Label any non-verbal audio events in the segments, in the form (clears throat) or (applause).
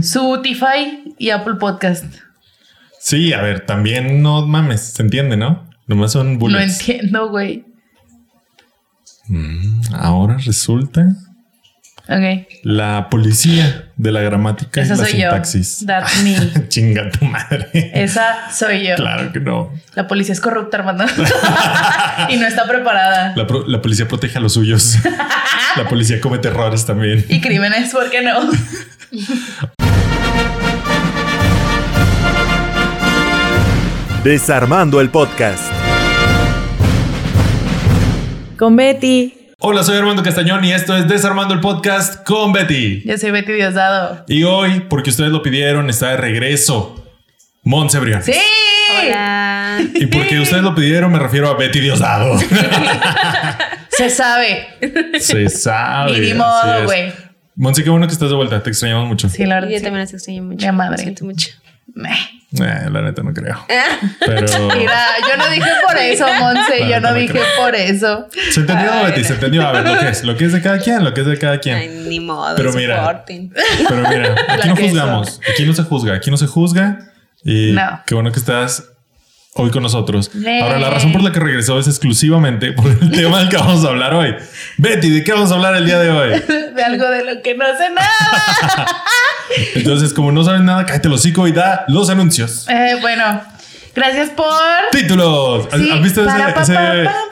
Spotify y Apple Podcast. Sí, a ver, también no mames, se entiende, ¿no? Nomás son No bullets. entiendo, güey. Mm, ahora resulta Ok. la policía de la gramática Esa y la soy yo. sintaxis. That's (laughs) me. Chinga tu madre. Esa soy yo. Claro que no. La policía es corrupta, Armando. (laughs) y no está preparada. La, pro- la policía protege a los suyos. (laughs) la policía comete errores también. Y crímenes, ¿por qué no? Desarmando el podcast. Con Betty. Hola, soy Armando Castañón y esto es Desarmando el Podcast con Betty. Yo soy Betty Diosdado. Y hoy, porque ustedes lo pidieron, está de regreso Montse Briones. ¡Sí! Hola. Y porque ustedes lo pidieron, me refiero a Betty Diosdado. (laughs) Se sabe. Se sabe. Y ni modo, güey. Monse, qué bueno que estás de vuelta. Te extrañamos mucho. Sí, la verdad. Yo sí. también las extraño mucho. Mi madre. Lo siento mucho. Meh. Eh, la neta no creo. Pero. Mira, yo no dije por eso, Monse. Yo no no dije creo. por eso. Se entendió, Ay. Betty, se entendió. A ver, lo que es, lo que es de cada quien, lo que es de cada quien. Ay, ni modo. Pero mira. Pero mira, (laughs) aquí La no juzgamos, aquí no se juzga, aquí no se juzga. Y No. qué bueno que estás hoy con nosotros. Ahora, la razón por la que regresó es exclusivamente por el (laughs) tema del que vamos a hablar hoy. Betty, ¿de qué vamos a hablar el día de hoy? (laughs) De algo de lo que no sé nada. Entonces, como no saben nada, cállate el hocico y da los anuncios. Eh, bueno, gracias por. Títulos. ¿Has- Sí, ¿Han visto ese, para, pa, ese- pa,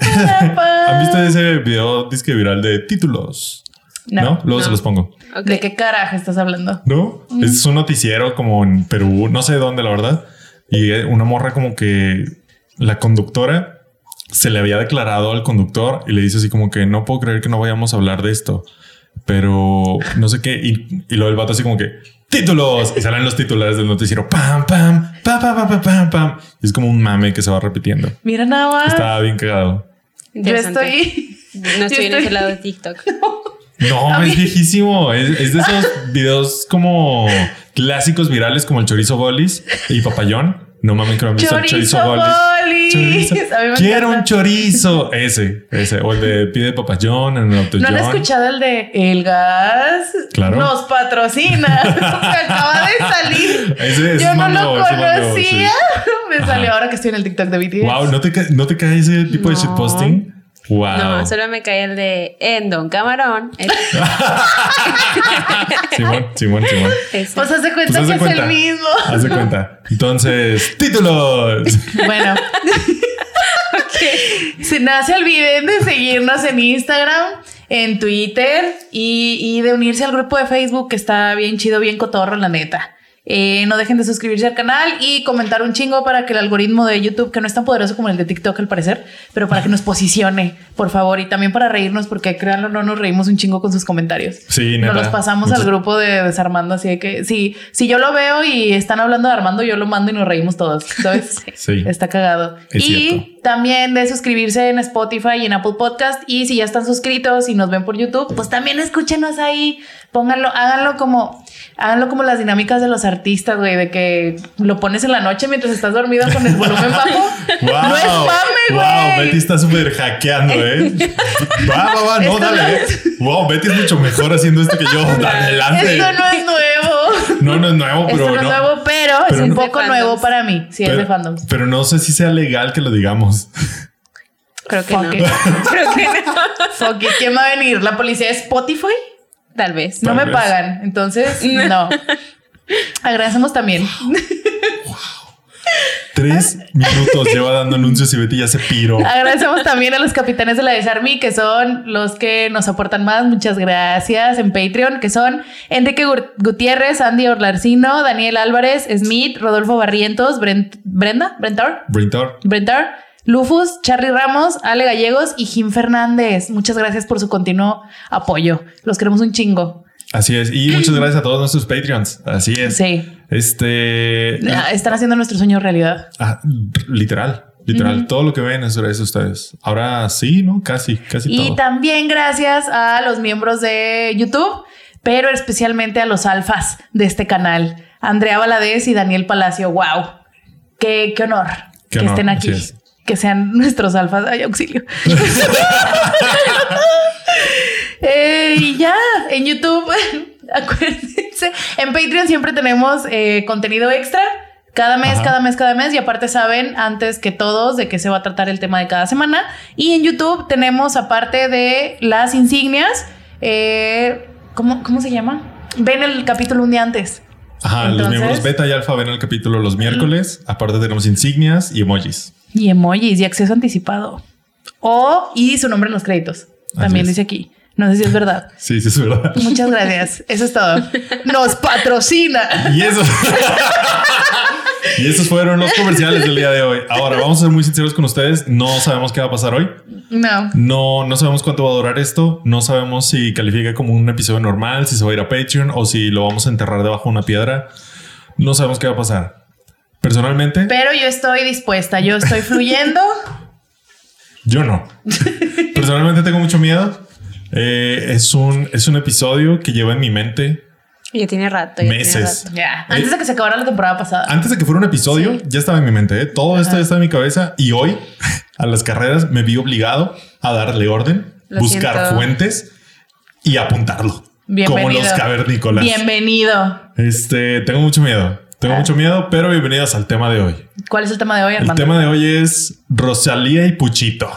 pa, para, pa. (laughs) ¿Han visto ese video disque viral de títulos? No. No, luego se los pongo. ¿De qué carajo estás hablando? ¿No? Es un noticiero como en Perú, no sé dónde, la verdad. Y eh, una morra como que la conductora se le había declarado al conductor y le dice así como que no puedo creer que no vayamos a hablar de esto. Pero no sé qué. Y, y luego el vato así como que títulos y salen los titulares del noticiero. Pam, pam, pam, pam, pam, pam, pam, pam. Y es como un mame que se va repitiendo. Mira nada más. Estaba bien cagado. Yo estoy. (laughs) No estoy en ese lado de TikTok. (laughs) No, mí- es viejísimo. Es, es de esos videos como clásicos virales como el chorizo bolis y papayón. No mames, el Chorizo chorizo bolis. Chorizo. (laughs) Quiero un chorizo. Ese, ese. O el de pide papayón en el ¿No han escuchado el de El Gas? Claro. Nos patrocina. (laughs) Acaba de salir. Ese- ese Yo no lo conocía. Me Ajá. salió ahora que estoy en el TikTok de BTS. Wow, ¿no te, ¿no te cae ese tipo de No. shitposting? Wow. No, solo me cae el de en Don Camarón. El- (laughs) Simón, Simón, Simón. ese. Pues haz de cuenta Pues que cuenta. es el mismo. Haz de cuenta. Entonces, (laughs) títulos. Bueno. Si no se olviden de seguirnos en Instagram, en Twitter y, y de unirse al grupo de Facebook que está bien chido, bien cotorro, la neta. Eh, no dejen de suscribirse al canal y comentar un chingo para que el algoritmo de YouTube, que no es tan poderoso como el de TikTok al parecer, pero para que nos posicione, por favor, y también para reírnos, porque créanlo, no nos reímos un chingo con sus comentarios. Sí, Nos neta. los pasamos al grupo de Desarmando, así de que si, si yo lo veo y están hablando de Armando, yo lo mando y nos reímos todos, ¿sabes? (laughs) Sí. Está cagado. Es y cierto. también de suscribirse en Spotify y en Apple Podcast. Y si ya están suscritos y nos ven por YouTube, pues también escúchenos ahí. Pónganlo, háganlo como, háganlo como las dinámicas de los artistas, güey, de que lo pones en la noche mientras estás dormido con el volumen (laughs) bajo. Wow, No es mame, Wow, güey. Betty está súper hackeando, ¿eh? (laughs) Va, va, va, no, Esto dale. no ¿eh? Wow, Betty es mucho mejor haciendo esto que yo. Adelante. Esto no es nuevo. No, no es nuevo, pero Esto no es nuevo, pero, pero es un no- poco nuevo para mí. Sí, es de pero, fandoms. pero no sé si sea legal que lo digamos. Creo que Fuck no. (laughs) Creo que no. Fuck it. ¿Quién va a venir? ¿La policía de Spotify? Tal vez. No me vez. pagan, entonces (laughs) no. Agradecemos también. Tres minutos lleva dando anuncios y Betty ya se piró. Agradecemos también a los capitanes de la Desarmi, que son los que nos aportan más. Muchas gracias en Patreon, que son Enrique Gutiérrez, Andy Orlarcino, Daniel Álvarez, Smith, Rodolfo Barrientos, Brent- Brenda, Brentar, Brintor. Brentar, Lufus, Charlie Ramos, Ale Gallegos y Jim Fernández. Muchas gracias por su continuo apoyo. Los queremos un chingo. Así es. Y muchas gracias a todos nuestros Patreons. Así es. Sí. Este. Ah, Están haciendo nuestro sueño realidad. ah, literal. Literal. Todo lo que ven es gracias a ustedes. Ahora sí, ¿no? Casi, casi Y todo. también gracias a los miembros de YouTube, pero especialmente a los alfas de este canal, Andrea Valadez y Daniel Palacio. ¡Wow! ¡Qué, qué honor Qué que honor, estén aquí! es. Que sean (laughs) nuestros alfas. ¡Ay, auxilio! (laughs) Eh, y ya, en YouTube (laughs) Acuérdense, en Patreon siempre tenemos eh, contenido extra. Cada mes, Ajá. cada mes, cada mes. Y aparte saben antes que todos de qué se va a tratar el tema de cada semana. Y en YouTube tenemos, aparte de las insignias, eh, ¿cómo, ¿cómo se llama? Ven el capítulo un día antes. Ajá, los miembros beta y alfa ven el capítulo los miércoles. Aparte tenemos insignias y emojis. Y emojis y acceso anticipado. O y su nombre en los créditos. También dice aquí. No sé si es verdad. (laughs) Sí, sí, es verdad. Muchas gracias. Eso es todo. Nos patrocina. Y eso. y esos fueron los comerciales del día de hoy. Ahora, vamos a ser muy sinceros con ustedes. No sabemos qué va a pasar hoy. No. No, no sabemos cuánto va a durar esto. No sabemos si califica como un episodio normal, si se va a ir a Patreon o si lo vamos a enterrar debajo de una piedra. No sabemos qué va a pasar. Personalmente, Pero yo estoy dispuesta. Yo estoy (laughs) fluyendo. yo no. (laughs) Personalmente tengo mucho miedo. Eh, es, un, es un episodio que lleva en mi mente Ya tiene rato. ya tiene meses. rato. Ya. Antes de que se acabara la temporada pasada. Antes de que fuera un episodio, ya estaba en mi mente. ¿eh? Todo esto ya estaba en mi cabeza y hoy (laughs) a las carreras me vi obligado a darle orden, Lo buscar siento. fuentes y apuntarlo. Como Bienvenido. los cavernícolas. Bienvenido. Este, tengo mucho miedo. Tengo Ah. mucho miedo, pero bienvenidas al tema de hoy. ¿Cuál es el tema de hoy, El Armando? tema de hoy es Rosalía y Puchito.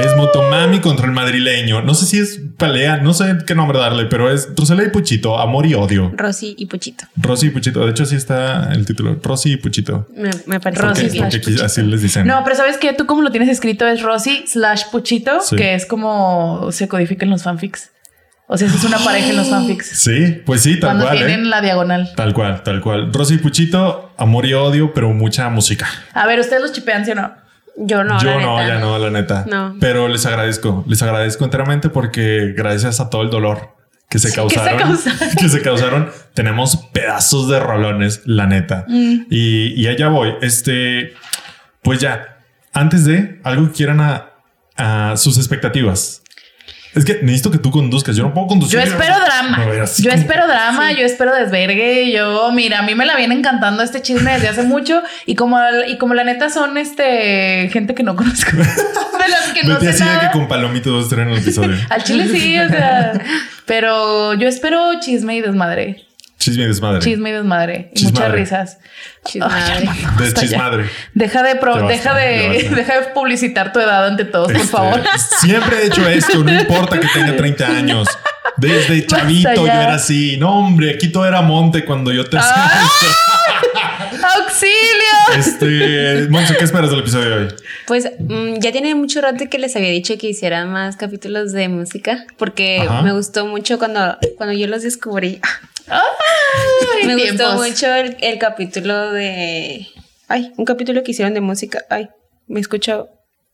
Es Motomami contra el madrileño. No sé si es pelea, no sé qué nombre darle, pero es Rosalía y Puchito, amor y odio. Rosy y Puchito. Rosy y Puchito. De hecho, así está el título. Rosy y Puchito. Me, me parece Rosy Porque, slash porque así les dicen. No, pero sabes que tú como lo tienes escrito es Rosy slash Puchito, Sí. que es como se codifica en los fanfics. O sea, si es una pareja en los fanfics. Sí, pues sí, tal Cuando cual. tienen ¿eh? la diagonal. Tal cual, tal cual. Rosy y Puchito, amor y odio, pero mucha música. A ver, ¿ustedes los chipean, sí o no? Yo no, Yo la no, neta. ya no, la neta. No. Pero les agradezco, les agradezco enteramente porque gracias a todo el dolor que se Sí, causaron, que se causaron. (laughs) que se causaron, tenemos pedazos de rolones, la neta. Mm. Y, y allá voy. Este, pues ya, antes de algo que quieran a, a sus expectativas. Es que necesito que tú conduzcas. Yo no puedo conducir. Yo espero drama. Ver, Yo como- espero drama, yo espero desvergue. Yo, mira, a mí me la viene encantando este chisme desde hace mucho. Y como, y como la neta son este gente que no conozco, (laughs) de las que no sé así de nada. que con Palomito dos el episodio. Al chile sí, o sea. (laughs) Pero yo espero chisme y desmadre. Chisme y desmadre. Chisme y desmadre. Y Chismadre. muchas risas. Chismadre. Ay, ya. Deschismadre. Deja de, pro- basta, deja, ya de, basta. deja de publicitar tu edad ante todos, por Este, favor. Siempre he hecho esto, no importa que tenga 30 años. Desde chavito yo ya. era así. No, hombre, aquí todo era monte cuando yo te hacía Ah. esto. ¡Auxilio! Este, Monse, ¿qué esperas del episodio de hoy? Pues mm, ya tiene mucho rato que les había dicho que hicieran más capítulos de música porque Ajá. me gustó mucho cuando, cuando yo los descubrí. (laughs) Ay, me tiempos. gustó mucho el, el capítulo de... Ay, un capítulo que hicieron de música. Ay, me escucho...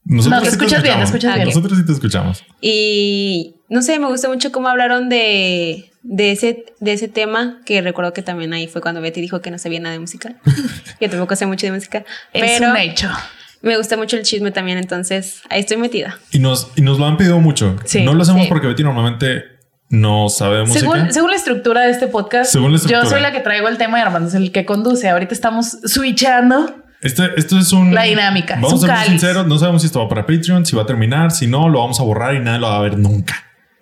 Nosotros No, te sí escuchas bien, te escuchamos. escuchas bien. Nosotros sí te escuchamos. Y no sé, me gustó mucho cómo hablaron de, de, ese, de ese tema, que recuerdo que también ahí fue cuando Betty dijo que no sabía nada de música. (laughs) Yo tampoco sé mucho de música, Es pero un hecho. me gusta mucho el chisme también, entonces ahí estoy metida. Y nos, y nos lo han pedido mucho. Sí, no lo hacemos sí. porque Betty normalmente no sabe de música. Según, según la estructura de este podcast, Según la estructura. yo soy la que traigo el tema y Armando es el que conduce. Ahorita estamos switchando. Este, esto es un. La dinámica, Vamos a ser sinceros. No sabemos si esto va para Patreon, si va a terminar, si no, lo vamos a borrar y nadie lo va a ver nunca.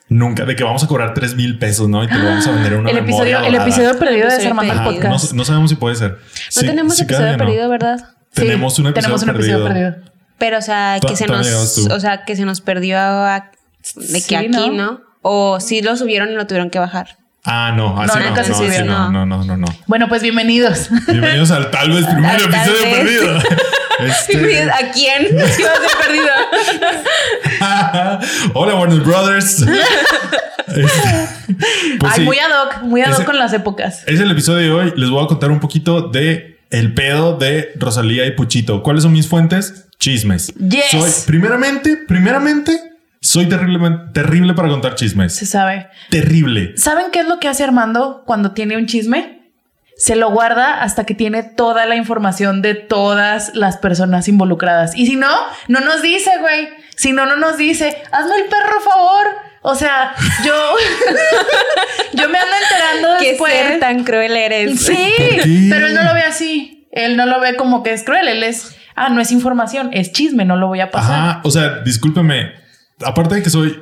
Nunca. De que vamos a cobrar 3 mil pesos, ¿no? Y te lo vamos a vender en una El episodio, el episodio perdido de Episodio Armando el Ajá, perdido. no, podcast. no sabemos si puede ser. No Sí, tenemos sí, episodio día no. perdido, ¿verdad? Sí, Tenemos un episodio, tenemos un episodio perdido. perdido. Pero, o sea, que se nos, o sea, que se nos perdió a- de Sí, que aquí, ¿no? O si lo subieron y lo tuvieron que bajar. Ah, no, así No, no, no, así no, no, no, no, no. Bueno, pues bienvenidos. Bienvenidos al tal vez primer Al episodio vez. perdido. (laughs) Este- ¿A quién? (laughs) Si va a perdido. (laughs) Hola, Warner Brothers. Este, pues Ay, sí, muy ad hoc, muy ad hoc con las épocas. Es el episodio de hoy. Les voy a contar un poquito de el pedo de Rosalía y Puchito. ¿Cuáles son mis fuentes? Chismes. Yes. Soy, primeramente, primeramente, soy terrible, terrible para contar chismes. Se sabe. Terrible. ¿Saben qué es lo que hace Armando cuando tiene un chisme? Se lo guarda hasta que tiene toda la información de todas las personas involucradas. Y si no, no nos dice, güey. Si no, no nos dice. Hazme el perro favor. O sea, yo, (laughs) yo me ando enterando Qué después. ser tan cruel eres. Sí, ¿Por qué? pero él no lo ve así. Él no lo ve como que es cruel. Él es, ah, no es información, es chisme, no lo voy a pasar. Ajá. O sea, discúlpeme. Aparte de que soy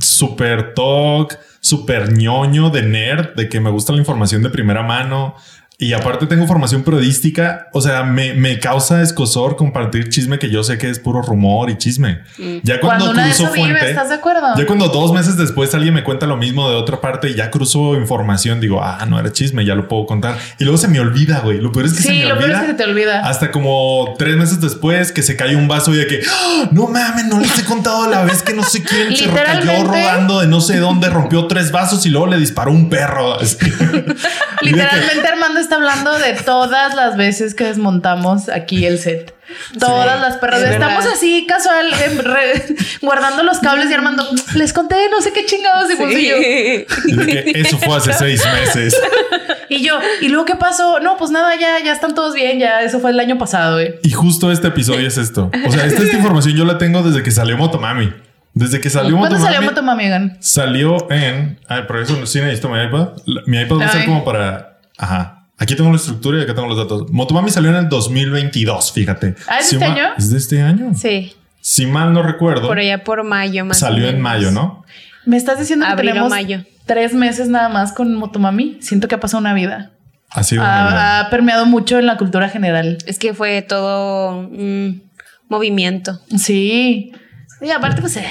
súper talk, súper ñoño de nerd, de que me gusta la información de primera mano. Y aparte tengo formación periodística, o sea, me, me causa escosor compartir chisme que yo sé que es puro rumor y chisme. Ya cuando, Cuando una cruzo vive, fuente, ¿estás de acuerdo? ya cuando dos meses después alguien me cuenta lo mismo de otra parte y ya cruzo información, digo, ah, no era chisme, ya lo puedo contar. Y luego se me olvida, güey. Lo peor es que se Sí, me lo peor olvida. es que se te olvida. Hasta como tres meses después que se cae un vaso y de que "Ah, no mames, no les he contado la vez que no sé quién se cayó rodando de no sé dónde, rompió tres vasos y luego le disparó un perro. (laughs) Literalmente Armando está hablando de todas las veces que desmontamos aquí el set. Todas las perras. es Estamos verdad. así casual, re- guardando los cables y Armando. Les conté no sé qué chingados y y yo. eso fue hace (laughs) seis meses. Y yo, ¿y luego qué pasó? No, pues nada, ya, ya están todos bien, ya eso fue el año pasado, eh. Y justo este episodio es esto. O sea, esta, esta información yo la tengo desde que salió Motomami. Desde que salió ¿Cuándo Motomami. salió Motomami, Egan? Salió en. Ay, pero eso sí necesito mi iPad. Mi iPad va a ser como para. Ajá. Aquí tengo la estructura y acá tengo los datos. Motomami salió en el 2022, fíjate. Ah, ¿es Si este año? Es de este año. Sí, Si mal no recuerdo, por allá por mayo más. salió en mayo, ¿no? Me estás diciendo que Abril o tenemos mayo. tres meses nada más con Motomami. Siento que ha pasado una vida. Ha sido una vida. Ha, ha permeado mucho en la cultura general. Es que fue todo un movimiento. Sí. Y aparte, pues, eh,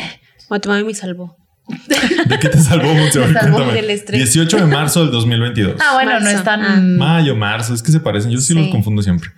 Motomami me salvó. ¿De qué te salvó, ver, Me salvó cuéntame. del estrés. 18 de marzo del 2022. Ah, bueno, no es tan. Ah. Mayo, marzo, es que se parecen. Yo sí, Sí. los confundo siempre.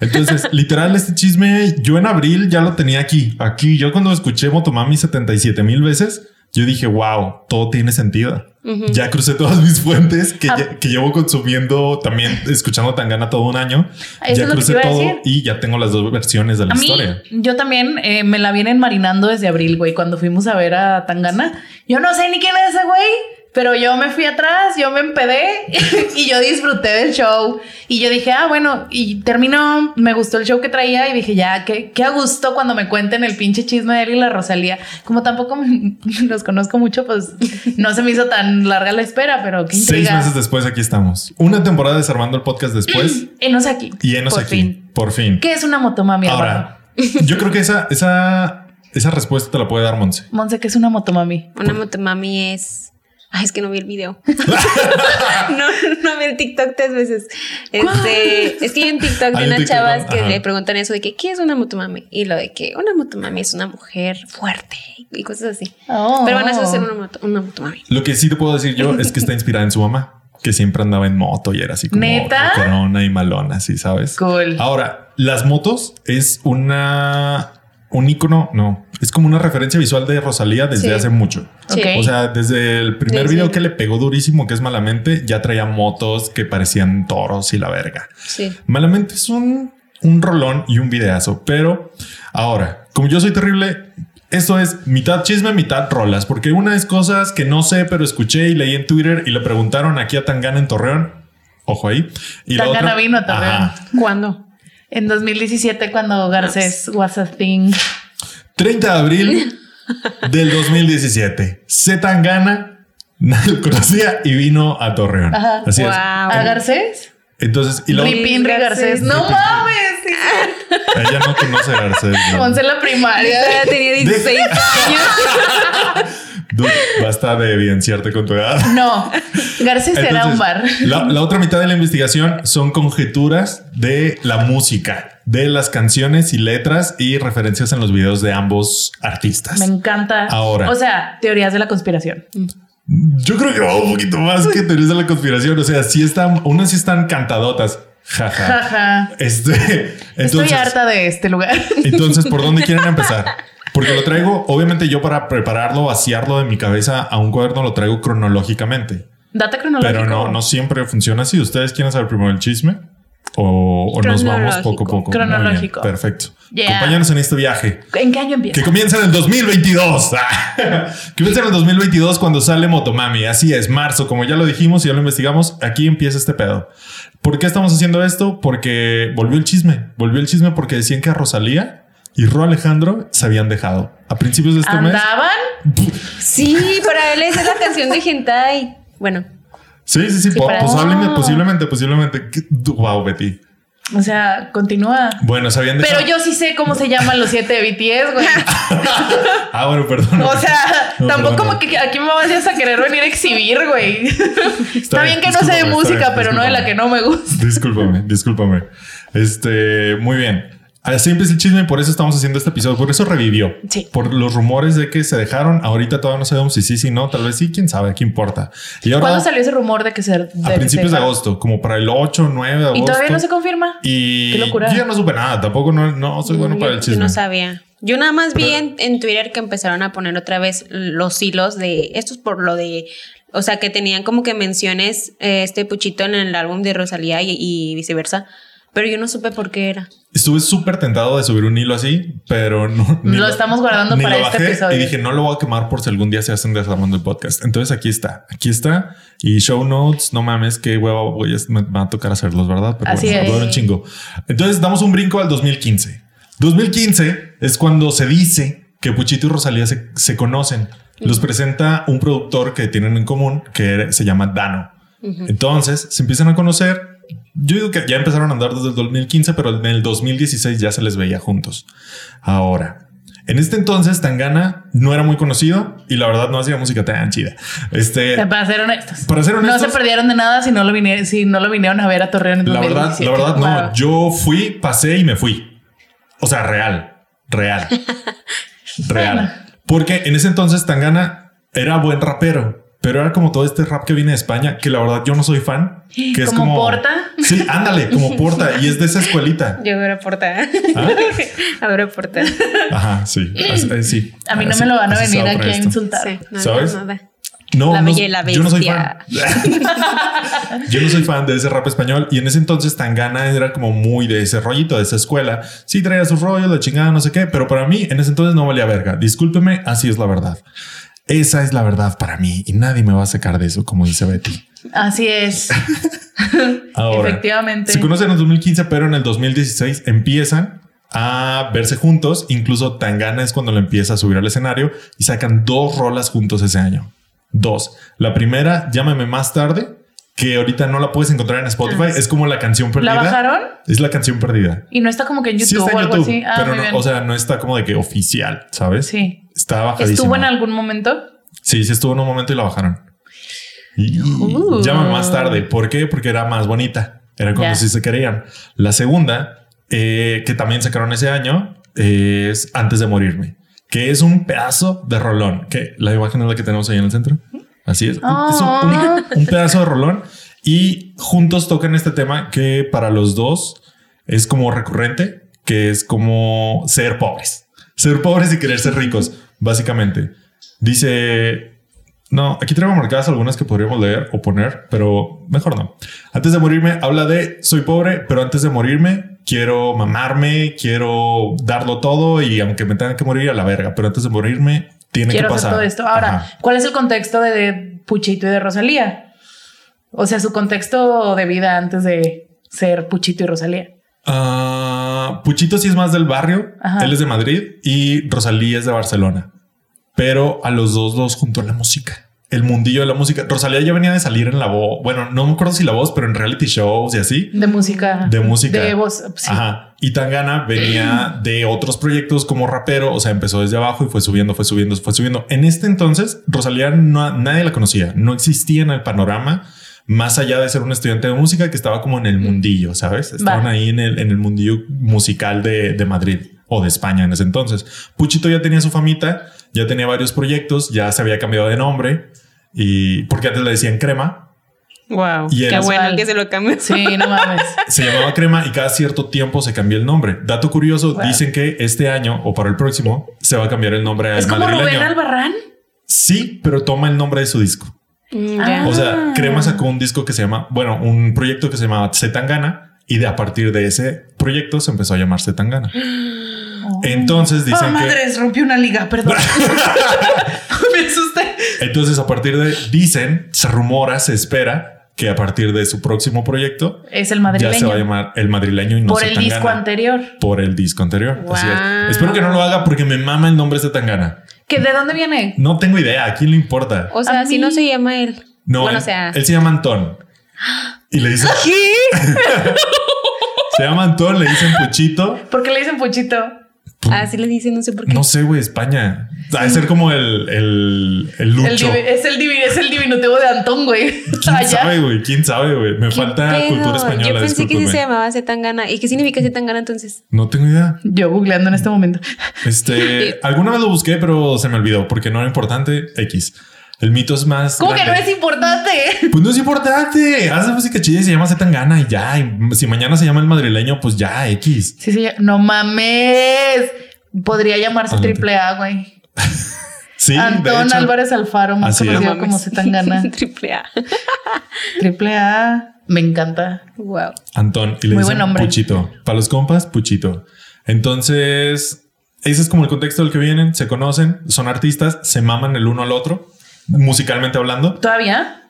Entonces, (laughs) literal, este chisme, yo en abril ya lo tenía aquí, aquí. Yo cuando escuché Motomami 77 mil veces, yo dije, wow, todo tiene sentido. Ya crucé todas mis fuentes que, Ah. lle- que llevo consumiendo también, escuchando Tangana todo un año. Eso ya crucé todo decir. y ya tengo las dos versiones de la A mí, historia. yo también eh, me la vienen marinando desde abril, güey, cuando fuimos a ver a Tangana. Yo no sé ni quién es ese güey, pero yo me fui atrás, yo me empedé (laughs) y yo disfruté del show. Y yo dije, ah, bueno, y terminó, me gustó el show que traía y dije, ya, qué, qué a gusto cuando me cuenten el pinche chisme de él y la Rosalía. Como tampoco me- (laughs) los conozco mucho, pues no se me hizo tan larga la espera, pero qué Seis meses después aquí estamos. Una temporada desarmando el podcast después (clears throat) Enos aquí. y enos por aquí. fin. Por fin. ¿Qué es una motomami? Ahora, yo creo que esa, esa, esa respuesta te la puede dar Monse. Monse, ¿qué es una motomami? Una motomami es. Ay, es que no vi el video. (laughs) no, no vi el TikTok tres veces. Este, es que hay un TikTok de un unas chavas que Ajá. le preguntan eso de que ¿qué es una motomami? Y lo de que una motomami es una mujer fuerte y cosas así. Oh. Pero van a hacer una, moto, una motomami. Lo que sí te puedo decir yo es que está (laughs) inspirada en su mamá, que siempre andaba en moto y era así como ¿Neta? corona y malona, así sabes. Cool. Ahora, las motos es una un icono, no, es como una referencia visual de Rosalía desde Sí. hace mucho. O sea, desde el primer video que le pegó durísimo, que es Malamente, ya traía motos que parecían toros y la verga. Sí. Malamente es un, un rolón y un videazo, pero ahora, como yo soy terrible, esto es mitad chisme, mitad rolas, porque una es cosas que no sé, pero escuché y leí en Twitter y le preguntaron aquí a Tangana en Torreón. Ojo ahí. Y la Tangana otra- vino a Torreón. Ajá. ¿Cuándo? En 2017, cuando Garcés was a thing. 30 de abril (laughs) del 2017. C. Tangana nadie lo conocía y vino a Torreón. Ajá. Así es. Wow. ¿A Garcés? Entonces, y luego Rip Inri Garcés. Garcés. No mames. ella no conoce a Garcés. ¿no? Once en la primaria. Ya tenía 16 años. (laughs) Dude, basta de evidenciarte con tu edad. No, Garcés era Entonces, un bar. La, la otra mitad de la investigación son conjeturas de la música, de las canciones y letras y referencias en los videos de ambos artistas. Me encanta. Ahora. O sea, teorías de la conspiración. Yo creo que va un poquito más que teorías de la conspiración. O sea, sí están, unas sí están cantadotas. Jaja. Jaja. Este, Estoy harta de este lugar. entonces, ¿por dónde quieren empezar? (laughs) Porque lo traigo, obviamente yo para prepararlo, vaciarlo de mi cabeza a un cuaderno, lo traigo cronológicamente. Data cronológico. Pero no, no siempre funciona así. ¿Ustedes quieren saber primero el chisme? ¿O, o nos vamos poco a poco? Muy bien, Cronológico. perfecto. Yeah. Acompáñanos en este viaje ¿En qué año empieza? que comienza en el 2022. (laughs) que comienza en el 2022 cuando sale Motomami. Así es, marzo. Como ya lo dijimos y ya lo investigamos, aquí empieza este pedo. ¿Por qué estamos haciendo esto? Porque volvió el chisme. Volvió el chisme porque decían que a Rosalía y Ro Alejandro se habían dejado. A principios de este mes. ¿Andaban? Sí, para él esa es la canción de Hentai. Bueno, Sí, sí, sí. Sí, po- para- posiblemente, posiblemente, posiblemente. ¿Qué- Wow, Betty. O sea, continúa. Bueno, sabían de Pero yo sí sé cómo se llaman los siete de BTS, güey. (laughs) Ah, bueno, perdón. O sea, No, tampoco perdón, como que aquí me vayas a querer venir a exhibir, güey. (laughs) Está, bien, bien, que no sé de música, bien, pero no de la que no me gusta. Discúlpame, discúlpame. Este, muy bien. Así empieza el chisme y por eso estamos haciendo este episodio. Por eso revivió. Sí. Por los rumores de que se dejaron. Ahorita todavía no sabemos si sí, si no. Tal vez sí, quién sabe, qué importa. Y ahora, ¿Cuándo salió ese rumor de que se... de a principios de agosto, como para el 8, 9 de agosto. Y todavía no se confirma. Y Qué locura. yo ya no supe nada. Tampoco no, no soy bueno Yo- para el yo chisme. no sabía. Yo nada más vi en, en Twitter que empezaron a poner otra vez los hilos de. Esto es por lo de. O sea, que tenían como que menciones eh, este Puchito en el álbum de Rosalía y, y viceversa. Pero yo no supe por qué era. Estuve súper tentado de subir un hilo así, pero no. Lo estamos guardando para este episodio. Y dije, no lo voy a quemar por si algún día se hacen desarmando el podcast. Entonces aquí está, aquí está. Y show notes, no mames, qué huevo, voy a, me va a tocar hacerlos, ¿verdad? Pero Así bueno, es. un chingo. Entonces damos un brinco al 2015. 2015 es cuando se dice que Puchito y Rosalía se, se conocen. Los presenta un productor que tienen en común que se llama Dano. Entonces se empiezan a conocer. Yo digo que ya empezaron a andar desde el 2015, pero en el 2016 ya se les veía juntos. Ahora, en este entonces Tangana no era muy conocido y la verdad no hacía música tan chida. Este, Para ser honestos. para ser No honestos, se perdieron de nada si no lo, vine- si no lo vinieron a ver a Torreón en la verdad, 2017. la verdad no. Wow. Yo fui, pasé y me fui. O sea, real, real, (laughs) real. Porque en ese entonces Tangana era buen rapero. Pero era como todo este rap que viene de España, que la verdad yo no soy fan. Que es ¿Como como Porta? Sí, ándale, como Porta. Y es de esa escuelita. (laughs) Yo adoro Porta. ¿Ah? (laughs) adoro Porta. Ajá, sí. Así- eh, sí. A mí no Así- me lo van a venir aquí a insultar. Sí, no, ¿Sabes? no, no. No, La no, Bella y la yo no soy fan. Bestia. (laughs) yo no soy fan de ese rap español y en ese entonces Tangana era como muy de ese rollito, de esa escuela. Sí traía sus rollos, la chingada, no sé qué, pero para mí en ese entonces no valía verga. Discúlpeme, así es la verdad. Esa es la verdad para mí y nadie me va a sacar de eso, como dice Betty. Así es. (laughs) Ahora, Efectivamente. se conocen en el 2015, pero en el 2016 empiezan a verse juntos. Incluso Tangana es cuando lo empieza a subir al escenario y sacan dos rolas juntos ese año. Dos. La primera, Llámame más tarde, que ahorita no la puedes encontrar en Spotify. Ah, sí. Es como la canción perdida. ¿La bajaron? Es la canción perdida. Y no está como que en Sí YouTube está o en algo YouTube, así. Ah, pero no, o sea, no está como de que oficial, ¿sabes? sí. Está bajadísima. ¿Estuvo en algún momento? Sí, sí estuvo en un momento y la bajaron. Y Uh. llaman más tarde. ¿Por qué? Porque era más bonita. Era cuando Ya. sí se querían. La segunda, eh, que también sacaron ese año, es Antes de morirme, que es un pedazo de rolón. Que la imagen es la que tenemos ahí en el centro. Así es. Es un, un- un pedazo de rolón y juntos tocan este tema que para los dos es como recurrente, que es como ser pobres. Ser pobres y querer ser ricos, básicamente. Dice, no, aquí traigo marcadas algunas que podríamos leer o poner, pero mejor no. Antes de morirme, habla de soy pobre, pero antes de morirme quiero mamarme, quiero darlo todo y aunque me tenga que morir a la verga, pero antes de morirme tiene Quiero que hacer pasar. todo esto. Ahora, Ajá. ¿cuál es el contexto de, de Puchito y de Rosalía? O sea, su contexto de vida antes de ser Puchito y Rosalía. Ah, Puchito sí es más del barrio, Ajá. él es de Madrid y Rosalía es de Barcelona, pero a los dos los juntó la música. El mundillo de la música. Rosalía ya venía de salir en la voz. Bueno, no me acuerdo si la voz, pero en reality shows y así. De música. De música. De voz. sí. Ajá. Y Tangana venía (clears throat) de otros proyectos como rapero, o sea, empezó desde abajo y fue subiendo, fue subiendo, fue subiendo. En este entonces, Rosalía no, nadie la conocía, no existía en el panorama, más allá de ser un estudiante de música que estaba como en el mundillo, ¿sabes? Estaban Va. ahí en el, en el mundillo musical de, de Madrid o de España en ese entonces. Puchito ya tenía su famita, ya tenía varios proyectos, ya se había cambiado de nombre y porque antes le decían crema, Wow. Y Qué es- bueno que se lo cambió. Sí, no mames. (laughs) se llamaba Crema y cada cierto tiempo se cambió el nombre. Dato curioso, Wow. dicen que este año o para el próximo se va a cambiar el nombre al es como Rubén. Albarrán. Sí, pero toma el nombre de su disco. Ya. O sea, Ah. Crema sacó un disco que se llama, bueno, un proyecto que se llamaba Zetangana y de a partir de ese proyecto se empezó a llamar Zetangana. (gasps) Entonces Oh, dicen que madres, rompió una liga, perdón. (laughs) (laughs) Me asusté. entonces a partir de dicen, se rumora, se espera que a partir de su próximo proyecto Es el ya madrileño. se va a llamar el madrileño y no por el disco anterior. por el disco anterior. Así es. Espero que no lo haga porque me mama el nombre de Tangana. ¿Que ¿De dónde viene? No tengo idea. ¿A quién le importa? O sea, si no se llama él. No, Bueno, él, o sea. él se llama Antón. Y le dice, ¿Qué? (laughs) Se llama Antón, le dicen Puchito. ¿Por qué le dicen Puchito? Así le dicen, no sé por qué. No sé, güey, España. Debe ser como el, el, el lucho. es, el es el diminutivo de Antón, güey. ¿Quién (laughs) Allá. sabe, güey? ¿Quién sabe, güey? Me ¿Qué falta pedo? cultura española. Yo pensé que sí se llamaba Zetangana. ¿Y qué significa Zetangana entonces? No tengo idea. Yo googleando en este momento. Este, (laughs) alguna vez lo busqué, pero se me olvidó porque no era importante. X. El mito es más. ¿Cómo que no es importante? (laughs) Pues no es importante. Hace música chida y se llama Zetangana y ya. Y si mañana se llama el madrileño, pues ya, X. Sí, sí, no mames. Podría llamarse triple A, güey. (laughs) Sí, Antón. Álvarez Alfaro, más Así es. conocido No como. Zetangana. (laughs) Triple A. triple A. Me encanta. Wow. Antón. Y le Muy dicen buen nombre. Puchito. Para los compas, Puchito. Entonces, ese es como el contexto del que vienen. Se conocen, son artistas, se maman el uno al otro, musicalmente hablando. ¿Todavía?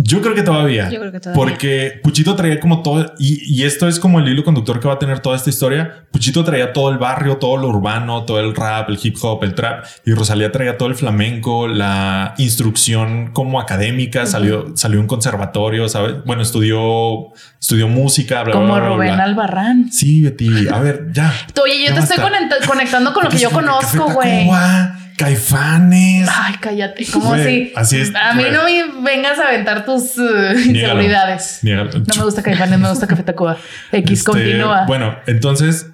Yo creo que todavía. Yo creo que todavía. Porque Puchito traía como todo, y, y esto es como el hilo conductor que va a tener toda esta historia. Puchito traía todo el barrio, todo lo urbano, todo el rap, el hip hop, el trap, y Rosalía traía todo el flamenco, la instrucción como académica, salió, salió un conservatorio, ¿sabes? Bueno, estudió, estudió música, bla, Como bla, bla, Rubén bla. Albarrán. Sí, Betty, a ver, ya. Oye, yo Ya te estoy basta. conectando con lo que yo conozco, güey. Caifanes. Ay, cállate. ¿Cómo así? así es, A mí no me vengas a aventar tus uh, Niégalo. inseguridades. Niégalo. No me gusta Caifanes, me gusta Café Tacuba. X, Este, continúa. Bueno, entonces,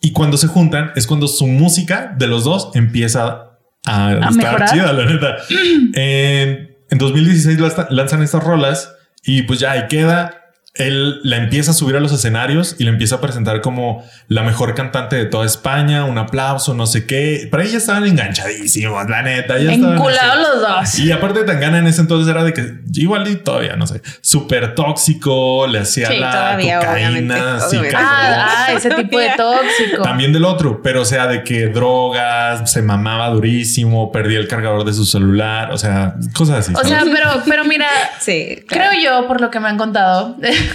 y cuando se juntan es cuando su música de los dos empieza a, estar mejorar. chida, la neta. (clears throat) en, en 2016 lanza- lanzan estas rolas y pues ya ahí queda. Él la empieza a subir a los escenarios y la empieza a presentar como la mejor cantante de toda España, un aplauso, no sé qué. Para ella estaban enganchadísimos, la neta. Ya Enculados los dos. Y aparte Tangana en ese entonces era de que igual y todavía no sé, súper tóxico, le hacía Sí, la todavía, cocaína. Ah, ah, ese tipo de tóxico. También del otro, pero o sea, de que drogas, se mamaba durísimo, perdía el cargador de su celular, o sea, cosas así. O sea, pero, pero mira, Sí. claro. creo yo, por lo que me han contado, (laughs)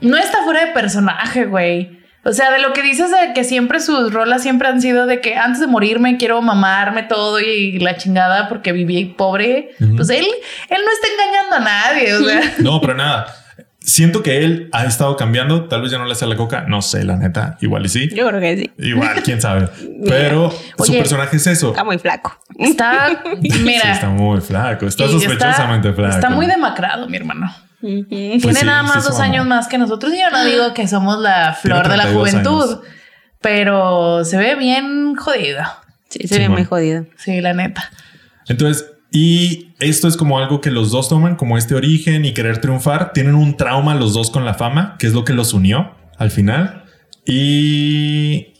no está fuera de personaje, güey. O sea, de lo que dices de que siempre sus rolas siempre han sido de que antes de morirme quiero mamarme todo y la chingada porque viví pobre. Pues él, él no está engañando a nadie. O sea, (laughs) no, pero nada. Siento que él ha estado cambiando, tal vez ya no le hace la coca, no sé, la neta, igual y sí. Yo creo que sí. Igual, quién sabe. (laughs) Pero su personaje es eso. Está muy flaco. está, (laughs) Sí, está muy flaco, está sospechosamente flaco. Está muy demacrado, mi hermano. Pues Tiene sí, nada sí más dos años más que nosotros. Y yo no digo que somos la flor de la 32 juventud, años. pero se ve bien jodido. Sí, se ve Simón. muy jodido. Sí, la neta. Entonces, y esto es como algo que los dos toman como este origen y querer triunfar. Tienen un trauma los dos con la fama, que es lo que los unió al final. Y,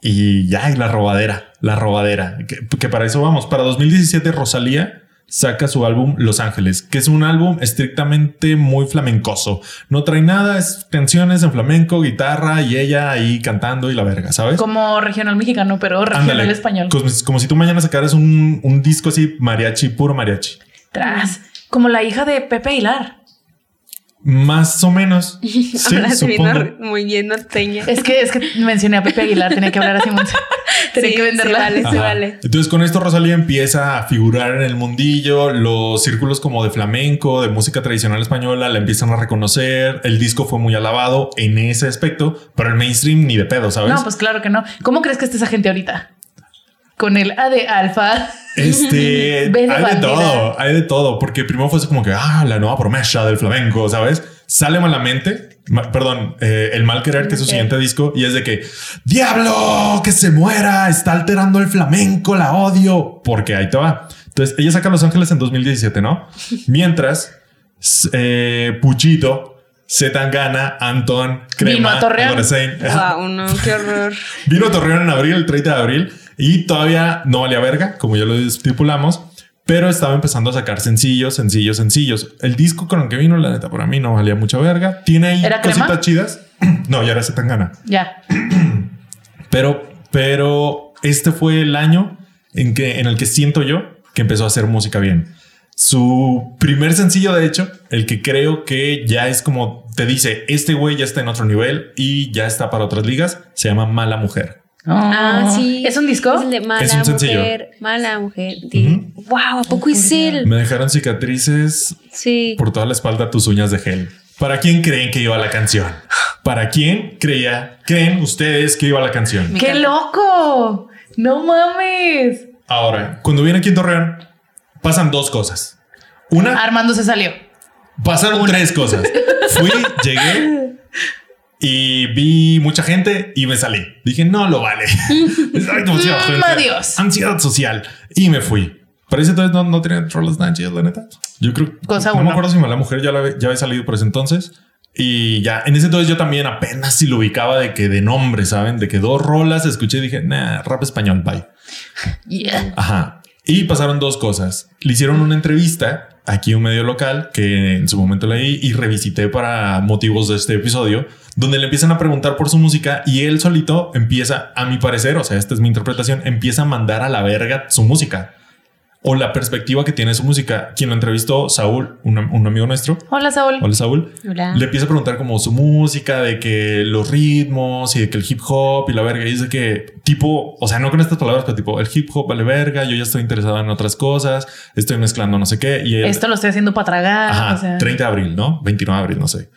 y ya, y la robadera, la robadera, que, que para eso vamos. Para 2017, Rosalía saca su álbum Los Ángeles, que es un álbum estrictamente muy flamencoso. No trae nada, es canciones en flamenco, guitarra y ella ahí cantando y la verga, ¿sabes? Como regional mexicano, pero regional Ándale, español. Como, como si tú mañana sacaras un, un disco así, mariachi, puro mariachi. Tras. Como la hija de Pepe Aguilar. Más o menos. (laughs) Sí, supongo. muy bien norteña. Es que, es que mencioné a Pepe Aguilar, tenía que hablar así. mucho. (laughs) tenía Sí, que venderla. sí vale, sí vale. Entonces con esto Rosalía empieza a figurar en el mundillo, los círculos como de flamenco, de música tradicional española, la empiezan a reconocer, el disco fue muy alabado en ese aspecto, pero el mainstream ni de pedo, ¿sabes? No, pues claro que no. ¿Cómo crees que esté esa gente ahorita? Con el A de alfa. Este, (laughs) de hay de bandera. todo, hay de todo, porque primero fue así como que, ah, la nueva promesa del flamenco, ¿sabes? Sale malamente, ma- perdón, eh, el mal querer, que es su siguiente disco, y es de que, diablo, que se muera, está alterando el flamenco, la odio, porque ahí te va. Entonces, ella saca Los Ángeles en 2017, ¿no? Mientras, eh, Puchito, Zetangana, Anton, Crema, Vino a Torreón. Wow, no, qué horror. (laughs) Vino a Torreón en abril, el 30 de abril, y todavía no valía verga, como ya lo estipulamos, pero estaba empezando a sacar sencillos, sencillos, sencillos. El disco con el que vino, la neta, para mí no valía mucha verga. Tiene ahí ¿Era cositas Crema? chidas. (clears throat) no, ya era Zetangana. Ya. (clears throat) Pero, pero este fue el año en que, en el que siento yo que empezó a hacer música bien. Su primer sencillo, de hecho, el que creo que ya es como te dice, este güey ya está en otro nivel y ya está para otras ligas, se llama Mala Mujer. Ah, sí. ¿Es un disco? Es el de mala Es un sencillo. mujer. Mala mujer. Wow, ¿a poco es él? Me dejaron cicatrices Sí. por toda la espalda tus uñas de gel. ¿Para quién creen que iba la canción? ¿Para quién creía, creen ustedes que iba la canción? ¡Qué loco! ¡No mames! Ahora, cuando viene aquí en Torreón, pasan dos cosas. Una, Armando se salió. pasaron tres cosas. Fui, llegué (laughs) y vi mucha gente y me salí. Dije, no lo vale. (laughs) (laughs) Mm, adiós. Ansiedad social. Y me fui. Para ese entonces no, no tenía rolas tan chidas, la neta. Yo creo Cosa no uno. me acuerdo si la mujer ya, la, ya había salido por ese entonces. Y ya en ese entonces yo también apenas si lo ubicaba de que de nombre, saben, de que dos rolas escuché y dije, nah, rap español, bye. (laughs) Yeah. Ajá. Y pasaron dos cosas. Le hicieron una entrevista aquí un medio local que en su momento leí y revisité para motivos de este episodio, donde le empiezan a preguntar por su música y él solito empieza, a mi parecer, o sea, esta es mi interpretación, empieza a mandar a la verga su música o la perspectiva que tiene su música. Quien lo entrevistó, Saúl, un, un amigo nuestro. Hola, Saúl. Hola, Saúl. Hola. Le empieza a preguntar como su música, de que los ritmos y de que el hip hop y la verga. Y dice que tipo, o sea, no con estas palabras, pero tipo el hip hop vale verga. Yo ya estoy interesado en otras cosas. Estoy mezclando no sé qué. Y él, Esto lo estoy haciendo para tragar. ajá, o sea. 30 de abril, ¿no? 29 de abril, no sé.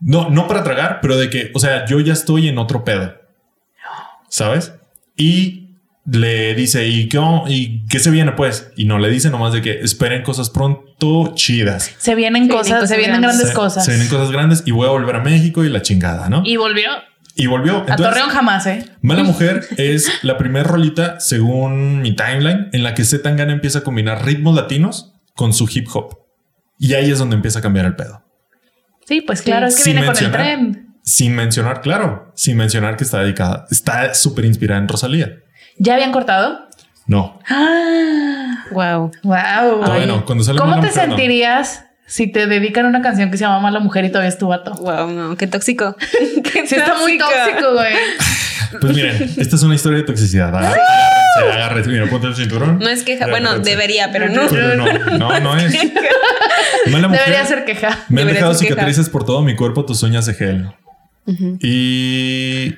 No, no para tragar, pero de que, o sea, yo ya estoy en otro pedo. ¿Sabes? Y le dice, ¿y qué, ¿y qué se viene pues? Y no le dice nomás de que esperen cosas pronto chidas. Se vienen Se vienen cosas, cosas se vienen grandes. Se- cosas. Se vienen cosas grandes y voy a volver a México y la chingada, ¿no? Y volvió Y volvió. a Entonces, Torreón jamás, ¿eh? Mala (laughs) Mujer es la primera rolita, según mi timeline, en la que Z Tangana empieza a combinar ritmos latinos con su hip hop. Y ahí es donde empieza a cambiar el pedo. Sí, pues claro, es que Sin viene con el mencionar. tren. Sin mencionar, claro, sin mencionar que está dedicada, está súper inspirada en Rosalía. ¿Ya habían cortado? No, Ah, Wow. wow. todavía no. Cuando sale ¿Cómo te Mujer, no. sentirías si te dedican una canción que se llama Mala Mujer y todavía es tu vato? Wow, no, qué tóxico. (laughs) qué Sí, está muy tóxico, güey. Pues miren, esta es una historia de toxicidad. Agárrense, agárrense. Mira, ponte el cinturón. No es queja, bueno, debería, pero no. Pero no, no, no es. (laughs) Mala mujer. Debería ser queja. Me han Debería dejado queja. cicatrices por todo mi cuerpo, tus uñas de gel. Y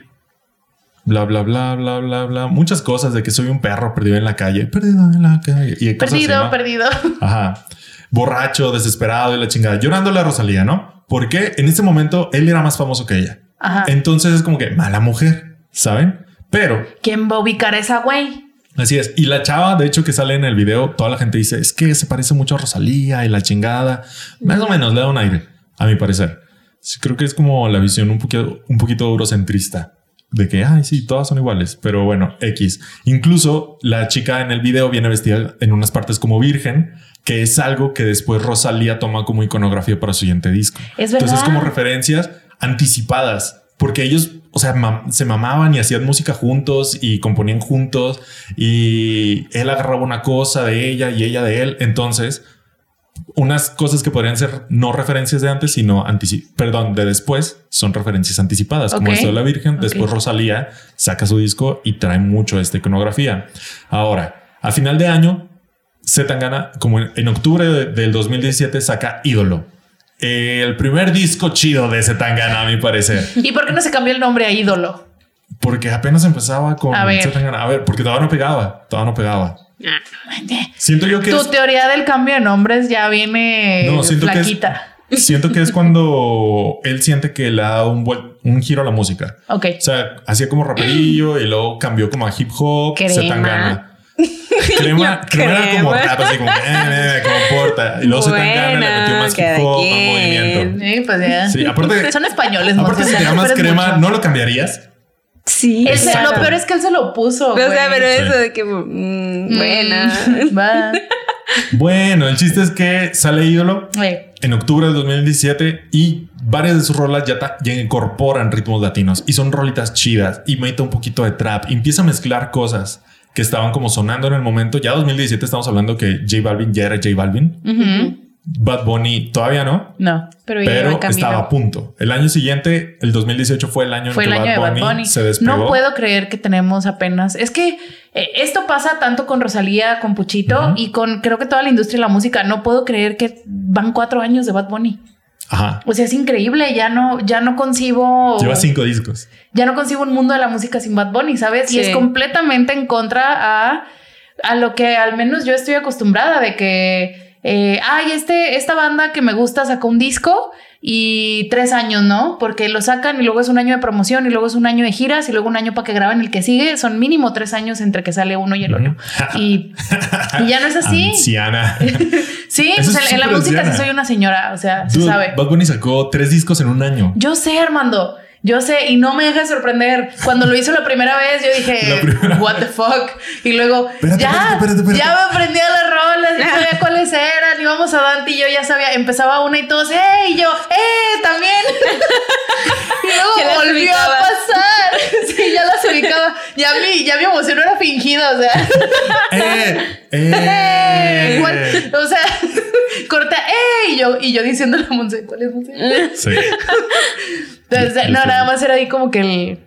bla, bla, bla, bla, bla, bla. Muchas cosas de que soy un perro perdido en la calle, perdido en la calle. Y así, Perdido, ¿no? perdido. (laughs) Ajá. Borracho, desesperado y la chingada. Llorándole a Rosalía, ¿no? Porque en ese momento él era más famoso que ella. Ajá. Entonces es como que mala mujer, ¿saben? Pero ¿Quién va a ubicar a esa güey? Así es. Y la chava, de hecho, que sale en el video, toda la gente dice es que se parece mucho a Rosalía y la chingada. Más o menos le da un aire, a mi parecer. Sí, creo que es como la visión un poquito, un poquito eurocentrista de que, ay, sí, todas son iguales, pero bueno, X. Incluso la chica en el video viene vestida en unas partes como virgen, que es algo que después Rosalía toma como iconografía para su siguiente disco. Es Entonces, verdad. como referencias anticipadas, porque ellos, o sea, mam- se mamaban y hacían música juntos y componían juntos y él agarraba una cosa de ella y ella de él. Entonces, unas cosas que podrían ser no referencias de antes, sino perdón, de después, son referencias anticipadas, como Ok. esto de la Virgen. Después Ok. Rosalía saca su disco y trae mucho esta iconografía. Ahora, a final de año, Zetangana, como en, en octubre de- del 2017, saca Ídolo. El primer disco chido de Zetangana, a mi parecer. ¿Y por qué no se cambió el nombre a ídolo? Porque apenas empezaba con A ver. Zetangana. A ver, porque todavía no pegaba, todavía no pegaba. Siento yo que Tu es- teoría del cambio de nombres ya viene No, siento que es- flaquita. (laughs) Siento que es cuando él siente que le ha dado un, vuel- un giro a la música. Ok. O sea, hacía como raperillo y luego cambió como a hip hop, Crema. Zetangana. (laughs) Crema, crema era como rap, así como, eh, eh, como porta. Y luego Zetangana le Buena, metió más hip hop, movimiento. Sí, pues ya. Sí, aparte, Son españoles, aparte si te llamas crema, mucho. ¿no lo cambiarías? Sí. Él se- lo peor es que él se lo puso. O sea, pero Sí. eso de que mm, buena. (laughs) Va. Bueno, el chiste es que sale ídolo en octubre del 2017 y varias de sus rolas ya, ta- ya incorporan ritmos latinos y son rolitas chidas y mete un poquito de trap y empieza a mezclar cosas que estaban como sonando en el momento. Ya 2017 estamos hablando que J Balvin ya era J Balvin. Bad Bunny todavía no, No. Pero, pero estaba a punto. El año siguiente, el 2018 fue el año Fue en el que año de Bad Bad Bunny, Bunny. se despegó. No puedo creer que tenemos apenas. Es que eh, esto pasa tanto con Rosalía, con Puchito y con creo que toda la industria de la música. No puedo creer que van cuatro años de Bad Bunny. Ajá. O sea, es increíble. Ya no, ya no concibo. Lleva cinco discos. Ya no concibo un mundo de la música sin Bad Bunny, ¿sabes? Y es completamente en contra a, a lo que al menos yo estoy acostumbrada de que eh, ay, este, esta banda que me gusta sacó un disco y tres años, ¿no? Porque lo sacan y luego es un año de promoción y luego es un año de giras y luego un año para que graben el que sigue. Son mínimo tres años entre que sale uno y el otro. y, y ya no es así. Anciana. (laughs) sí, es en, la música sí soy una señora, o sea, se sabe. Bad Bunny sacó tres discos en un año. Yo sé, Armando. Yo sé, y no me deja de sorprender. Cuando lo hizo la primera vez, yo dije, what the fuck. Y luego, Espérate, ya, espérate, espérate, espérate. ya me aprendí a las rolas, ya sabía (laughs) cuáles eran. Íbamos a Dante y yo ya sabía, empezaba una y todos, ¡eh! Y yo, ¡eh! También. (laughs) y luego volvió a pasar. (laughs) sí, ya las ubicaba. Ya mi, ya mi emoción no era fingida, o sea. ¡Eh! ¡Eh! (laughs) ¿Cuál- O sea, (laughs) corta, ¡eh! Y yo, y yo diciéndole a Monse, ¿cuál es Monse? (laughs) Sí. Entonces, no, nada más era ahí como que el,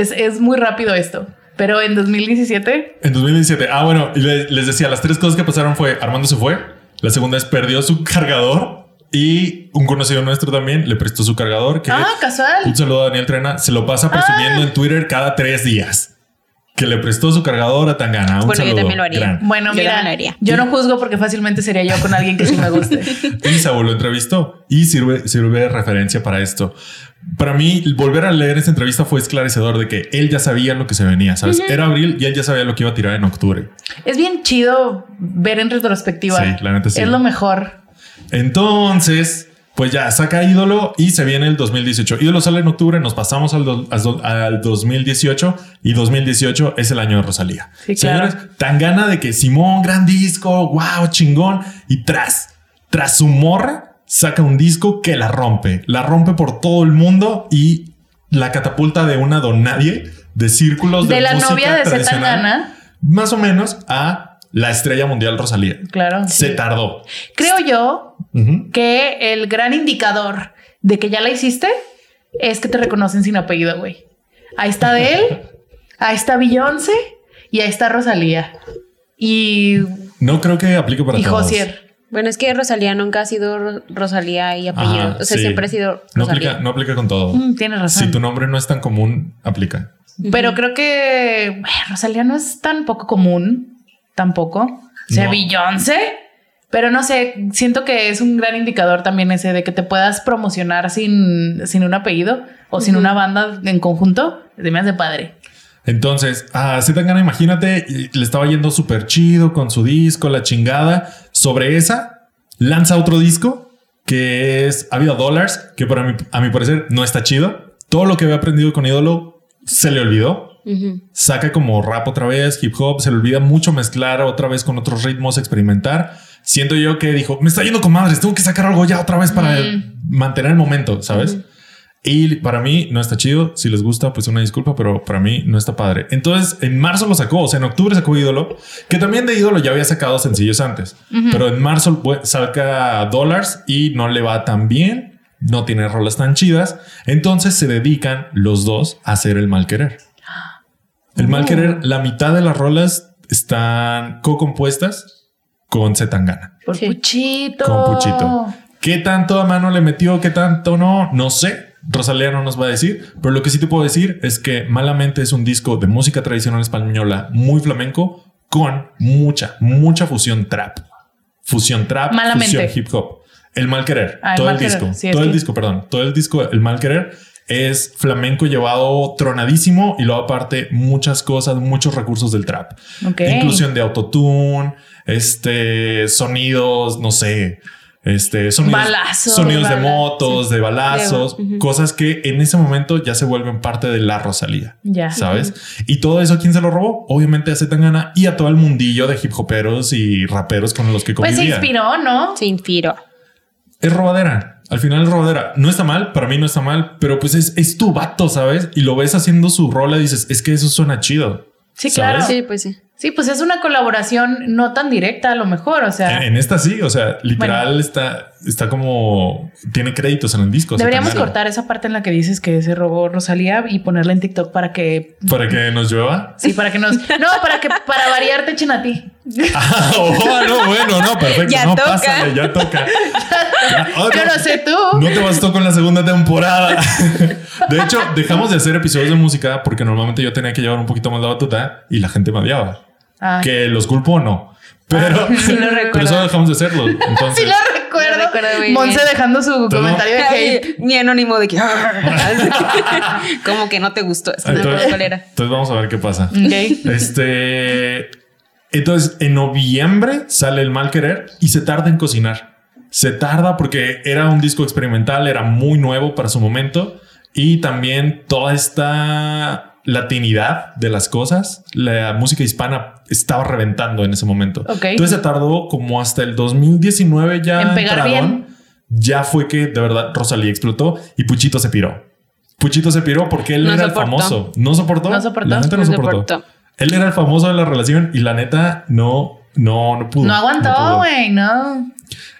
es, es muy rápido esto. Pero en 2017, En 2017. Ah, bueno, y le- les decía, las tres cosas que pasaron fue Armando se fue. La segunda es perdió su cargador y un conocido nuestro también le prestó su cargador. Que ah, casual. un saludo a Daniel Trena. Se lo pasa presumiendo Ah. en Twitter cada tres días. Que le prestó su cargador a Tangana. Un Bueno, yo saludo. también lo haría. gran. Bueno, Yo mira, lo haría. yo no juzgo porque fácilmente sería yo con alguien que sí me guste. (laughs) Y Saúl lo entrevistó y sirve, sirve de referencia para esto. Para mí, volver a leer esta entrevista fue esclarecedor de que él ya sabía lo que se venía, ¿sabes? Era abril y él ya sabía lo que iba a tirar en octubre. es bien chido ver en retrospectiva. Sí, la neta sí. Es lo mejor. Entonces, pues ya saca ídolo y se viene el 2018. Ídolo sale en octubre, nos pasamos al, do- al do- al 2018 y 2018 es el año de Rosalía. Sí, claro. Señores, tan gana de que Simón, gran disco, wow, chingón. Y tras, tras su morra, saca un disco que la rompe. La rompe por todo el mundo y la catapulta de una donadie de círculos de, De la música novia de tradicional. Más o menos a la estrella mundial Rosalía. Claro. Se tardó. Creo yo que el gran indicador de que ya la hiciste es que te reconocen sin apellido, güey. Ahí está de él, (laughs) ahí está Beyoncé y ahí está Rosalía. Y, No creo que aplique para y todos. Josier. Bueno, es que Rosalía nunca ha sido Ro- Rosalía y apellido. Ajá, o sea, sí. siempre ha sido No Rosalía. aplica, no aplica con todo. Mm, tienes razón. Si tu nombre no es tan común, aplica. Pero creo que bueno, Rosalía no es tan poco común, tampoco. O sea, No. Beyoncé. Pero no sé, siento que es un gran indicador también ese de que te puedas promocionar sin, sin un apellido o sin una banda en conjunto. Se me hace padre. Entonces, a Zetangana, imagínate, le estaba yendo súper chido con su disco, la chingada. Sobre esa, lanza otro disco que es Había Dollars, que para mí, a mi parecer no está chido. Todo lo que había aprendido con ídolo se le olvidó. Saca como rap otra vez, hip hop, se le olvida mucho mezclar otra vez con otros ritmos, experimentar. Siento yo que dijo, me está yendo con madres, tengo que sacar algo ya otra vez para mantener el momento, ¿sabes? Y para mí no está chido. Si les gusta, pues una disculpa, pero para mí no está padre. Entonces, en marzo lo sacó, o sea, en octubre sacó Ídolo, que también de Ídolo ya había sacado sencillos antes, pero en marzo saca Dollars y no le va tan bien, no tiene rolas tan chidas. Entonces se dedican los dos a hacer el mal querer. El mal Oh. querer, la mitad de las rolas están co-compuestas con Zetangana. Por Sí. Puchito. Con Puchito. ¿Qué tanto a mano le metió? ¿Qué tanto no? No sé. Rosalía no nos va a decir, pero lo que sí te puedo decir es que Malamente es un disco de música tradicional española muy flamenco con mucha, mucha fusión trap. Fusión trap, Malamente. fusión hip hop. El mal querer, Ah, el todo el Querer. disco, Sí, todo el que- disco, perdón, todo el disco, el mal querer es flamenco llevado tronadísimo y luego aparte muchas cosas, muchos recursos del trap. Inclusión de autotune, este, sonidos, no sé, este, sonidos, Balazos, sonidos de bala- motos, de balazos, De- cosas que en ese momento ya se vuelven parte de la Rosalía. Ya. ¿Sabes? Y todo eso, ¿quién se lo robó? Obviamente a Zetangana y a todo el mundillo de hip hoperos y raperos con los que Pues se convivía. inspiró, ¿no? Se inspiró. Es robadera. Al final es robadera. No está mal, para mí no está mal, pero pues es, es tu vato, ¿sabes? Y lo ves haciendo su rola y dices, es que eso suena chido. Sí, ¿Sabes? claro. Sí, pues sí. Sí, pues es una colaboración no tan directa a lo mejor, o sea, En, en esta sí, o sea, literal Bueno. está, está como tiene créditos en el disco. deberíamos cortar esa parte en la que dices que se robó Rosalía y ponerla en TikTok para que para que nos llueva. sí, para que nos no, para que para variar te echen a ti. (laughs) Ah, oh, no, bueno, no, perfecto. Ya no, toca. pásale, ya toca. (laughs) Ya, oh, Yo no sé tú. No te bastó con la segunda temporada. (laughs) De hecho, dejamos de hacer episodios de música porque normalmente yo tenía que llevar un poquito más la batuta y la gente me odiaba. Ah, Que los culpo o no. Pero, Sí lo pero eso dejamos de hacerlo. Entonces, Sí lo recuerdo. Muy Monse bien. dejando su Todo- comentario de Ay, hate. Mi anónimo de que. (laughs) Como que no te gustó. Es que entonces, recuerdo cuál era. entonces vamos a ver qué pasa. Este. Entonces, en noviembre sale el mal querer y se tarda en cocinar. Se tarda porque era un disco experimental, era muy nuevo para su momento y también toda esta latinidad de las cosas, la música hispana estaba reventando en ese momento. Ok. Entonces se tardó como hasta el 2019 ya En pegar bien. Ya fue que de verdad Rosalía explotó y Puchito se piró. Puchito se piró porque él No era soportó. el famoso. No soportó. No soportó. La neta no, No soportó. soportó. Él era el famoso de la relación y la neta no, no, no pudo. No aguantó, güey, no.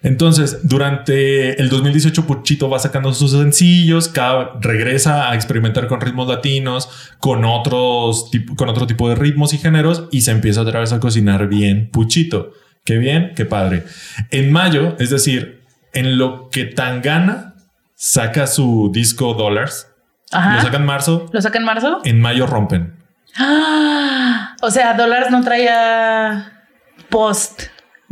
Entonces, durante el 2018, Puchito va sacando sus sencillos, cada, regresa a experimentar con ritmos latinos, con otros con otro tipo de ritmos y géneros, y se empieza otra vez a cocinar bien Puchito. Qué bien, qué padre. En mayo, es decir, en lo que Tangana saca su disco Dollars, Ajá. lo saca en marzo, ¿Lo saca en marzo? en mayo rompen. Ah, o sea, dólares no traía post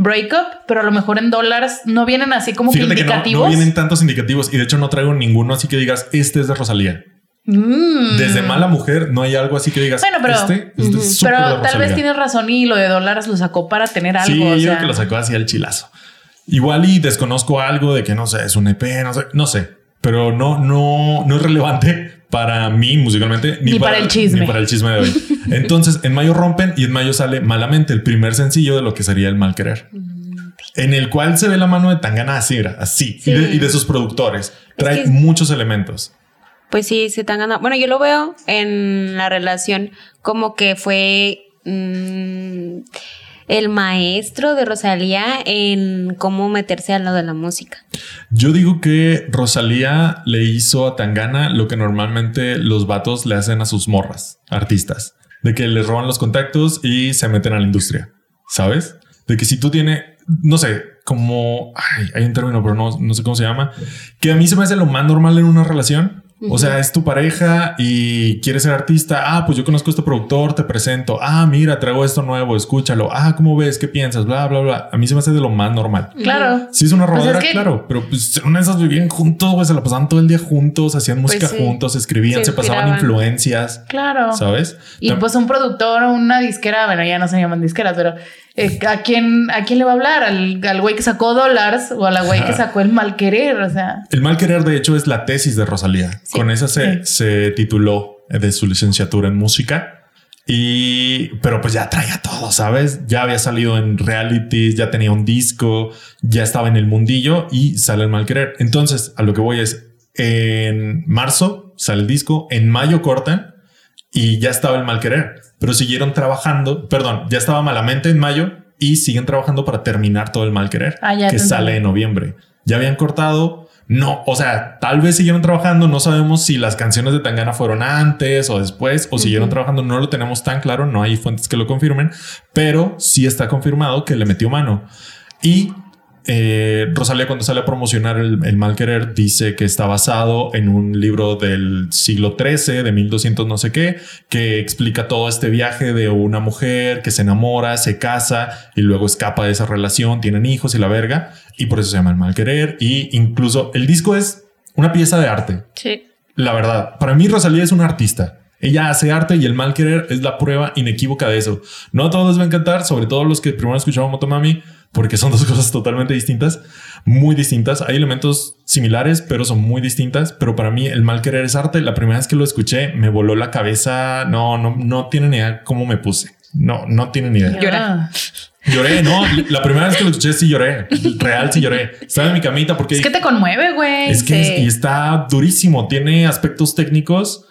breakup, pero a lo mejor en dólares no vienen así como que Fíjate que no, indicativos. no vienen tantos indicativos y de hecho no traigo ninguno así que digas, este es de Rosalía. Mm. Desde Mala Mujer no hay algo así que digas, Bueno, pero- este es de Ujú. súper Pero de tal vez Rosalía". tienes razón y lo de dólares lo sacó para tener algo. Sí, o yo sea, creo que lo sacó así al chilazo. Igual y desconozco algo de que no sé, es un EP, no sé, no sé, pero no, no, no es relevante para mí musicalmente Ni para el chisme. Ni para el chisme de hoy. (laughs) Entonces, en mayo rompen y en mayo sale Malamente, el primer sencillo de lo que sería el mal querer. En el cual se ve la mano de Tangana así, así, Sí. y, de, y de sus productores. Trae que- muchos elementos. Pues sí, se están ganando. Bueno, yo lo veo en la relación como que fue mm, el maestro de Rosalía en cómo meterse al lado de la música. Yo digo que Rosalía le hizo a Tangana lo que normalmente los vatos le hacen a sus morras, artistas, de que les roban los contactos y se meten a la industria, ¿sabes? De que si tú tienes, no sé, como, ay, hay un término, pero no, no sé cómo se llama, que a mí se me hace lo más normal en una relación. O sea, es tu pareja y quieres ser artista. Ah, pues yo conozco a este productor, te presento. Ah, mira, traigo esto nuevo, escúchalo. Ah, ¿cómo ves? ¿Qué piensas? Bla, bla, bla. A mí se me hace de lo más normal. Claro. Sí, es una Pues es robadera, que- claro, pero pues una de esas vivían juntos, güey, se la pasaban todo el día juntos, hacían música sí. juntos, escribían, Se se, pasaban influencias, Claro. ¿sabes? Y pues un productor o una disquera, bueno, ya no se llaman disqueras, pero eh, ¿a, quién, ¿a quién le va a hablar? ¿Al, al güey que sacó dólares o a la güey que sacó el mal querer? O sea, El mal querer, de hecho, es la tesis de Rosalía. Con esa se, se tituló de su licenciatura en música. Y, pero pues ya traía todo, ¿sabes? Ya había salido en realities, ya tenía un disco, ya estaba en el mundillo y sale el mal querer. Entonces, a lo que voy es, en marzo sale el disco, en mayo cortan y ya estaba el mal querer, pero siguieron trabajando, perdón, ya estaba malamente en mayo y siguen trabajando para terminar todo el mal querer, Ah, que sale en noviembre. Ya habían cortado, no, o sea, tal vez siguieron trabajando, no sabemos si las canciones de Tangana fueron antes o después o siguieron trabajando, no lo tenemos tan claro, no hay fuentes que lo confirmen, pero sí está confirmado que le metió mano. Y eh, Rosalía cuando sale a promocionar el, el mal querer dice que está basado en un libro del siglo XIII, de 1200 no sé qué, que explica todo este viaje de una mujer que se enamora, se casa y luego escapa de esa relación, tienen hijos y la verga, y por eso se llama el mal querer. Y incluso el disco es una pieza de arte. Sí. La verdad, para mí Rosalía es una artista. Ella hace arte y el mal querer es la prueba inequívoca de eso. No a todos les va a encantar, sobre todo los que primero escuchaban Motomami, porque son dos (laughs) cosas totalmente distintas, muy distintas. Hay elementos similares, pero son muy distintas. Pero para mí el mal querer es arte. La primera vez que lo escuché me voló la cabeza. No, no, no tienen idea cómo me puse. No, no tienen idea. Llora. Lloré, no. La primera vez que lo escuché sí lloré. Real sí lloré. Estaba en mi camita porque es que te conmueve, güey. es que Sí. es- y está durísimo. Tiene aspectos técnicos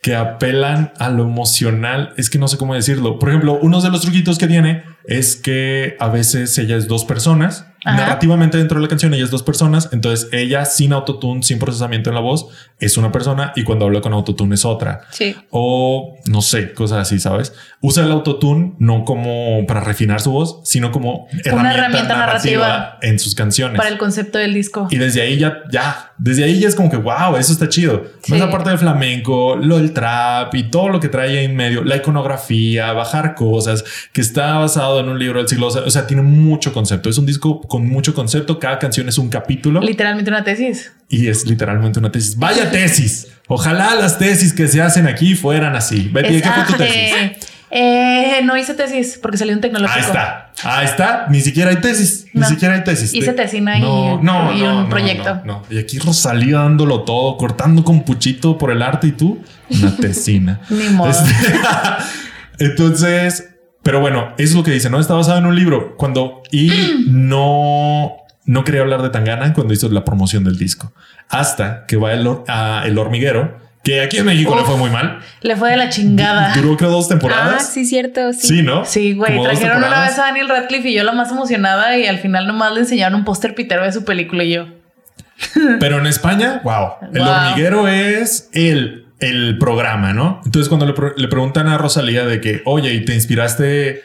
que apelan a lo emocional. Es que no sé cómo decirlo. Por ejemplo, uno de los truquitos que tiene es que a veces ella es dos personas. Ajá. Narrativamente dentro de la canción ella es dos personas. Entonces ella sin autotune, sin procesamiento en la voz, es una persona y cuando habla con autotune es otra. Sí. O no sé, cosas así, ¿sabes? Usa el autotune no como para refinar su voz, sino como herramienta, herramienta narrativa, narrativa en sus canciones. Para el concepto del disco. Y desde ahí ya, ya, desde ahí ya es como que, wow, eso está chido. Sí. Más aparte del flamenco, lo del trap y todo lo que trae ahí en medio, la iconografía, bajar cosas, que está basado en un libro del siglo, o sea, tiene mucho concepto. Es un disco con mucho concepto. Cada canción es un capítulo Literalmente una tesis. Y es literalmente una tesis. Vaya tesis. Ojalá las tesis que se hacen aquí fueran así. Betty, ¿de Es- ¿qué fue tu tesis? eh, no hice tesis porque salió un tecnológico. Ahí está. Ahí está. Ni siquiera hay tesis. Ni siquiera hay tesis. Hice tesina y- no, no, y no, un no, proyecto. No, no. Y aquí Rosalía dándolo todo, cortando con puchito por el arte y tú una (laughs) tesina. Ni modo. Este- (laughs) Entonces, pero bueno, eso es lo que dice, ¿no? Está basado en un libro. Cuando y (clears throat) no, no quería hablar de Tangana cuando hizo la promoción del disco. Hasta que va el, a El Hormiguero, que aquí en México le fue muy mal. Le fue de la chingada. Duró creo dos Ah, temporadas. sí, cierto. Sí. Sí, ¿no? Sí, güey. Trajeron una vez a Daniel Radcliffe y yo la más emocionada y al final nomás le enseñaron un póster pitero de su película y yo. (laughs) Pero en España, wow. El Wow. hormiguero es el, el programa, ¿no? Entonces, cuando le, le preguntan a Rosalía de que, oye, ¿y te inspiraste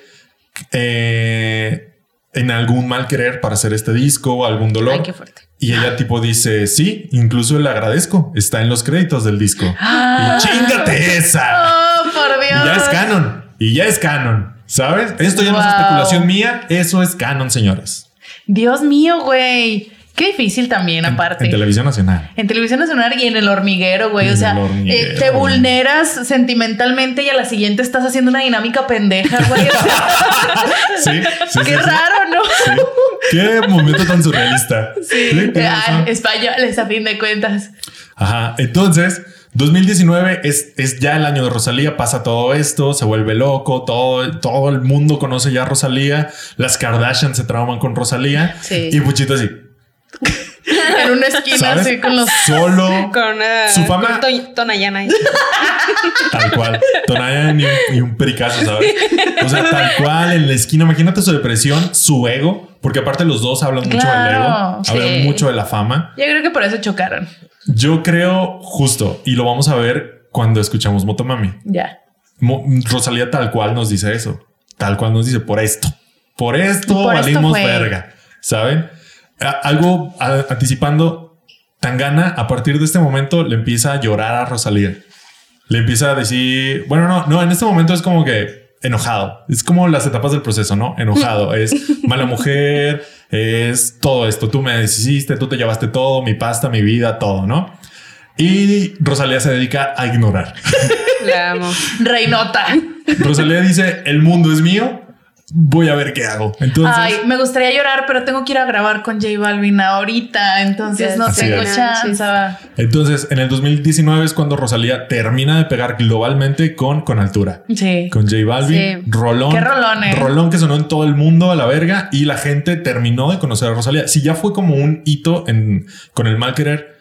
eh, en algún mal querer para hacer este disco o algún dolor? Ay, qué fuerte. Y ella tipo dice, sí, incluso le agradezco. Está en los créditos del disco. Ah. Y chingate esa. Oh, por Y Dios. ya es canon. Y ya es canon. ¿Sabes? Esto ya no es especulación mía. Eso es canon, señores. Dios mío, güey. Qué difícil también, En- aparte. En, televisión nacional. En televisión nacional y en el hormiguero, güey. En O sea, eh, te vulneras sentimentalmente y a la siguiente estás haciendo una dinámica pendeja, güey. O sea, (laughs) Sí, sí, qué sí, raro, ¿no? Qué momento tan surrealista. Sí, Ah, españoles a fin de cuentas. Ajá. Entonces, 2019 es, es ya el año de Rosalía. Pasa todo esto, se vuelve loco. Todo, todo el mundo conoce ya a Rosalía. Las Kardashian se trauman con Rosalía. Sí. Y Puchito así, En una esquina ¿sabes? así con los. Solo, Con una. Su fama- con to- Tonayana. tal cual. Tonayan y un, y un pericazo, ¿sabes? O sea, tal cual en la esquina. Imagínate su depresión, su ego. Porque aparte los dos hablan mucho del ego. Hablan mucho de la fama. Yo creo que por eso chocaron. Yo creo justo, y lo vamos a ver cuando escuchamos Motomami. Ya. Mo- Rosalía tal cual nos dice eso. Tal cual nos dice por esto. Por esto Por valimos verga. ¿Saben? Algo a- anticipando. Tangana a partir de este momento le empieza a llorar a Rosalía. Le empieza a decir, bueno, no, no, en este momento es como que enojado. Es como las etapas del proceso, ¿no? Enojado. (laughs) es mala mujer, es todo esto. Tú me deshiciste, tú te llevaste todo, mi pasta, mi vida, todo, ¿no? Y Rosalía se dedica a ignorar. La amo. Reinota. Rosalía dice, el mundo es mío, voy a ver qué hago. Entonces, Ay, me gustaría llorar, pero tengo que ir a grabar con J Balvin ahorita, entonces no tengo es. chance. entonces en el 2019 es cuando Rosalía termina de pegar globalmente con Con Altura. Sí. Con J Balvin, Sí. Rolón. Qué rolón, eh. Rolón que sonó en todo el mundo a la verga y la gente terminó de conocer a Rosalía. Si ya fue como un hito en, con el mal querer,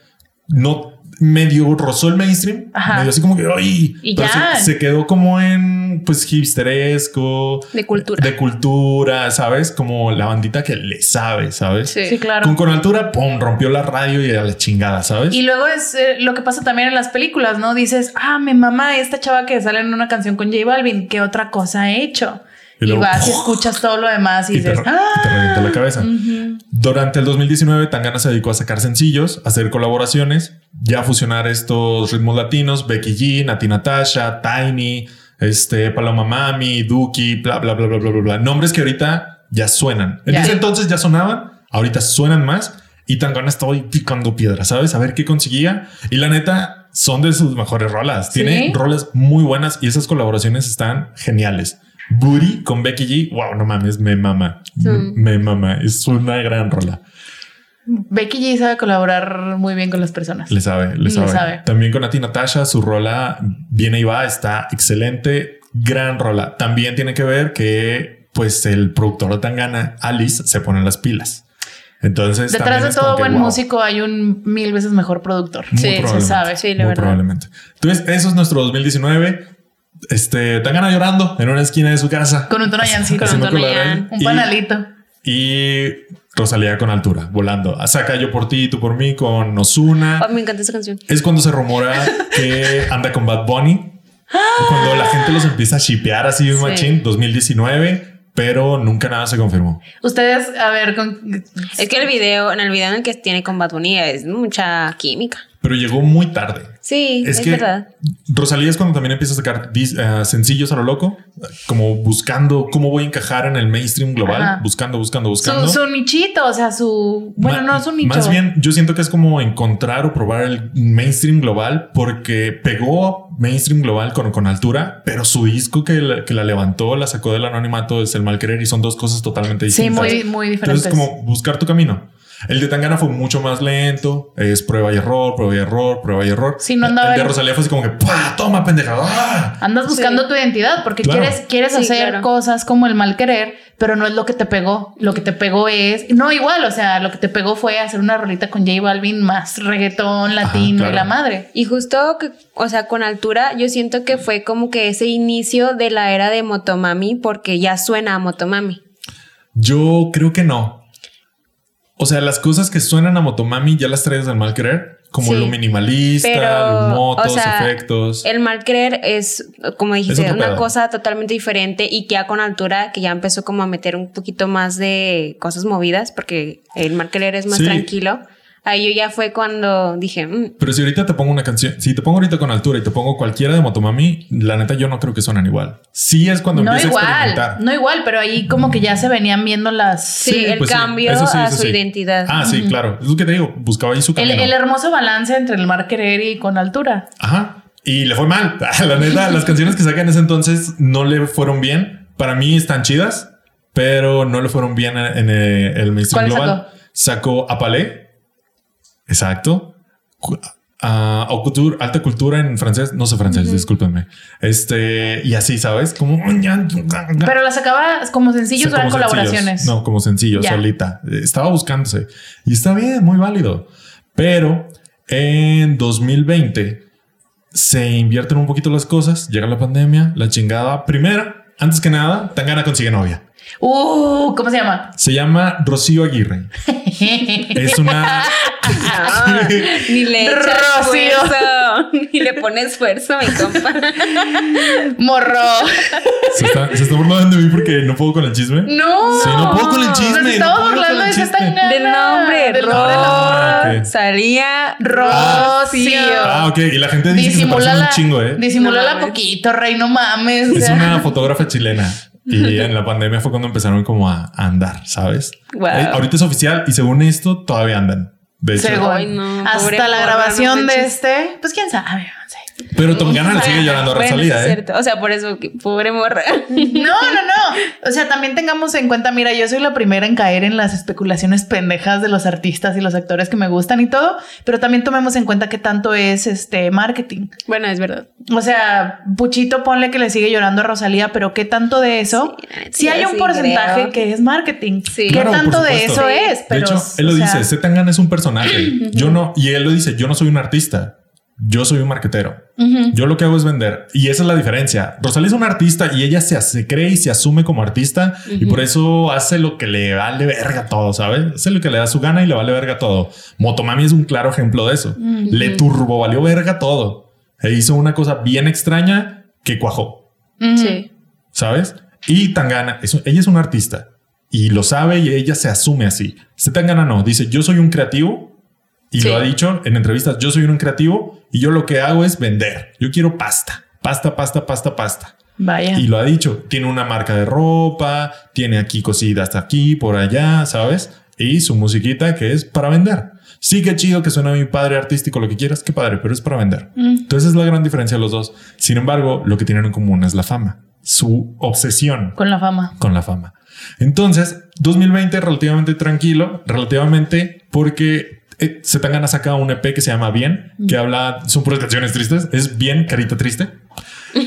no medio rozó el mainstream, Ajá. medio así como que ¡ay! Y Pero ya. Se, se quedó como en pues hipsteresco, De cultura. de cultura, ¿sabes? Como la bandita que le sabe, ¿sabes? Sí. Sí, claro. Con Con Altura, pum, rompió la radio y a la chingada, ¿sabes? Y luego es eh, lo que pasa también en las películas, ¿no? Dices, ah, me mamá esta chava que sale en una canción con J Balvin, ¿qué otra cosa ha hecho? Y vas y escuchas todo lo demás y, y te, dices, y te revienta la ah, cabeza. Durante el 2019, Tangana se dedicó a sacar sencillos, a hacer colaboraciones, ya a fusionar estos ritmos latinos, Becky G, Nati Natasha, Tiny, este, Paloma Mami, Duki, bla, bla, bla, bla, bla, bla, bla. Nombres que ahorita ya suenan. En ese entonces ya sonaban, ahorita suenan más y Tangana estaba ahí picando piedra, ¿sabes? A ver qué conseguía. Y la neta, son de sus mejores rolas. Tiene ¿Sí? rolas muy buenas y esas colaboraciones están geniales. Booty con Becky G, wow, no mames, me mama. Sí. Me mama. Es una gran rola. Becky G sabe colaborar muy bien con las personas. Le sabe, le Le sabe. También con Nati Natasha, su rola Viene y va, está excelente. Gran rola. También tiene que ver que, pues, el productor de Tangana, Alice, se pone las pilas. Entonces, Detrás de todo que, buen wow, músico hay un mil veces mejor productor. Muy Sí, se sabe. Sí, la muy verdad. probablemente. Entonces, eso es nuestro 2019. Este, Tangana llorando en una esquina de su casa. Con un tonayancito, Con un colaboración. un Y- panalito. y Rosalía con altura, volando. Saca yo por ti, tú por mí con Ozuna. Oh, me encanta esa canción. Es cuando se rumora (laughs) que anda con Bad Bunny. Cuando la gente los empieza a shipear así un Sí. machín, 2019, pero nunca nada se confirmó. Ustedes, a ver, con, Es que el video, en el video en el que tiene con Bad Bunny es mucha química. Pero llegó muy tarde. Sí, es, Es, que verdad. Rosalía es cuando también empieza a sacar eh, sencillos a lo loco, como buscando cómo voy a encajar en el mainstream global, Ajá. buscando, buscando, buscando. su, su nichito, o sea, su. Bueno, Ma- no es un nicho. Más bien, yo siento que es como encontrar o probar el mainstream global porque pegó mainstream global con, con altura, pero su disco que la, que la levantó, la sacó del anonimato, es el mal querer y son dos cosas totalmente Sí, distintas. muy, muy diferentes. Entonces, como buscar tu camino. El de Tangana fue mucho más lento, es prueba y error, prueba y error, prueba y error. Sí, no andaba El de Rosalía fue así como que ¡pah! Toma, pendeja. ¡ah! Andas buscando tu identidad porque Claro. quieres, quieres Sí, hacer claro. cosas como el mal querer, pero no es lo que te pegó. Lo que te pegó es. No, igual, o sea, lo que te pegó fue hacer una rolita con J Balvin más reggaetón latino claro. y la madre. Y justo que, o sea, con altura, yo siento que fue como que ese inicio de la era de Motomami, porque ya suena a Motomami. Yo creo que no. O sea, las cosas que suenan a Motomami ya las traes del mal querer, como Sí. lo minimalista, Pero, los motos, o sea, efectos. El mal creer es, como dijiste, una pedo. cosa totalmente diferente y que ya con altura, que ya empezó como a meter un poquito más de cosas movidas, porque el mal creer es más Sí. tranquilo. Ahí yo ya fue cuando dije, mm, Pero si ahorita te pongo una canción, si te pongo ahorita con altura y te pongo cualquiera de Motomami, la neta yo no creo que suenan igual. Sí es cuando No empieza a igual, experimentar. no igual, pero ahí como que ya se venían viendo las. Sí, el cambio pues Eso a su identidad. Ah, sí, claro. Es lo que te digo. Buscaba ahí su El, camino. el hermoso balance entre el mar querer y con altura. Ajá. Y le fue mal. (laughs) La neta, las canciones que sacan en ese entonces no le fueron bien. Para mí están chidas, pero no le fueron bien en, eh, el mainstream ¿Cuál global. Sacó Apalé. Exacto. Ah, couture, alta cultura en francés. No sé francés, discúlpenme. Este, y así, ¿sabes? Como. Pero las sacabas como sencillos o eran colaboraciones. No, como sencillo, solita. Estaba buscándose. Y está bien, muy válido. Pero en 2020 se invierten un poquito las cosas. Llega la pandemia, la chingada. Primera, antes que nada, Tangana consigue novia. Uh, ¿cómo se llama? Se llama Rocío Aguirre. (laughs) es una. Ni le Rocío. esfuerzo, ni le pone esfuerzo, mi compa. Morro. se, está, se está burlando de mí porque no puedo con el chisme. No. Sí, no puedo con el chisme, Nos no estamos con burlando de tangana. Del nombre, Del nombre de la Ah. Salía Rocío. Ah, ok. Y la gente dice que se parece un chingo, ¿eh? disimúlala No poquito, rey, no mames. o Es sea. una fotógrafa chilena. Y en la pandemia fue cuando empezaron como a, andar, ¿sabes? Wow. Eh, ahorita es oficial y según esto todavía andan. De hecho, Según. Ay, no, Hasta pobre la grabación no de este, pues quién sabe. Pero Tongana le sigue llorando a Bueno, Rosalía, es ¿eh? cierto. O sea, por eso, pobre morra. (laughs) No, no, no. O sea, también tengamos en cuenta, mira, yo soy la primera en caer en las especulaciones pendejas de los artistas y los actores que me gustan y todo, pero también tomemos en cuenta que tanto es este marketing. bueno, es verdad. O sea, Puchito ponle que le sigue llorando a Rosalía, pero ¿qué tanto de eso? Sí, neta, Sí, hay un sí porcentaje creo. que es marketing. Sí. ¿Qué Claro, tanto de eso Sí. es? Pero, de hecho, él lo o sea, dice, Zetangana es un personaje. (clears throat) yo no, y él lo dice, yo no soy un artista. Yo soy un marquetero. Yo lo que hago es vender. Y esa es la diferencia. Rosalía es una artista y ella se, se cree y se asume como artista y por eso hace lo que le vale verga todo, ¿sabes? Hace lo que le da su gana y le vale verga todo. Motomami es un claro ejemplo de eso. Le turbo valió verga todo. E hizo una cosa bien extraña que cuajó. Sí. ¿sabes? Y Tangana, es- ella es una artista y lo sabe y ella se asume así. Este Tangana no, dice yo soy un creativo y Sí. lo ha dicho en entrevistas, yo soy un creativo y yo lo que hago es vender. Yo quiero pasta, pasta, pasta, pasta, pasta. Vaya. Y lo ha dicho, tiene una marca de ropa, tiene aquí cositas hasta aquí, por allá, ¿sabes? Y su musiquita que es para vender. Sí, qué chido que suena mi padre artístico, lo que quieras, qué padre, pero es para vender. Entonces es la gran diferencia de los dos. Sin embargo, lo que tienen en común es la fama, su obsesión Con la fama. con la fama. Entonces, 2020 relativamente tranquilo, relativamente porque eh, Zetangana saca un EP que se llama Bien, que habla, son puras canciones tristes, es bien carita triste.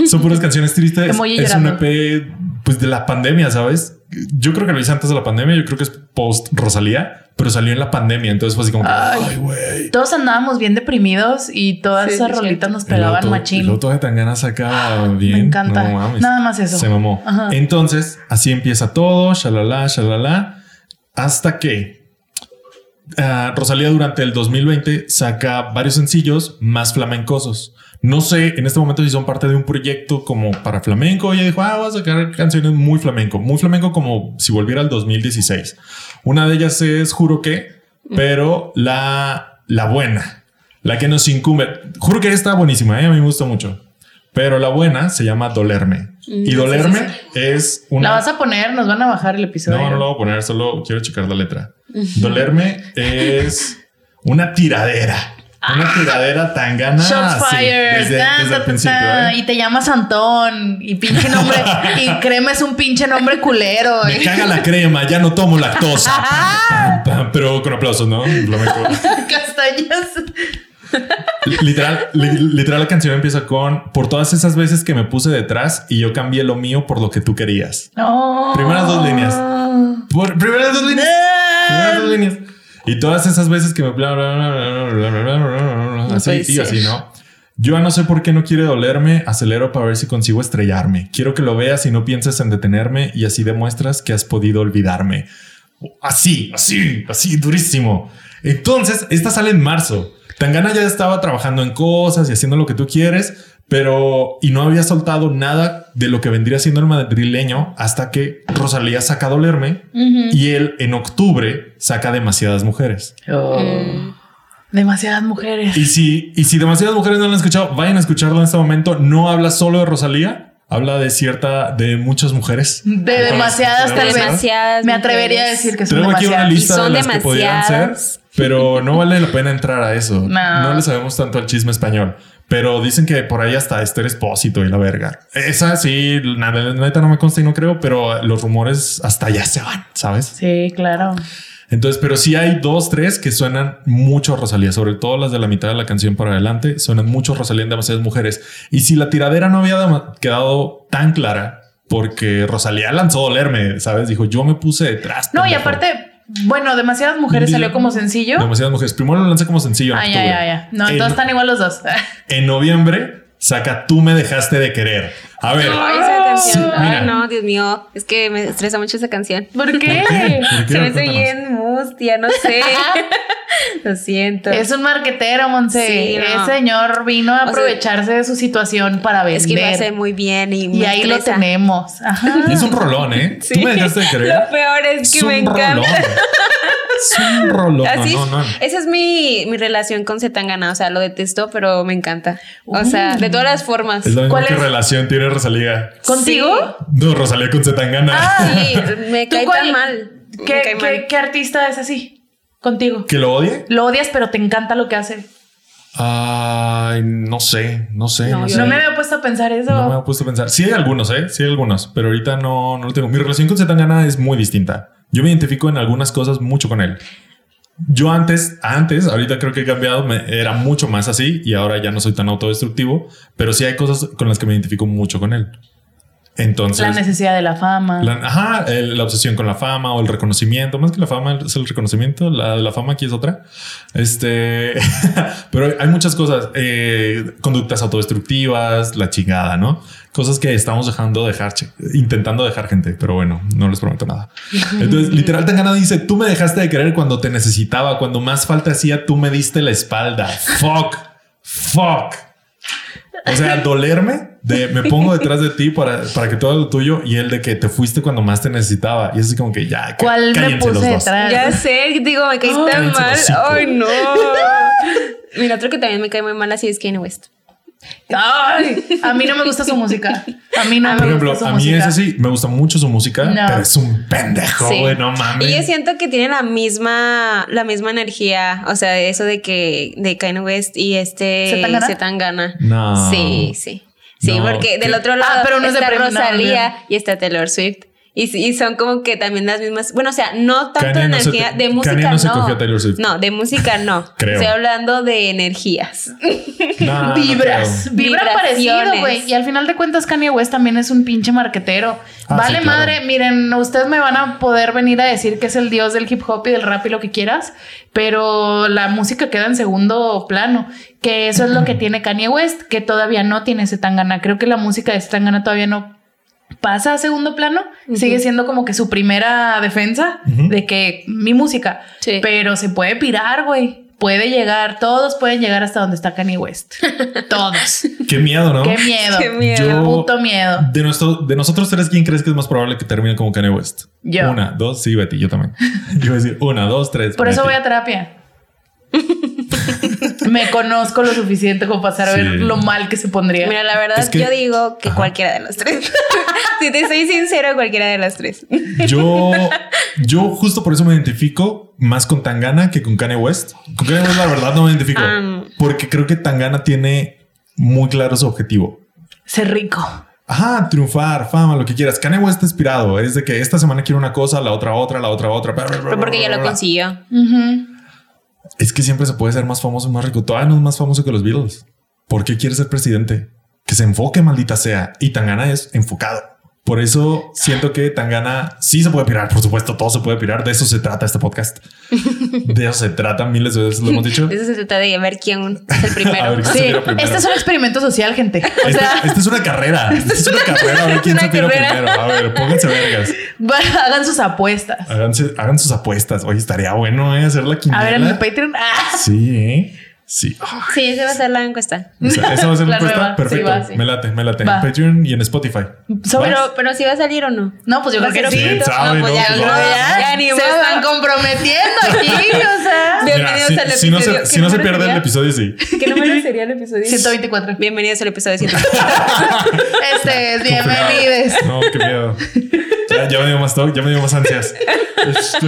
Son puras canciones tristes. Es un. EP pues de la pandemia, ¿sabes? Yo creo que lo hice antes de la pandemia, yo creo que es post Rosalía, pero salió en la pandemia, entonces fue así como Ay. güey. Todos andábamos bien deprimidos y todas Sí, esas sí, rolitas nos pegaban todo- y machín. luego todo de Tangana saca bien. Me encanta. No mames. Nada más eso. Se mamó. Ajá. Entonces, así empieza todo, shalala, shalala. hasta que ah, Rosalía durante el 2020 saca varios sencillos más flamencosos. No sé en este momento si son parte de un proyecto como para flamenco. Ella dijo, ah, voy a sacar canciones muy flamenco, muy flamenco como si volviera al 2016. Una de ellas es Juro que, pero la, la buena, la que nos incumbe. Juro que está buenísima, ¿eh? a mí me gusta mucho. Pero la buena se llama Dolerme. Y Dolerme es una. La vas a poner, nos van a bajar el episodio. No, no lo voy a poner, solo quiero checar la letra. Dolerme (laughs) es una tiradera. Una tiradera tan gana. Shots fired. desde, Ta, desde ta, el ta, principio. ta. ¿eh? Y te llamas Antón. Y pinche nombre. (laughs) y crema es un pinche nombre culero. Me caga la crema, ya no tomo lactosa. (laughs) Pam, pam, Pero con aplausos, ¿no? Castañas literal, li, literal, la canción empieza con por todas esas veces que me puse detrás y yo cambié lo mío por lo que tú querías. Oh. Primeras dos líneas. Por, primeras dos líneas. Primeras dos líneas. Y todas esas veces que me así y así, ¿no? Yo no sé por qué no quiere dolerme, acelero para ver si consigo estrellarme. Quiero que lo veas y no pienses en detenerme y así demuestras que has podido olvidarme. Así, así, así, durísimo. Entonces, esta sale en marzo. Tangana ya estaba trabajando en cosas y haciendo lo que tú quieres, pero y no había soltado nada de lo que vendría siendo el madrileño hasta que Rosalía saca Dolerme y él en octubre saca Demasiadas Mujeres. Oh. Demasiadas mujeres. Y si, y si demasiadas mujeres no lo han escuchado, vayan a escucharlo en este momento. No habla solo de Rosalía, habla de cierta, de muchas mujeres. De demasiadas, De tal vez. demasiadas Me atrevería a decir que son Traigo aquí una demasiadas. lista Y son de las que podrían ser, demasiadas. Pero no vale la pena entrar a eso. No. No, le sabemos tanto al chisme español. Pero dicen que por ahí hasta Esther Espósito y la verga. Esa sí, la neta no me consta y no creo, pero los rumores hasta allá se van, ¿sabes? Sí, claro. Entonces, pero sí hay dos, tres que suenan mucho a Rosalía, sobre todo las de la mitad de la canción para adelante, suenan mucho a Rosalía en demasiadas mujeres. Y si la tiradera no había quedado tan clara, porque Rosalía lanzó dolerme, ¿sabes? Dijo, yo me puse detrás. No, y pendejo". aparte, bueno, demasiadas mujeres salió como sencillo. Demasiadas mujeres. Primero lo lancé como sencillo. en Ah, ya, ya, ya. No, En- entonces están igual los dos. En noviembre saca Tú me dejaste de querer. A ver. Ay, esa canción. Sí. Ay, no, Dios mío. Es que me estresa mucho esa canción. ¿Por qué? ¿Por qué? Se me hace bien mustia, no sé. (laughs) Lo siento. Es un marquetero, Monse. Sí, no. Ese señor vino a sea, aprovecharse de su situación para vender. Es que lo hace muy bien y, y me ahí lo tenemos. Ajá. Es un rolón, ¿eh? Sí. Tú me dejaste de querer. Lo peor es que Es me un encanta. Rolón. Es un rolón. Así, No, no, no. esa es mi, mi relación con Zetangana. O sea, lo detesto, pero me encanta. O sea, de todas las formas. Es la misma ¿Cuál que es? relación tiene Rosalía. ¿Contigo? No, Rosalía con Zetangana. Ah. Sí, (laughs) me ¿Tú cae cuál- tan mal. ¿Qué, cae qué- mal. qué artista es así? Contigo. ¿Que lo odie? Lo odias, pero te encanta lo que hace. Ay, no sé, no sé. No, No, yo sé. No me había puesto a pensar eso. No me he puesto a pensar. Sí hay algunos, ¿eh? Sí hay algunos, pero ahorita no, no lo tengo. Mi relación con Zetangana es muy distinta. Yo me identifico en algunas cosas mucho con él. Yo antes, antes, ahorita creo que he cambiado, me- era mucho más así y ahora ya no soy tan autodestructivo, pero sí hay cosas con las que me identifico mucho con él. Entonces, la necesidad de la fama. la, ajá, el- la obsesión con la fama o el reconocimiento, más que la fama es el reconocimiento, la, la fama aquí es otra. Este, (laughs) pero hay muchas cosas, eh, conductas autodestructivas, la chingada, ¿no? Cosas que estamos dejando dejar, intentando dejar gente, pero bueno, no les prometo nada. (laughs) Entonces, literal, Tangana dice: Tú me dejaste de querer cuando te necesitaba, cuando más falta hacía, tú me diste la espalda. Fuck, fuck. O sea, dolerme de me pongo detrás de ti para, para que todo lo tuyo y el de que te fuiste cuando más te necesitaba. Y es así como que ya. ¿Cuál me cállense los puse dos. detrás? Ya sé, digo, me tan Cállense mal. Ay, no. Mira, otro que también me cae muy mal así es Kanye West. Ay, a mí no me gusta su música. A mí no me Por ejemplo, gusta su a mí música. ese sí me gusta mucho su música, No. pero es un pendejo, Sí. güey. No mames. Y yo siento que tiene la misma, la misma energía. O sea, eso de que de Kanye West y este ¿Zetangana? Zetangana. No. Sí, sí. Sí, No, porque del ¿qué? otro lado Ah, pero no está Rosalía y está Taylor Swift. Y, son como que también las mismas. Bueno, o sea, no tanto Kanye no energía. te- de Kanye música no se no. cogió a Taylor Swift. No, de música no. (laughs) Creo. Estoy hablando de energías. (laughs) No, no Vibras, creo. vibra parecido, Vibraciones. güey. Y al final de cuentas, Kanye West también es un pinche marquetero. Ah, vale sí, claro. madre, miren, ustedes me van a poder venir a decir que es el dios del hip hop y del rap y lo que quieras, pero la música queda en segundo plano. Que eso es lo que tiene Kanye West, que todavía no tiene ese tangana. Creo que la música de ese tangana todavía no pasa a segundo plano, sigue siendo como que su primera defensa de que mi música, Sí. pero se puede pirar, güey. Puede llegar, todos pueden llegar hasta donde está Kanye West. (laughs) todos. Qué miedo, ¿no? Qué miedo. Qué miedo. Yo- Puto miedo. De, nuestro, de nosotros tres, ¿quién crees que es más probable que termine como Kanye West? Yo. Una, dos, sí, Betty, yo también. (laughs) Yo iba a decir una, dos, tres. Por eso voy a terapia. (laughs) Me conozco lo suficiente como para saber Sí. lo mal que se pondría. Mira, la verdad, Es que- yo digo que Ajá. cualquiera de las tres. (laughs) si te soy sincero, cualquiera de las tres. Yo, (laughs) yo justo por eso me identifico más con Tangana que con Kanye West. Con Kanye West, la verdad, no me identifico. Porque creo que Tangana tiene muy claro su objetivo. Ser rico. Ajá, triunfar, fama, lo que quieras. Kanye West está inspirado. Es de que esta semana quiero una cosa, la otra otra, la otra otra. bla, bla, bla, Pero porque ya bla, lo bla. consiguió. Es que siempre se puede ser más famoso, más rico. Todavía no es más famoso que los Beatles. ¿Por qué quiere ser presidente? Que se enfoque, maldita sea. Y Tangana es enfocado. Por eso siento que Tangana sí se puede pirar. Por supuesto, todo se puede pirar. De eso se trata este podcast. De eso se trata. Miles de veces lo hemos dicho. (laughs) De eso se trata de ver quién es el (laughs) A primero. ver, ¿quién Sí, primero? este es un experimento social, gente. O Esta, sea, esta es una carrera. (laughs) Esta es una carrera. A ver quién se tira carrera. primero. A ver, pónganse vergas. bueno, hagan sus apuestas. Háganse- hagan sus apuestas. Oye, estaría bueno ¿eh? hacer la quiniela. A ver, en el Patreon. ¡ah! Sí, ¿eh? Sí. Sí, esa va a ser la encuesta. esa, esa va a ser la (laughs) La encuesta. nueva. Perfecto. Sí, va, sí. Me late, me late. Va. En Patreon y en Spotify. ¿Vas? Pero, pero si va a salir o no. No, pues yo creo que sí. ser ¿Quién sabe, pues no? ya, Pues no, va. ya, ya ni Se están comprometiendo aquí, o sea. (laughs) Mira, Bienvenidos si, al si no se, episodio. si ¿Qué no se pierde el sería? episodio, sí. ¿Qué número (laughs) sería el episodio? 124. Bienvenidos al episodio 124. Este es bienvenidos. No, qué miedo. Ya, ya me dio más toque, ya me dio más ansias. Este.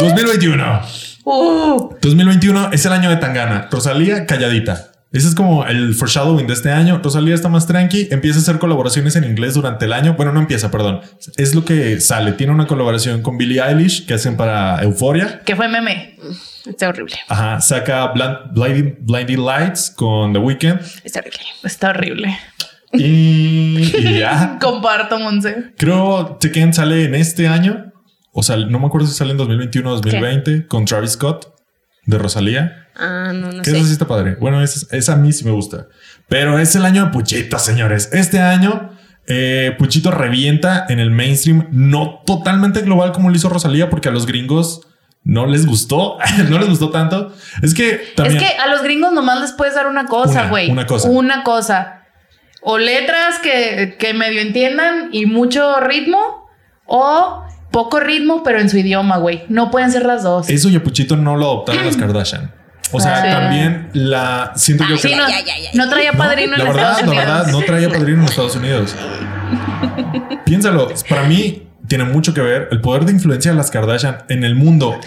2021. Uh, 2021 es el año de Tangana. Rosalía calladita. Ese es como el foreshadowing de este año. Rosalía está más tranqui, empieza a hacer colaboraciones en inglés durante el año. Bueno, no empieza, perdón. Es lo que sale. Tiene una colaboración con Billie Eilish que hacen para Euforia. que fue meme. Está horrible. Ajá, saca Blind- Blinding, Blinding Lights con The Weeknd. Está horrible. Está horrible. Y, y ya. (laughs) Comparto, Monse. Creo Tekken sale en este año. O sea, no me acuerdo si sale en 2021 o 2020 con Travis Scott de Rosalía. Ah, no, no Que sé. esa sí está padre. Bueno, esa, esa a mí sí me gusta. Pero es el año de Puchito, señores. Este año, eh, Puchito revienta en el mainstream, no totalmente global como lo hizo Rosalía, porque a los gringos no les gustó, (laughs) no les gustó tanto. Es que también. Es que a los gringos nomás les puedes dar una cosa, Una, güey. una cosa. Una cosa. O letras que, que medio entiendan y mucho ritmo. O poco ritmo, pero en su idioma, güey. No pueden ser las dos. Eso y a Puchito no lo adoptaron las Kardashian. O sea, Ah, Sí. también la siento yo que Sí, no, ya, ya, ya. no traía No, padrino la en verdad, Estados la Unidos. verdad, no traía padrino en Estados Unidos. (laughs) Piénsalo, para mí tiene mucho que ver el poder de influencia de las Kardashian en el mundo,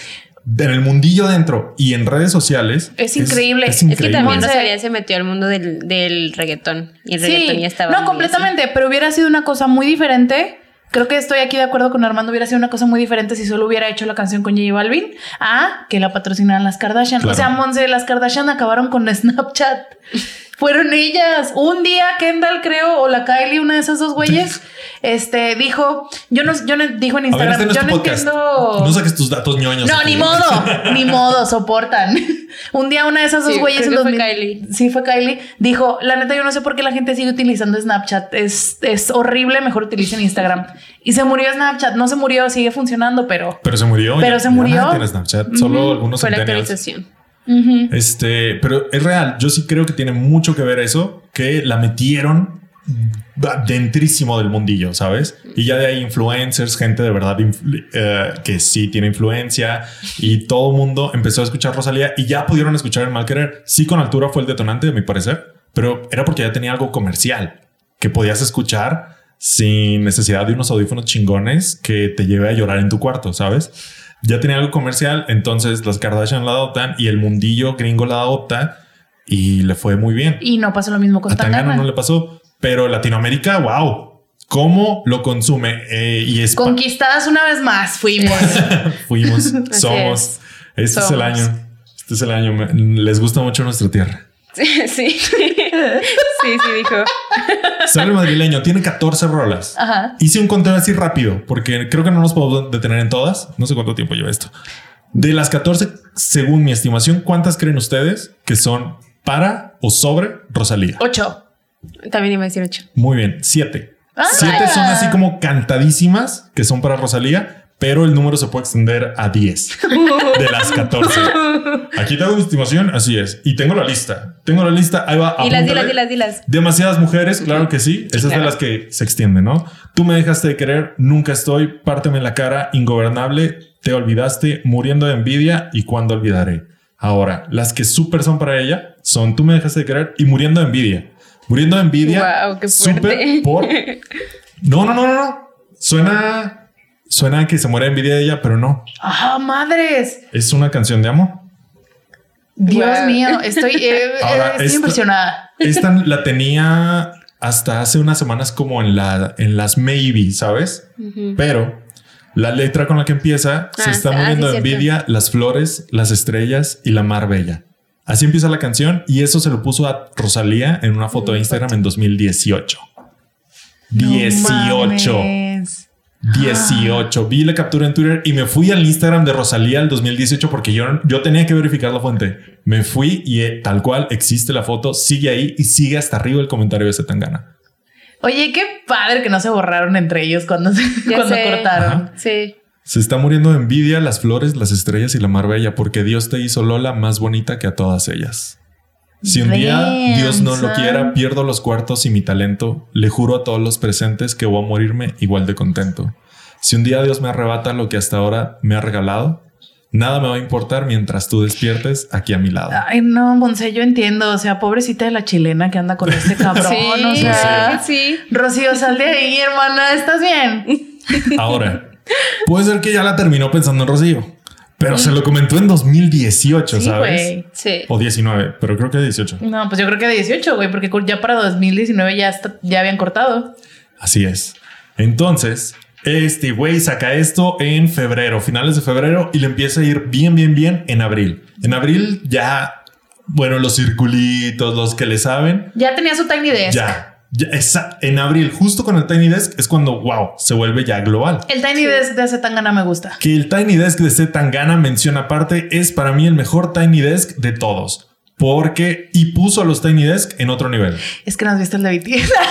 en el mundillo dentro y en redes sociales. Es increíble. Es Es, que Es que increíble. también Monse- Rosalía se metió al mundo del, del reggaetón. Y el reggaetón ya estaba. no, completamente, pero hubiera sido una cosa muy diferente. Creo que estoy aquí de acuerdo con Armando. Hubiera sido una cosa muy diferente si solo hubiera hecho la canción con J Balvin a que la patrocinaran las Kardashian. Claro. O sea, Monse, las Kardashian acabaron con Snapchat. Fueron ellas. Un día Kendall, creo, o la Kylie, una de esas dos güeyes, este, dijo, yo no, yo no, dijo en ver, Instagram, este no yo no podcast. entiendo. No saques tus datos ñoños. No, ni modo, ni (laughs) modo, soportan. (laughs) Un día una de esas dos Sí, güeyes en fue 2000 Kylie. Sí, fue Kylie. Dijo, la neta, yo no sé por qué la gente sigue utilizando Snapchat. Es, es horrible, mejor utilicen Instagram. Y se murió Snapchat. No se murió, sigue funcionando, pero... Pero se murió. Pero ya- se murió. Snapchat, solo algunos Fue la centennials. Este, pero es real. Yo sí creo que tiene mucho que ver eso, que la metieron dentrísimo del mundillo, ¿sabes? Y ya de ahí influencers, gente de verdad eh, que sí tiene influencia y todo el mundo empezó a escuchar Rosalía y ya pudieron escuchar el mal querer. Sí, con altura fue el detonante, de mi parecer, pero era porque ya tenía algo comercial que podías escuchar sin necesidad de unos audífonos chingones que te lleve a llorar en tu cuarto, ¿sabes? Ya tenía algo comercial, entonces las Kardashian la adoptan y el mundillo gringo la adopta y le fue muy bien. Y no pasó lo mismo con Tangana no le pasó, pero Latinoamérica, wow, cómo lo consume Eh, y es Conquistadas una vez más fuimos. (laughs) fuimos, somos. Este es el año. Este es el año. Les gusta mucho nuestra tierra. (laughs) Sí, sí. sí, sí, dijo. Sale el madrileño, tiene 14 rolas. Ajá. Hice un conteo así rápido porque creo que no nos podemos detener en todas. No sé cuánto tiempo lleva esto. De las 14, según mi estimación, ¿cuántas creen ustedes que son para o sobre Rosalía? Ocho. También iba a decir ocho. Muy bien, 7. Ah. Siete son así como cantadísimas, que son para Rosalía, pero el número se puede extender a 10 (laughs) de las 14. (laughs) Aquí tengo mi estimación, así es. Y tengo la lista. Tengo la lista, ahí va. Dilas, dilas, dilas, dilas. Demasiadas mujeres, claro que sí. Esas claro. de las que se extienden, ¿no? Tú me dejaste de querer, nunca estoy, párteme en la cara, ingobernable, te olvidaste, muriendo de envidia y cuándo olvidaré. Ahora, las que súper son para ella son tú me dejaste de querer y muriendo de envidia. Muriendo de envidia. Guau, qué fuerte. súper por. No, no, no, no, no. Suena. Suena que se muere de envidia de ella, pero no. ¡Ah, madres! Es una canción de amor. Dios mío, estoy, eh, Ahora, eh, estoy esta- impresionada. Esta la tenía hasta hace unas semanas como en, la, en las maybe, ¿sabes? Pero la letra con la que empieza se Ah, está ah, muriendo sí, de cierto. envidia las flores, las estrellas y la mar bella. Así empieza la canción y eso se lo puso a Rosalía en una foto de Instagram en 2018. 18. No mames. 18. Vi la captura en Twitter y me fui al Instagram de Rosalía el 2018 porque yo, yo tenía que verificar la fuente. Me fui y eh, tal cual existe la foto, sigue ahí y sigue hasta arriba el comentario de Zetangana. Oye, qué padre que no se borraron entre ellos cuando, se- (laughs) cuando sé. cortaron. Sí. Se está muriendo de envidia las flores, las estrellas y la mar bella porque Dios te hizo Lola más bonita que a todas ellas. Si un día Dios no lo quiera, pierdo los cuartos y mi talento. Le juro a todos los presentes que voy a morirme igual de contento. Si un día Dios me arrebata lo que hasta ahora me ha regalado, nada me va a importar mientras tú despiertes aquí a mi lado. Ay, no, Monse, yo entiendo. O sea, pobrecita de la chilena que anda con este (laughs) cabrón. sí, o sea, sí. Rocío, sal de ahí, hermana. ¿Estás bien? Ahora, puede ser que ya la terminó pensando en Rocío, pero se lo comentó en 2018, Sí, ¿sabes? Sí. O 19, pero creo que 18. No, pues yo creo que de 18, güey, porque ya para 2019 ya, está- ya habían cortado. Así es. Entonces, este güey saca esto en febrero, finales de febrero, y le empieza a ir bien, bien, bien en abril. En abril ya, bueno, los circulitos, los que le saben, Ya tenía su Tiny Desk. ya. Ya esa- en abril, justo con el Tiny Desk, es cuando, wow, se vuelve ya global. El Tiny Desk de Zetangana me gusta. Que el Tiny Desk de C. Tangana menciona aparte es para mí el mejor Tiny Desk de todos. Porque, y puso a los Tiny Desk en otro nivel. Es que no has visto el de BTS. (laughs)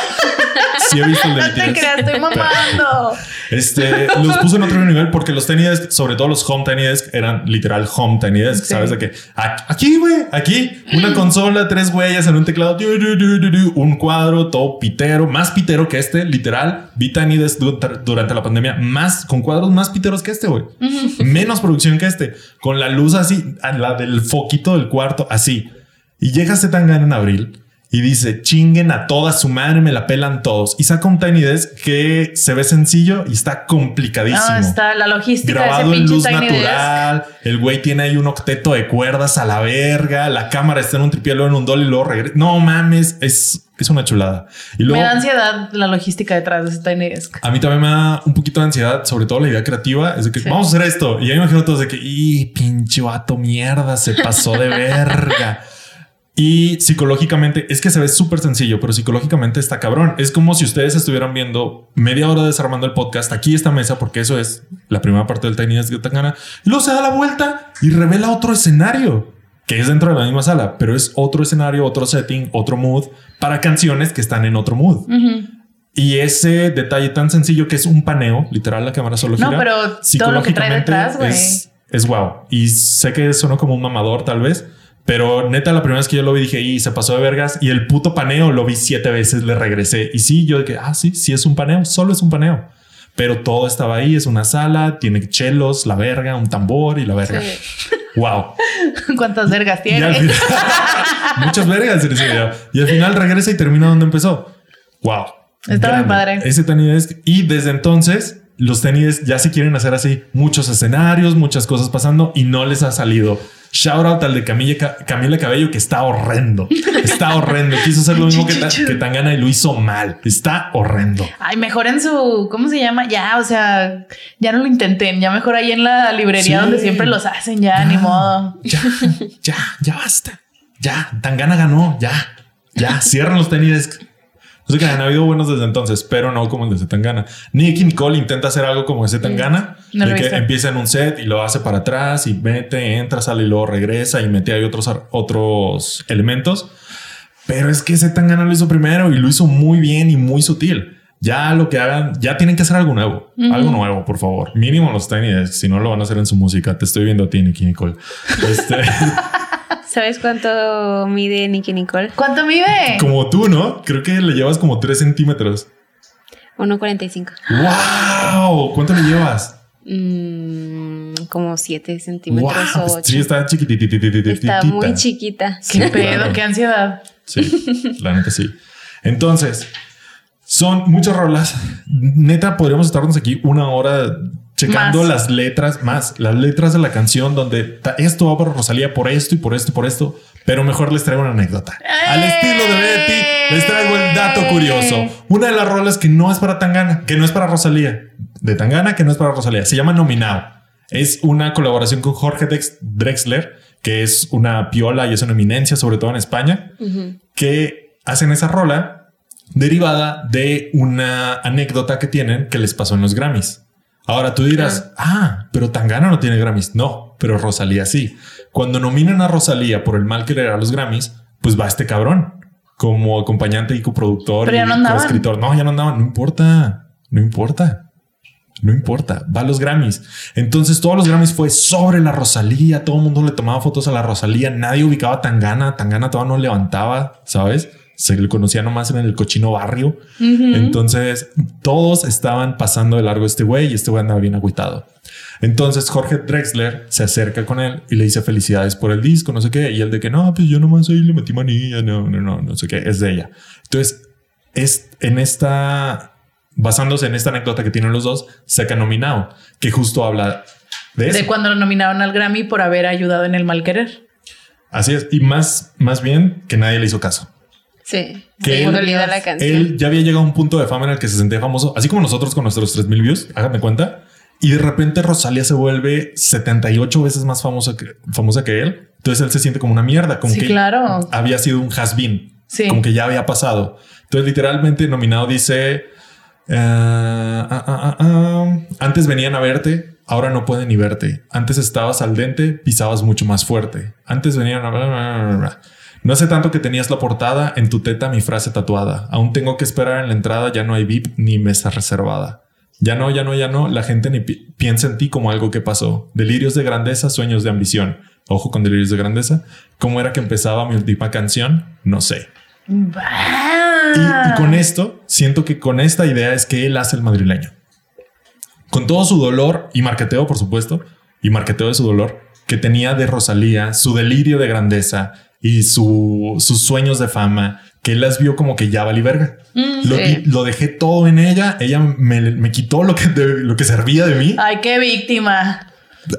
Sí he visto el de (laughs) no te BTS. creas, estoy mamando. Este, los puso en otro (laughs) nivel porque los Tiny Desk, sobre todo los Home Tiny Desk, eran literal Home Tiny Desk. Sí. Sabes de que a- aquí, güey, aquí, una (gasps) consola, tres huellas en un teclado, du, du, du, du, du, un cuadro, todo pitero, más pitero que este, literal. Vi Tiny Desk du- durante la pandemia, más con cuadros más piteros que este, güey. Menos producción que este, con la luz así, a la del foquito del cuarto, así. Y llega este Tangana en abril y dice, chinguen a toda su madre, me la pelan todos. Y saca un Tiny Desk que se ve sencillo y está complicadísimo. No, está la logística Grabado de en luz Desk. natural. El güey tiene ahí un octeto de cuerdas a la verga. La cámara está en un tripié, luego en un dolly y luego regresa. No mames, es, es una chulada. Y luego Me da ansiedad la logística detrás de ese Tiny Desk. a mí también me da un poquito de ansiedad, sobre todo la idea creativa. Es de que Sí. vamos a hacer esto. Y ahí me imagino todos de que, y pinche vato mierda, se pasó de verga. (laughs) Y psicológicamente es que se ve súper sencillo, pero psicológicamente está cabrón. Es como si ustedes estuvieran viendo media hora desarmando el podcast aquí esta mesa, porque eso es la primera parte del Tiny Desk de Tangana. Y luego se da la vuelta y revela otro escenario que es dentro de la misma sala, pero es otro escenario, otro setting, otro mood para canciones que están en otro mood. Ujú. Y ese detalle tan sencillo que es un paneo, literal, la cámara solo No, gira. pero todo lo que trae detrás, güey. Es, es wow. Y sé que sonó como un mamador, tal vez, pero neta, la primera vez que yo lo vi dije, y se pasó de vergas. Y el puto paneo lo vi siete veces, le regresé. Y sí, yo que, ah, sí, sí es un paneo, solo es un paneo. Pero todo estaba ahí, es una sala, tiene chelos, la verga, un tambor y la verga. Wow. (laughs) (laughs) ¿Cuántas vergas tiene? final- (laughs) muchas vergas en ese video. Y al final regresa y termina donde empezó. Wow. Está muy padre. Ese Tiny Desk. Y desde entonces, los Desk ya se quieren hacer así. Muchos escenarios, muchas cosas pasando y no les ha salido. Shout out al de Camila, Ca- Camila Cabello que está horrendo. Está horrendo. Quiso hacer lo mismo que, Ta- que Tangana y lo hizo mal. Está horrendo. Ay, mejor en su, ¿cómo se llama? Ya, o sea, ya no lo intenten, ya mejor ahí en la librería Sí. donde siempre los hacen, ya, ni modo. Ya, ya, ya basta. Ya, Tangana ganó. Ya, ya, cierran los Desk. No sé que han habido buenos desde entonces, pero no como el de Zetangana. Nicky Nicole intenta hacer algo como ese Tangana, Mm, No de que empieza en un set y lo hace para atrás y mete, entra, sale y luego regresa y mete ahí otros, otros elementos. Pero es que ese Tangana lo hizo primero y lo hizo muy bien y muy sutil. Ya lo que hagan, ya tienen que hacer algo nuevo. Algo nuevo, por favor. Mínimo los Tiny Si no lo van a hacer en su música. Te estoy viendo a ti, Nicky Nicole. (laughs) Este, (laughs) ¿Sabes cuánto mide Nicky Nicole? ¿Cuánto mide? como tú, ¿no? Creo que le llevas como 3 centímetros. 1.45. ¡Wow! ¿Cuánto le llevas? Mm, como 7 centímetros Wow, o 8. sí, está chiquitititititita. Está muy chiquita. Qué pedo, claro. qué ansiedad. Sí, la neta sí. Entonces, son muchas rolas. Neta, podríamos estarnos aquí una hora checando Más. las letras, más las letras de la canción donde esto va por Rosalía por esto y por esto y por esto. Pero mejor les traigo una anécdota. Al estilo de Betty, les traigo el dato curioso. Una de las rolas que no es para Tangana, que no es para Rosalía. De Tangana, que no es para Rosalía. Se llama Nominado. Es una colaboración con Jorge Drexler, que es una piola y es una eminencia, sobre todo en España Ujú. que hacen esa rola derivada de una anécdota que tienen que les pasó en los Grammys. Ahora tú dirás, ah, pero Tangana no tiene Grammys. No, pero Rosalía sí. Cuando nominan a Rosalía por el mal querer a los Grammys, pues va este cabrón como acompañante y coproductor Pero y no coescritor. No, ya no andaban. No importa. No importa. No importa, va a los Grammys. Entonces, todos los Grammys fue sobre la Rosalía. Todo el mundo le tomaba fotos a la Rosalía. Nadie ubicaba a Tangana. Tangana todavía no levantaba, sabes? Se le conocía nomás en el cochino barrio. Entonces, todos estaban pasando de largo a este güey y este güey andaba bien agüitado. Entonces, Jorge Drexler se acerca con él y le dice felicidades por el disco, no sé qué. Y él de que no, pues yo nomás ahí le metí manilla, no, no, no, no sé qué. Es de ella. Entonces, es en esta, basándose en esta anécdota que tienen los dos, saca nominado, que justo habla de eso. De cuando lo nominaron al Grammy por haber ayudado en el mal querer. Así es. Y más, más bien que nadie le hizo caso. Sí. Que Se él- la canción. Él ya había llegado a un punto de fama en el que se sentía famoso, así como nosotros con nuestros 3000 views, háganme cuenta. Y de repente Rosalía se vuelve 78 veces más famosa que, famosa que él. Entonces él se siente como una mierda, como Sí, que claro. había sido un has-been, Sí. como que ya había pasado. Entonces literalmente nominado dice, ah, ah, ah, antes venían a verte, ahora no pueden ni verte. Antes estabas al dente, pisabas mucho más fuerte. Antes venían a... No hace tanto que tenías la portada, en tu teta mi frase tatuada. Aún tengo que esperar en la entrada, ya no hay VIP ni mesa reservada. Ya no, ya no, ya no, la gente ni pi- piensa en ti como algo que pasó. Delirios de grandeza, sueños de ambición. Ojo con delirios de grandeza. ¿Cómo era que empezaba mi última canción? No sé. Y, y con esto, siento que con esta idea es que él hace el madrileño. Con todo su dolor y marqueteo, por supuesto, y marqueteo de su dolor, que tenía de Rosalía, su delirio de grandeza y su, sus sueños de fama, que él las vio como que ya valí verga. lo, sí. di- lo dejé todo en ella, ella me, me quitó lo que, de- lo que servía de mí. Ay, qué víctima.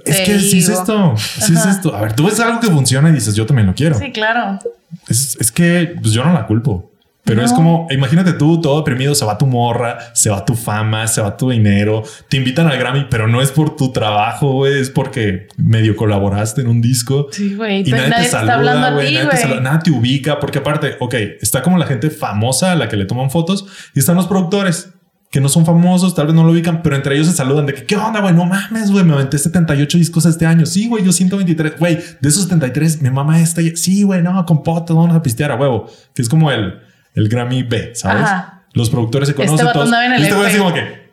es te que sí es digo. esto, sí es esto. A ver, tú ves algo que funciona y dices, yo también lo quiero. Sí, claro. Es, es que pues yo no la culpo. Pero es No. como, imagínate tú todo deprimido, se va tu morra, se va tu fama, se va tu dinero, te invitan al Grammy, pero no es por tu trabajo, güey, es porque medio colaboraste en un disco. Sí, güey. Y nadie, nadie te te está hablando saluda, a güey. ti, Nadie, te saluda, nada te ubica, porque aparte, ok, está como la gente famosa a la que le toman fotos y están los productores que no son famosos, tal vez no lo ubican, pero entre ellos se saludan de que, ¿qué onda, güey? No mames, güey, me aventé 78 discos este año. Sí, güey, yo 123. Güey, de esos 73, mi mamá esta. Sí, güey, no, con potos, vamos a pistear a huevo. Que es como el, el Grammy B, ¿sabes? Ajá. Los productores se conocen vato todos. en este güey como que,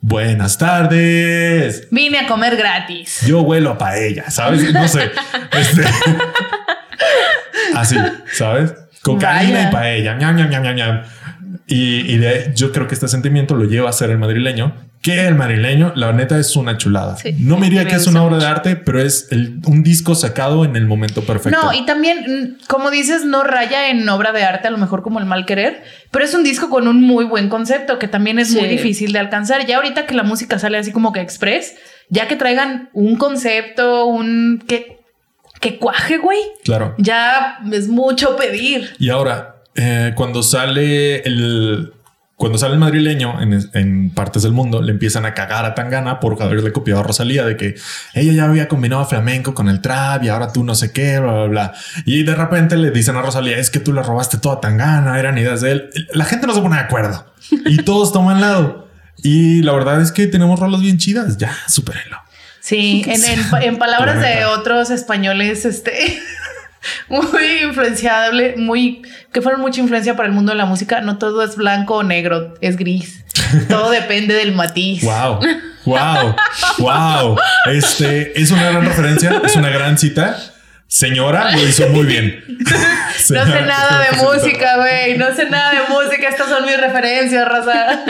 buenas tardes. Vine a comer gratis. Yo huelo a paella, ¿sabes? No sé. (laughs) Este, así, ¿sabes? Cocaína Vaya. y paella. ñam, ñam, ñam, ñam, ñam. Y, y de- yo creo que este sentimiento lo lleva a ser el madrileño, que el madrileño, la neta, es una chulada. Sí, no me diría me que es una obra de arte, pero es el- un disco sacado en el momento perfecto. No, y también, mm, como dices, no raya en obra de arte, a lo mejor como el mal querer, pero es un disco con un muy buen concepto que también es muy difícil de alcanzar. Ya ahorita que la música sale así como que express, ya que traigan un concepto, un que, que cuaje, güey, Claro. ya es mucho pedir. Y ahora, eh, cuando sale el. Cuando sale el madrileño en, en partes del mundo, le empiezan a cagar a Tangana por haberle copiado a Rosalía de que ella ya había combinado flamenco con el trap y ahora tú no sé qué, bla, bla, bla. Y de repente le dicen a Rosalía, es que tú le robaste toda Tangana, eran ideas de él. La gente no se pone de acuerdo y (laughs) todos toman lado. Y la verdad es que tenemos rolas bien chidas. Ya, supérenlo. Sí, (laughs) en, en- en palabras La de otros españoles, este, (laughs) muy influenciable, muy que fueron mucha influencia para el mundo de la música. No todo es blanco o negro, es gris. (laughs) Todo depende del matiz. Wow, (laughs) wow, wow. Este es una gran referencia, es una gran cita. Señora, lo hizo muy bien. no sé nada de música, güey. No sé nada de música. Estas son mis referencias, raza.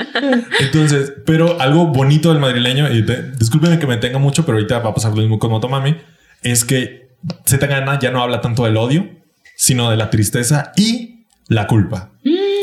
Entonces, pero algo bonito del madrileño, y discúlpenme que me tenga mucho, pero ahorita va a pasar lo mismo con Motomami, es que Zetangana ya no habla tanto del odio, sino de la tristeza y la culpa.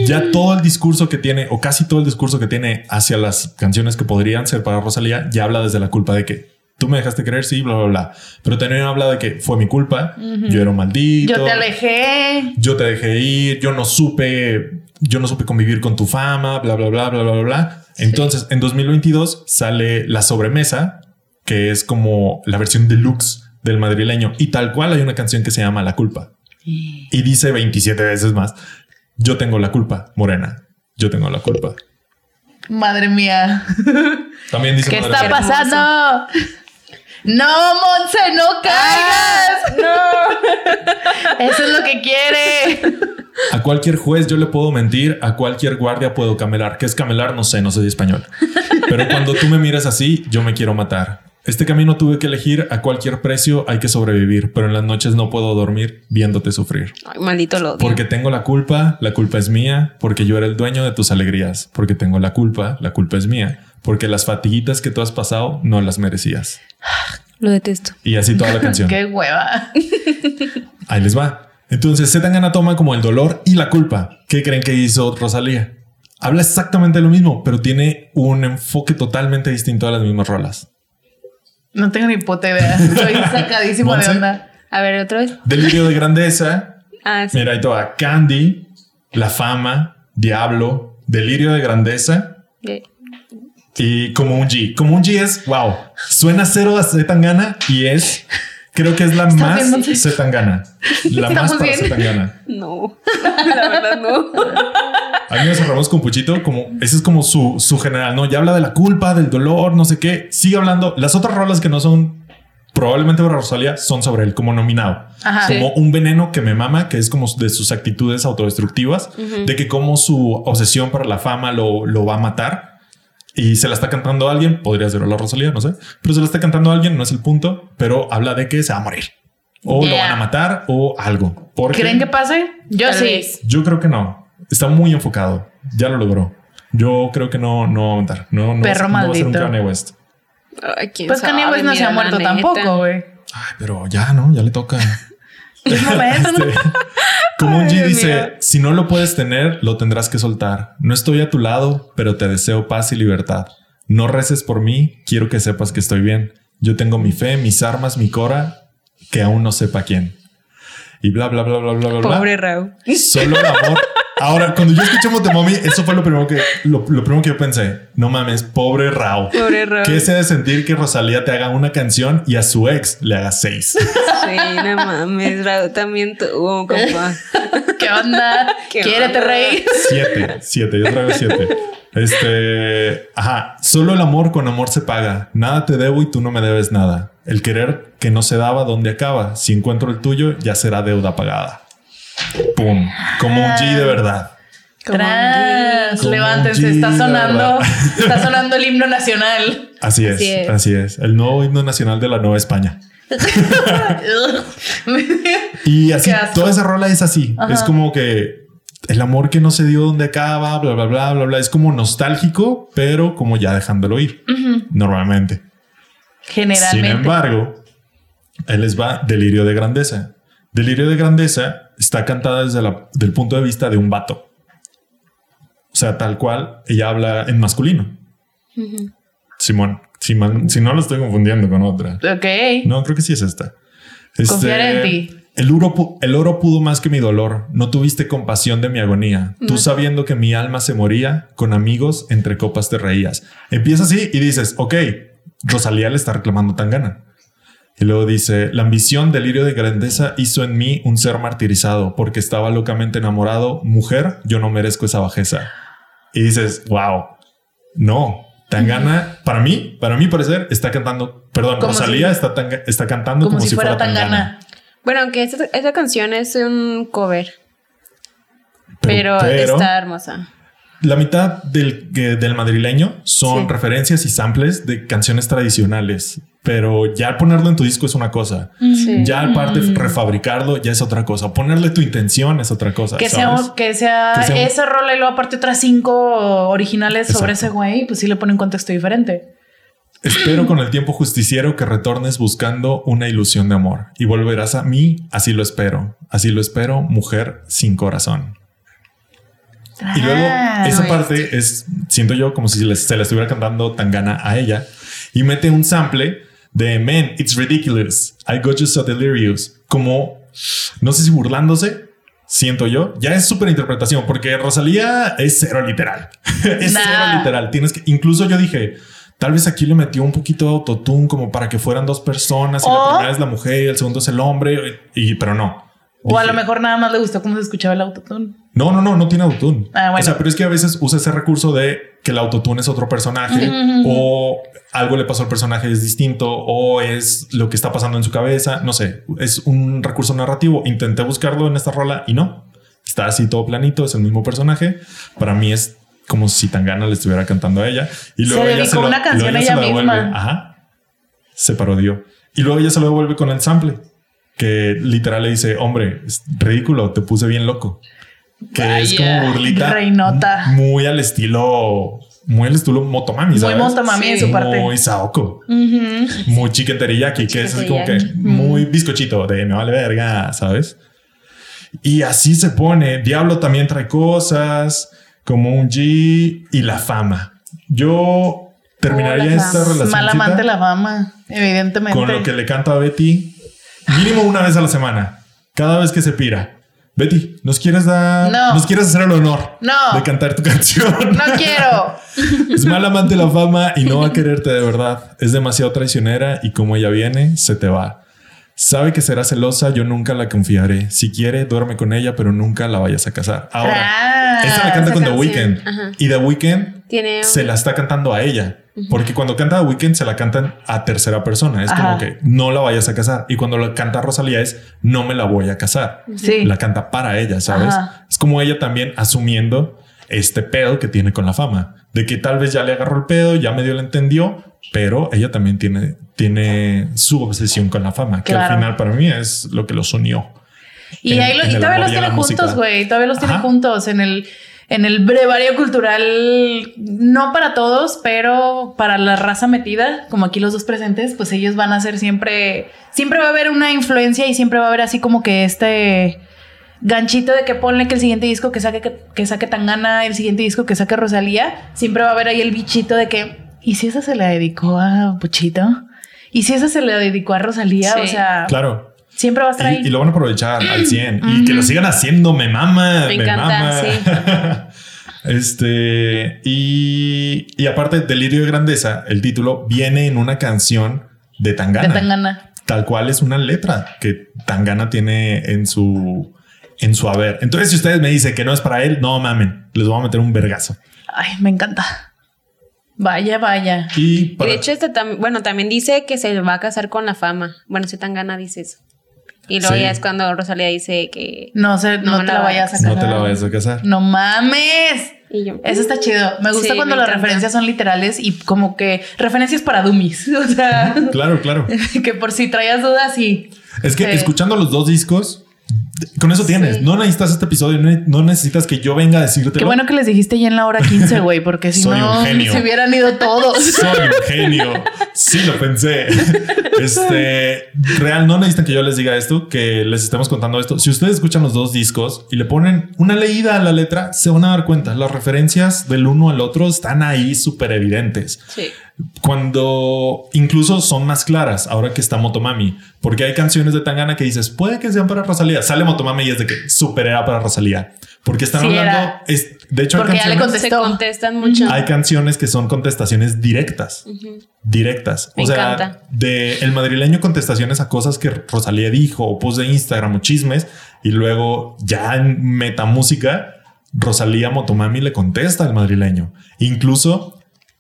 Ya mm. todo el discurso que tiene, o casi todo el discurso que tiene hacia las canciones que podrían ser para Rosalía, ya habla desde la culpa de que tú me dejaste creer, sí, bla, bla, bla. Pero también habla de que fue mi culpa, yo era un maldito. Yo te alejé. Yo te dejé ir, yo no supe, yo no supe convivir con tu fama, bla, bla, bla, bla, bla, bla. Entonces, en 2022 sale La Sobremesa, que es como la versión deluxe del madrileño. Y tal cual hay una canción que se llama La Culpa. Y dice 27 veces más, yo tengo la culpa, Morena, yo tengo la culpa. Madre mía. También dice... ¿Qué está pasando? No, Monse, no caigas. No. (laughs) Eso es lo que quiere. A cualquier juez yo le puedo mentir, a cualquier guardia puedo camelar. ¿Qué es camelar? No sé, no sé de español. Pero cuando tú me miras así, yo me quiero matar. Este camino tuve que elegir a cualquier precio, hay que sobrevivir, pero en las noches no puedo dormir viéndote sufrir. Ay, maldito lo Porque tengo la culpa, la culpa es mía, porque yo era el dueño de tus alegrías, porque tengo la culpa, la culpa es mía, porque las fatiguitas que tú has pasado no las merecías. (sighs) Lo detesto. Y así toda la (laughs) canción. Qué hueva. (laughs) Ahí les va. Entonces, Zetangana toma como el dolor y la culpa. ¿Qué creen que hizo Rosalía? Habla exactamente lo mismo, pero tiene un enfoque totalmente distinto a las mismas rolas. No tengo ni puta idea. Estoy (laughs) sacadísimo de onda. A ver, otra vez. Delirio de grandeza. Ah, sí. Mira, ahí toda. Candy, La Fama, Diablo, Delirio de grandeza. Y como un G. Como un G es, wow, suena cero a Zetangana y es, creo que es la más Zetangana. La más para Zetangana. No, (laughs) la verdad no. A mí nos cerramos con Puchito, como ese es como su, su general, ¿no? Ya habla de la culpa, del dolor, no sé qué. Sigue hablando. Las otras rolas que no son probablemente para Rosalía son sobre él como nominado. como un veneno que me mama, que es como de sus actitudes autodestructivas, de que como su obsesión para la fama lo, lo va a matar y se la está cantando a alguien, podría ser la Rosalía, no sé, pero se la está cantando a alguien, no es el punto, pero habla de que se va a morir o lo van a matar o algo. ¿Creen que pase? Yo sí. Yo creo que no. Está muy enfocado. Ya lo logró. Yo creo que no, no va a matar. No, no, Perro va, a ser un Kanye West. pues Kanye West no se ha muerto tampoco, güey. Ay, pero ya, ¿no? Ya le toca. Es momento. Este, como un G dice, si no lo puedes tener, lo tendrás que soltar. No estoy a tu lado, pero te deseo paz y libertad. No reces por mí, quiero que sepas que estoy bien. Yo tengo mi fe, mis armas, mi cora, que aún no sepa quién. Y bla, bla, bla, bla, bla, bla. Pobre Raúl. Solo el amor Ahora, cuando yo escuché Motomami, eso fue lo primero que lo, primero que yo pensé. No mames, pobre Rao. Pobre Rao. ¿Qué se de sentir que Rosalía te haga una canción y a su ex le haga seis? Sí, no mames, Rao también tuvo, compa. ¿Qué onda? (laughs) ¿Quiérete, rey? Siete, siete, yo traigo siete. Este, ajá, solo el amor con amor se paga. Nada te debo y tú no me debes nada. El querer que no se daba, ¿dónde acaba? Si encuentro el tuyo, ya será deuda pagada. ¡Pum! Como un G de verdad. Tras, levántense, está sonando, (laughs) está sonando el himno nacional. Así es, así es, El nuevo himno nacional de la Nueva España. (laughs) y así, toda esa rola es así. Es como que el amor que no se dio donde acaba, bla, bla, bla, bla, bla. Es como nostálgico, pero como ya dejándolo ir. Normalmente. Generalmente. Sin embargo, él les va delirio de grandeza. Delirio de grandeza está cantada desde el punto de vista de un vato. O sea, tal cual, ella habla en masculino. Simón, si, no lo estoy confundiendo con otra. Ok. No, creo que sí es esta. Confiar en este, ti. El oro, el oro pudo más que mi dolor. No tuviste compasión de mi agonía. Tú sabiendo que mi alma se moría, con amigos entre copas te reías. Empieza así y dices, ok, Rosalía le está reclamando tan gana. Y luego dice, la ambición, delirio de grandeza hizo en mí un ser martirizado porque estaba locamente enamorado. Mujer, yo no merezco esa bajeza. Y dices, wow, no. Tangana, para mí, para mí parecer, está cantando, perdón, Rosalía está, está cantando como, si, fuera, Tangana. Bueno, aunque esa, esa canción es un cover, Pero, pero, pero está hermosa. La mitad del, que- del madrileño son Sí. referencias y samples de canciones tradicionales. Pero ya ponerlo en tu disco es una cosa. Sí. Ya aparte refabricarlo ya es otra cosa. Ponerle tu intención es otra cosa. Que ¿sabes? sea, que sea Que sea un- esa rola y luego aparte otras cinco originales sobre ese güey, pues sí le pone un contexto diferente. Espero con el tiempo justiciero que retornes buscando una ilusión de amor y volverás a mí. Así lo espero. Así lo espero, mujer sin corazón. Y luego esa parte es, siento yo, como si les- se le estuviera cantando Tangana a ella y mete un sample de Man, it's ridiculous. I got you so delirious. Como, no sé si burlándose, siento yo. Ya es súper interpretación porque Rosalía es cero literal. (laughs) es Nah. cero literal. Tienes que, incluso yo dije, tal vez aquí le metió un poquito de autotune como para que fueran dos personas y O- la primera es la mujer y el segundo es el hombre, y, pero no. O a lo mejor nada más le gustó cómo se escuchaba el autotune. no, no, no, no tiene autotune. Ah, bueno. O sea, pero es que a veces usa ese recurso de que el autotune es otro personaje o algo le pasó al personaje es distinto o es lo que está pasando en su cabeza. No sé, es un recurso narrativo. Intenté buscarlo en esta rola y no. Está así todo planito, es el mismo personaje. Para mí es como si Tangana le estuviera cantando a ella y Se luego ella dedicó lo- una canción luego ella se devuelve. Ajá. Se parodió y luego ella se lo devuelve con el sample que literal le dice, hombre, es ridículo, te puse bien loco. Que es como burlita. reinota. Muy al estilo, muy al estilo Motomami, Muy ¿sabes? Motomami Sí. de su parte. Muy Saoko, Ujú. muy chicken teriyaki, que es así como que muy bizcochito de me vale verga, ¿sabes? Y así se pone. Diablo también trae cosas como un G y la fama. Yo terminaría Oh, esta relación Mal amante la fama, evidentemente. con lo que le canto a Betty mínimo una vez a la semana, cada vez que se pira. Betty, ¿nos quieres dar, No. nos quieres hacer el honor No. de cantar tu (laughs) canción? No quiero. (laughs) Es mal amante la fama y no va a quererte de verdad. Es demasiado traicionera y como ella viene, se te va. Sabe que será celosa, yo nunca la confiaré. Si quiere, duerme con ella, pero nunca la vayas a casar. Ahora, Ah, esta la canta con The canción. Weeknd Ajá. y The Weeknd Tiene se la está cantando a ella. Porque cuando canta The Weeknd se la cantan a tercera persona. Es Ajá. como que no la vayas a casar. Y cuando la canta Rosalía es no me la voy a casar. Sí. La canta para ella, ¿sabes? Ajá. Es como ella también asumiendo este pedo que tiene con la fama. De que tal vez ya le agarró el pedo, ya medio le entendió, pero ella también tiene, tiene su obsesión con la fama, que Claro. al final para mí es lo que los unió. Y, en- ahí lo- y todavía los tiene juntos, güey. Todavía los tiene juntos en el, en el brevario cultural. No para todos, pero para la raza metida, como aquí los dos presentes, pues ellos van a ser siempre. Siempre va a haber una influencia y siempre va a haber así como que este ganchito de que ponle que el siguiente disco que saque que, que saque Tangana, el siguiente disco que saque Rosalía, siempre va a haber ahí el bichito de que ¿y si esa se la dedicó a Puchito? ¿Y si esa se la dedicó a Rosalía? Sí. O sea, Claro. siempre va a estar ahí. Y, y lo van a aprovechar al 100 y que lo sigan haciendo. Me mama. Me Me, encanta, mama. (laughs) este y, y aparte, Delirio de Grandeza, el título viene en una canción de Tangana. de Tangana. Tal cual es una letra que Tangana tiene en su en su haber. Entonces, si ustedes me dicen que no es para él, no mamen, les voy a meter un vergazo. Ay, me encanta. Vaya, vaya. Y para- de hecho, este tam- bueno, también dice que se va a casar con la fama. Bueno, si tan gana dice eso. Y luego Sí. ya es cuando Rosalía dice que. No sé, no, No te la la vayas a casar. no te la vayas a casar. No mames. Y yo. Eso está chido. Me gusta Sí, cuando me las encanta. referencias son literales y como que referencias para dummies. (laughs) O sea, Claro, claro. (laughs) que por si traías dudas y Es que Sí. escuchando los dos discos, con eso tienes. No necesitas este episodio, no necesitas que yo venga a decirte. Qué bueno que les dijiste ya en la hora 15, (laughs) güey, porque si Soy no se hubieran ido todos. (laughs) Soy un genio. Sí, lo pensé. (laughs) Este real, no necesitan que yo les diga esto, que les estemos contando esto. Si ustedes escuchan los dos discos y le ponen una leída a la letra, se van a dar cuenta. Las referencias del uno al otro están ahí súper evidentes. Sí. Cuando incluso son más claras ahora que está Motomami, porque hay canciones de Tangana que dices puede que sean para Rosalía. Sale Motomami y es de que super era para Rosalía, porque están Sí, hablando. Es, de hecho, hay Porque ya le canciones, Se Contestó. contestan mucho. hay canciones que son contestaciones directas, directas. Me o sea, encanta. de el madrileño contestaciones a cosas que Rosalía dijo o post de Instagram o chismes y luego ya en metamúsica Rosalía Motomami le contesta al madrileño. Incluso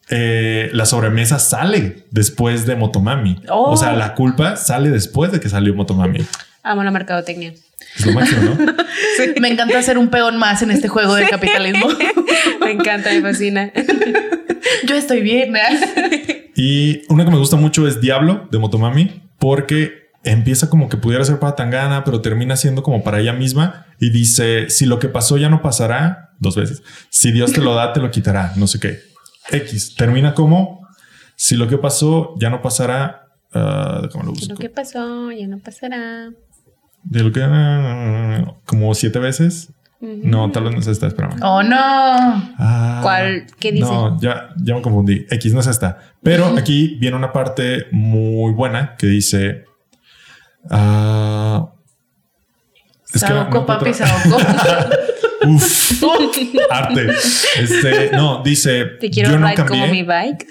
eh, la sobremesa sale después de Motomami. Oh. O sea, la culpa sale después de que salió Motomami. Amo la mercadotecnia. Es lo máximo, ¿no? (laughs) Me encanta ser un peón más en este juego de capitalismo. (laughs) me encanta, me fascina. (laughs) Yo estoy bien. ¿eh? Y una que me gusta mucho es Diablo de Motomami, porque empieza como que pudiera ser para Tangana, pero termina siendo como para ella misma y dice, si lo que pasó ya no pasará, dos veces, si Dios te lo da, te lo quitará, no sé qué. X, termina como, si lo que pasó ya no pasará, uh, ¿cómo lo busco? Lo que pasó ya no pasará. De lo que, uh, como siete veces. No, tal vez no es esta, espérame. Oh, no. Ah, ¿Cuál? ¿Qué dice? No, ya, ya me confundí. X no es esta. Pero aquí viene una parte muy buena que dice. ah, es que Saoco, no papi. (laughs) Uf, arte. Este, no, dice. Te quiero yo no ride como mi cambié. bike.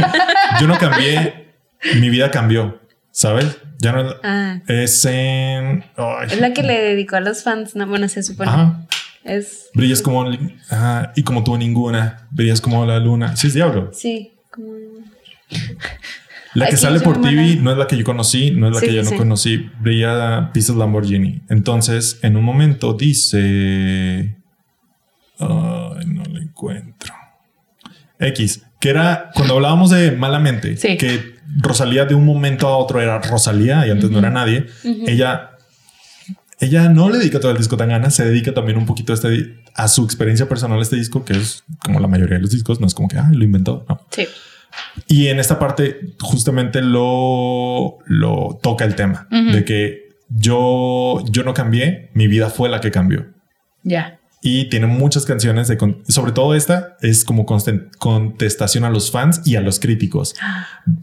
(laughs) Yo no cambié. Mi vida cambió. ¿Sabes? Ya no Ah, es en. es la que le dedicó a los fans. No, bueno, se supone. Ajá. Es. Brillas como. ajá, y como tú ninguna. Brillas como la luna. Sí, es diablo. Sí, como. La que Aquí sale por TV no es la que yo conocí, no es la Sí, que yo sí, no sí. conocí. Brilla Pieces Lamborghini. Entonces, en un momento dice. Ay, no la encuentro. X, que era cuando hablábamos de malamente, que Rosalía de un momento a otro era Rosalía y antes no era nadie. Ella. Ella no le dedica todo el disco tan gana, se dedica también un poquito a, este, a su experiencia personal este disco, que es como la mayoría de los discos, no es como que ah, lo inventó. No. Sí. Y en esta parte justamente lo, lo toca el tema de que yo, yo no cambié, mi vida fue la que cambió. Ya. Y tiene muchas canciones de, sobre todo esta es como contestación a los fans y a los críticos.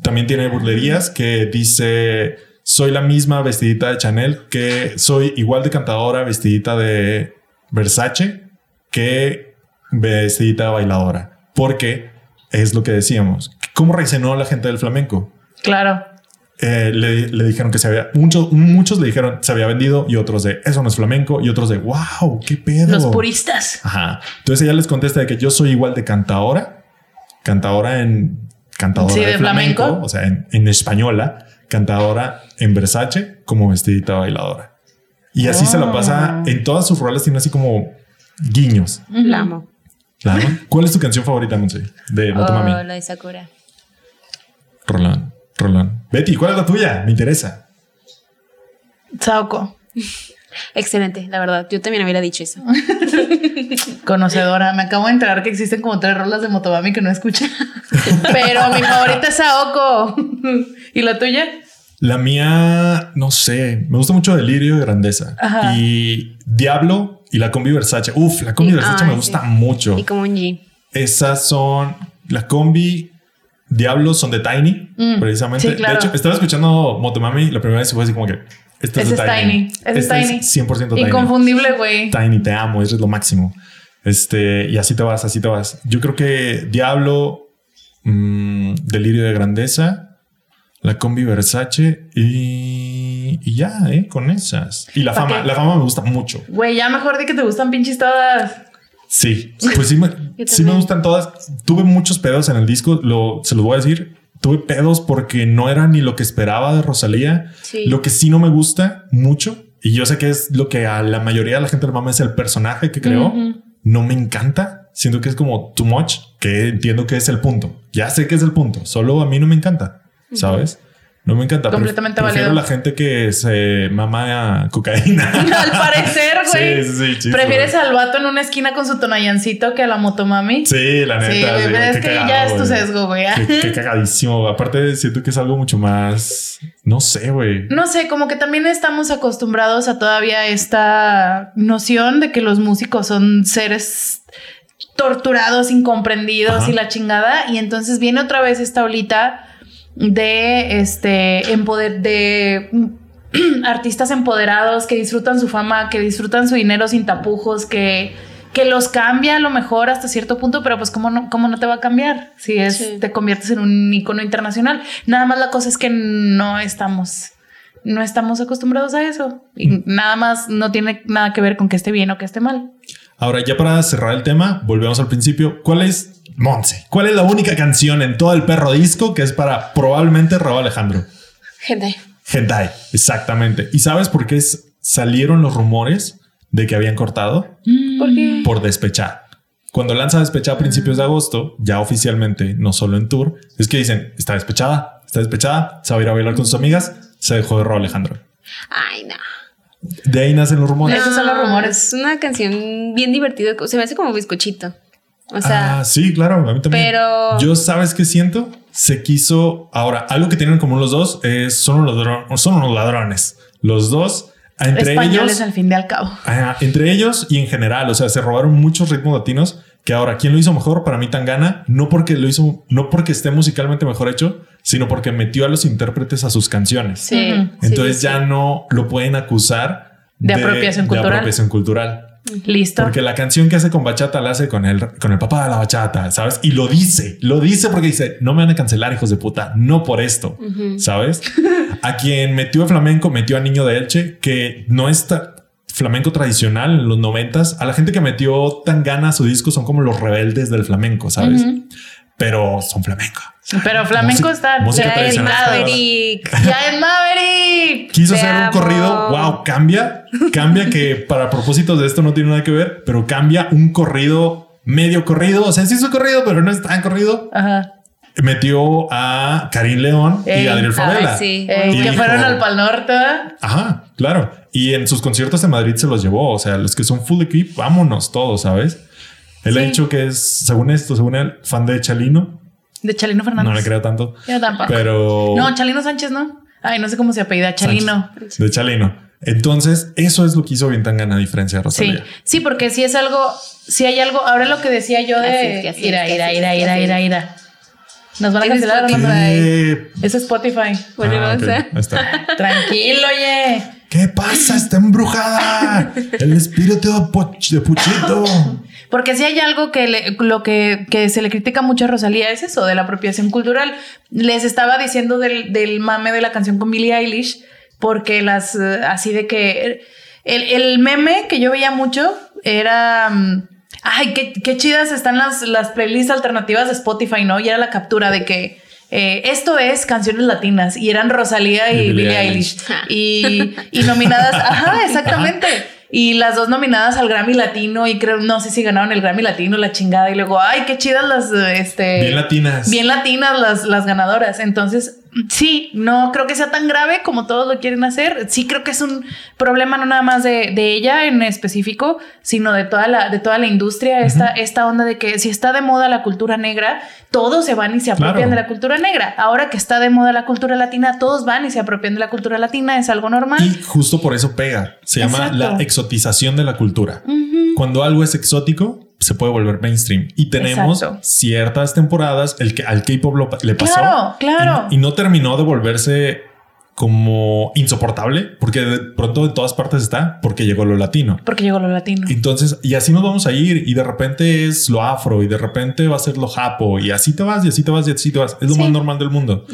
También tiene burlerías que dice, soy la misma vestidita de Chanel, que soy igual de cantadora vestidita de Versace que vestidita de bailadora. Porque es lo que decíamos. ¿Cómo reaccionó la gente del flamenco? Claro. Eh, le, le dijeron que se había, muchos, muchos le dijeron se había vendido y otros de eso no es flamenco y otros de wow, qué pedo. Los puristas. Ajá. Entonces ella les contesta de que yo soy igual de cantadora, cantadora en cantadora Sí, de, de flamenco, flamenco. o sea, en, en española, cantadora en Versace como vestidita bailadora. Y así se la pasa Oh. en todas sus roles, tiene así como guiños. La amo. ¿Cuál es tu canción favorita, Monse? De Motomami. Oh, la de Sakura. Rolán, Rolán. Betty, ¿cuál es la tuya? Me interesa. Saoko. Excelente, la verdad. Yo también hubiera dicho eso. (laughs) Conocedora. Me acabo de enterar que existen como tres rolas de Motomami que no escuché. (laughs) Pero mi favorita es Saoko. ¿Y la tuya? La mía, no sé, me gusta mucho Delirio y Grandeza. Ajá. Y Diablo y la combi Versace. Uf, la combi Y- Versace ay, me gusta sí. mucho. Y como un G. Esas son la combi Diablo son de Tiny, Mm, precisamente. sí, claro. De hecho, estaba escuchando Motomami la primera vez y fue así como que este es de es Tiny. Tiny. Ese es Este Tiny. 100% Tiny. Inconfundible, güey. Tiny, te amo, eso es lo máximo. Este, y así te vas, así te vas. Yo creo que Diablo, mm, Delirio de Grandeza, la combi Versace y, y ya, eh, con esas. Y la ¿Pa' fama, qué? la fama me gusta mucho. Güey, ya mejor di que te gustan pinches todas. Sí, (laughs) pues sí me, sí me gustan todas. Tuve muchos pedos en el disco, lo, se los voy a decir. Tuve pedos porque no era ni lo que esperaba de Rosalía. Sí. Lo que sí no me gusta mucho, y yo sé que es lo que a la mayoría de la gente le mama, es el personaje que creó. No me encanta. Siento que es como too much, que entiendo que es el punto. Ya sé que es el punto, solo a mí no me encanta, ¿sabes? No me encanta. Completamente Prefiero válido. la gente que se mama a cocaína. (laughs) Al parecer, (laughs) güey. Sí, sí, sí, ¿Prefieres al vato en una esquina con su tonallancito que a la motomami? Sí, la neta. Sí, güey, pero es que ya es tu sesgo, güey. Qué, qué (laughs) cagadísimo. Aparte, siento que es algo mucho más. No sé, güey. No sé, como que también estamos acostumbrados a todavía esta noción de que los músicos son seres torturados, incomprendidos Ajá. y la chingada. Y entonces viene otra vez esta olita de este empoder de (clears throat) artistas empoderados que disfrutan su fama, que disfrutan su dinero sin tapujos, que, que los cambia a lo mejor hasta cierto punto, pero pues cómo no, cómo no te va a cambiar si es, Sí. te conviertes en un icono internacional. Nada más la cosa es que no estamos, no estamos acostumbrados a eso. Y nada más no tiene nada que ver con que esté bien o que esté mal. Ahora, ya para cerrar el tema, volvemos al principio. ¿Cuál es, Monse? ¿Cuál es la única canción en todo el perro disco que es para probablemente Raúl Alejandro? Gente. Hentai, exactamente. ¿Y sabes por qué es- salieron los rumores de que habían cortado? ¿Por qué? Por despechar. Cuando lanza despechada a principios de agosto, ya oficialmente, no solo en tour, es que dicen, está despechada, está despechada, se va a ir a bailar con sus amigas, se dejó de Raúl Alejandro. Ay, no. De ahí nacen los rumores. Esos son los rumores. Es una canción bien divertida. Se me hace como bizcochito. O sea, ah, sí, claro, a mí también. pero- yo sabes qué siento. Se quiso. Ahora, algo que tienen en común los dos es son unos ladrones. Son unos ladrones. Los dos, entre Españoles ellos, al fin y al cabo. Ajá, entre ellos y en general, o sea, se robaron muchos ritmos latinos que ahora, ¿quién lo hizo mejor? Para mí Tangana, no porque lo hizo, no porque esté musicalmente mejor hecho, sino porque metió a los intérpretes a sus canciones. sí. Entonces sí, ya sí. no lo pueden acusar De apropiación cultural. apropiación cultural. Listo. Porque la canción que hace con bachata la hace con el, con el papá de la bachata, ¿sabes? Y lo dice, lo dice porque dice, no me van a cancelar, hijos de puta, no por esto, ¿sabes? (laughs) A quien metió a flamenco, metió a Niño de Elche, que no está flamenco tradicional en los noventas. A la gente que metió Tangana a su disco son como los rebeldes del flamenco, ¿sabes? Pero son flamenco. Pero flamenco Música- está música ya. Maverick. Ya es Maverick. Quiso Te hacer un amo. corrido. Wow, cambia, cambia que para propósitos de esto no tiene nada que ver, pero cambia un corrido, medio corrido. O sea, sí es un corrido, pero no es tan corrido. Ajá. Metió a Karim León y Ey, Adriel Favela. sí. Eh, Y que dijo- fueron al Pal Norte. Ajá, claro. Y en sus conciertos en Madrid se los llevó. O sea, los que son full equip, vámonos todos, ¿sabes? Él ha Sí. dicho que es, según esto, según él, fan de Chalino. De Chalino Fernández. No le creo tanto. Yo tampoco. Pero. No, Chalino Sánchez, ¿no? Ay, no sé cómo se apellida. Chalino. Sánchez, De Chalino. Entonces, eso es lo que hizo bien tan a diferencia de Sí, Rosalía. sí, porque si es algo, si hay algo, ahora lo que decía yo es, de ira, es, ira, ira, ira, ira, ira. Nos van a cancelar. Es Spotify. Bueno, Ah, está. Tranquilo, oye. ¿Qué pasa? Está embrujada. El espíritu de, Puchito. Porque si hay algo que lo que, que se le critica mucho a Rosalía es eso, de la apropiación cultural. Les estaba diciendo del, del mame de la canción con Billie Eilish, porque las eh, así de que el, el meme que yo veía mucho era mm, ay, qué, qué chidas están las, las playlists alternativas de Spotify, ¿no? Y era la captura de que eh, esto es canciones latinas y eran Rosalía y, Y Billie Billie Eilish. Eilish. Y, y nominadas, (laughs) ajá, exactamente. Y las dos nominadas al Grammy Latino y creo, no sé si ganaron el Grammy Latino, la chingada. Y luego, ay, qué chidas las, este... Bien latinas. Bien latinas las, las ganadoras. Entonces, sí, no creo que sea tan grave como todos lo quieren hacer. Sí creo que es un problema no nada más de, de ella en específico, sino de toda la, de toda la industria. esta, esta onda de que si está de moda la cultura negra, todos se van y se apropian Claro. de la cultura negra. Ahora que está de moda la cultura latina, todos van y se apropian de la cultura latina. Es algo normal. Y justo por eso pega. Se llama la exotización de la cultura. Cuando algo es exótico, se puede volver mainstream. Y tenemos Exacto. ciertas temporadas, el que al K-pop le pasó. Claro, claro. Y, y no terminó de volverse como insoportable, porque de pronto en todas partes está, porque llegó lo latino. Porque llegó lo latino. Entonces, y así nos vamos a ir, y de repente es lo afro, y de repente va a ser lo japo, y así te vas, y así te vas, y así te vas. Es lo Sí. más normal del mundo.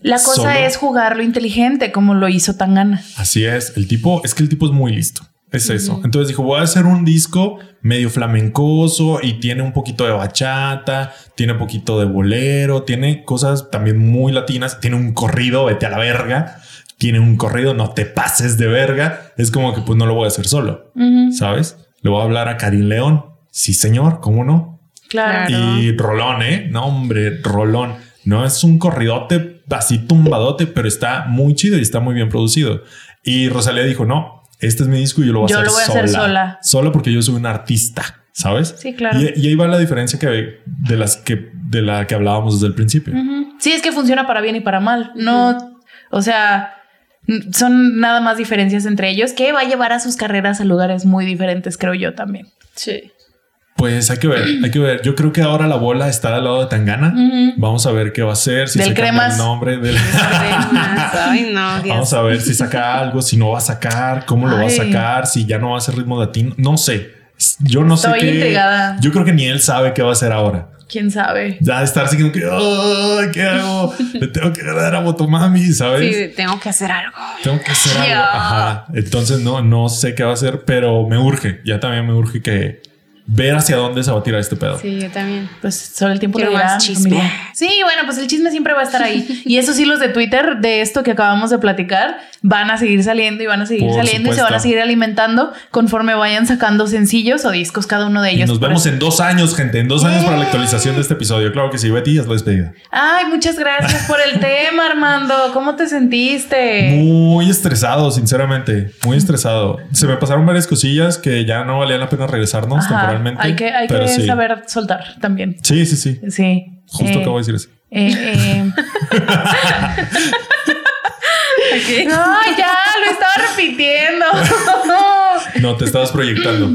La cosa Solo- es jugarlo inteligente, como lo hizo Tangana. Así es. El tipo, es que el tipo es muy listo. Es eso. Entonces dijo, voy a hacer un disco medio flamencoso y tiene un poquito de bachata, tiene un poquito de bolero, tiene cosas también muy latinas, tiene un corrido, vete a la verga, tiene un corrido, no te pases de verga. Es como que pues no lo voy a hacer solo, ¿sabes? Le voy a hablar a Karim León. Sí, señor, ¿cómo no? Claro. Claro. Y rolón, ¿eh? No, hombre, rolón. No es un corridote así tumbadote, pero está muy chido y está muy bien producido. Y Rosalía dijo, no, este es mi disco y yo lo voy a Yo hacer lo voy a sola. hacer sola. Solo porque yo soy un artista, ¿sabes? Sí, claro. Y, y ahí va la diferencia que de las que de la que hablábamos desde el principio. Sí, es que funciona para bien y para mal. No, o sea, son nada más diferencias entre ellos que va a llevar a sus carreras a lugares muy diferentes, creo yo también. Sí. Pues hay que ver, hay que ver. Yo creo que ahora la bola está del lado de Tangana. Vamos a ver qué va a hacer. Si Del se cremas. el nombre del. (laughs) Ay, no, Dios. Vamos a ver si saca algo, si no va a sacar, cómo lo va a sacar, si ya no va a ser ritmo latino. No sé. Yo no Estoy sé intrigada. Yo creo que ni él sabe qué va a hacer ahora. ¿Quién sabe? Ya estar así como que, "Ay, ¿qué hago? (laughs) Le tengo que dar a Motomami, ¿sabes? Sí, tengo que hacer algo. Tengo que hacer algo. Ajá. Entonces no, no sé qué va a hacer, pero me urge. Ya también me urge que ver hacia dónde se va a tirar este pedo. Sí, yo también. Pues solo el tiempo Quiero lo dirá, más familia. chismes. Sí, bueno, pues el chisme siempre va a estar ahí. (laughs) Y esos hilos de Twitter de esto que acabamos de platicar van a seguir saliendo y van a seguir Por saliendo y se van a seguir alimentando conforme vayan sacando sencillos o discos cada uno de Y ellos. nos Por vemos eso- en dos años, gente. En dos años para la actualización de este episodio. Claro que sí, Betty, ya es la despedida. Ay, muchas gracias por el tema, Armando. ¿Cómo te sentiste? Muy estresado, sinceramente. Muy estresado. Se me pasaron varias cosillas que ya no valía la pena regresarnos Ajá, temporalmente. Hay que, hay que sí. saber soltar también. Sí, sí, sí. Sí. Justo Eh, acabo de decir eso. eh, eh. (laughs) No, ya lo estaba repitiendo. (laughs) No, te estabas proyectando.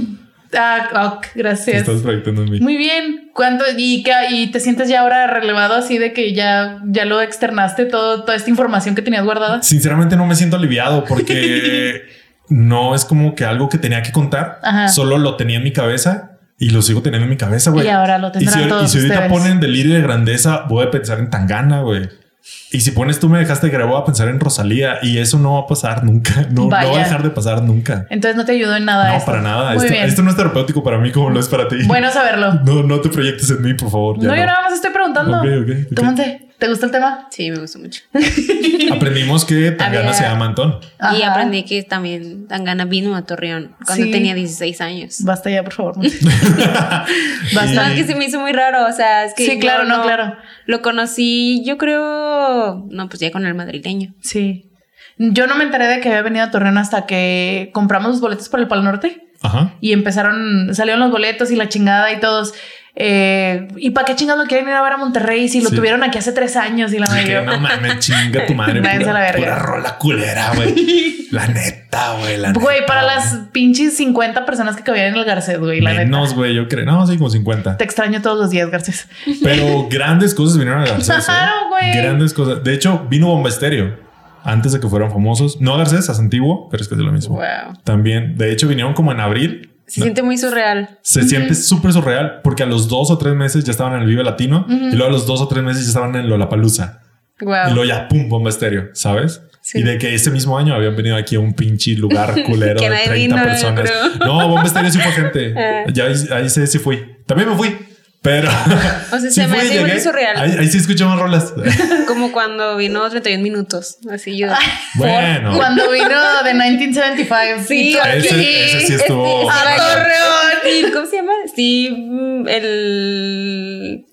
ah, ok, Te gracias. estabas proyectando en mí. Muy bien. ¿Cuánto y, y te sientes ya ahora relevado así de que ya, ya lo externaste todo, toda esta información que tenías guardada? Sinceramente no me siento aliviado porque (laughs) no es como que algo que tenía que contar. Ajá. Solo lo tenía en mi cabeza y lo sigo teniendo en mi cabeza, güey. Y ahora lo Y tendrán si, y si ahorita ustedes. ponen delirio de grandeza, voy a pensar en Tangana, güey. Y si pones tú me dejaste creer, voy a pensar en Rosalía y eso no va a pasar nunca. (laughs) No, no va a dejar de pasar nunca. Entonces no te ayudó en nada. No, esto. para nada. Esto, esto no es terapéutico para mí como lo es para ti. Bueno saberlo. (laughs) No, no te proyectes en mí, por favor. ya No, yo nada más estoy preguntando. Ok, ok, Monte, ¿te gustó el tema? Sí, me gustó mucho. (laughs) Aprendimos que Tangana Había- se llama Antón. Y aprendí que también Tangana vino a Torreón cuando Sí. tenía 16 años. Basta ya, por favor. (laughs) Basta. No, que se me hizo muy raro, o sea, es que Sí, claro, no, claro. Lo conocí, yo creo, no, pues ya con el madrileño. Sí. Yo no me enteré de que había venido a Torreón hasta que compramos los boletos para el Pal Norte Ajá. y empezaron, salieron los boletos y la chingada y todos. Eh, ¿Y para qué chingados lo quieren ir a ver a Monterrey si lo Sí. tuvieron aquí hace tres años y la mayor? no mames, chinga tu madre. (laughs) La Pura, verga. pura rola culera, güey. (laughs) La neta, güey. la Güey, para las pinches 50 personas que cabían en el Garcet, güey, la Menos, neta. güey, yo creo. No, sí, como 50. Te extraño todos los días, Garcés. (laughs) Pero grandes cosas vinieron a Garcés. ¿eh? Claro, güey. Grandes cosas. De hecho, vino Bomba Estéreo antes de que fueran famosos. No Garcés, a Antiguo, pero es que es lo mismo. Wow. También, de hecho, vinieron como en abril. Se No, siente muy surreal. se siente súper surreal porque a los dos o tres meses ya estaban en el Vive Latino y luego a los dos o tres meses ya estaban en Lollapalooza. Wow. Y luego ya, pum, bomba estéreo, ¿sabes? Sí. Y de que ese mismo año habían venido aquí a un pinche lugar (laughs) culero de nadie 30 vino, yo personas. No, bomba estéreo sí fue gente. (laughs) Ah. ya ahí, ahí sí, sí fui. También me fui. Pero. (laughs) O sea, sí se me hace igual surreal. Ahí, ahí sí escuchamos rolas. (laughs) Como cuando vino 31 minutos. Así yo. (laughs) bueno. Cuando vino de 1975. Sí, aquí. Ese- ese sí estuvo- ¡A Steve- Torreón! ¿Cómo se llama? Steve, mm, el.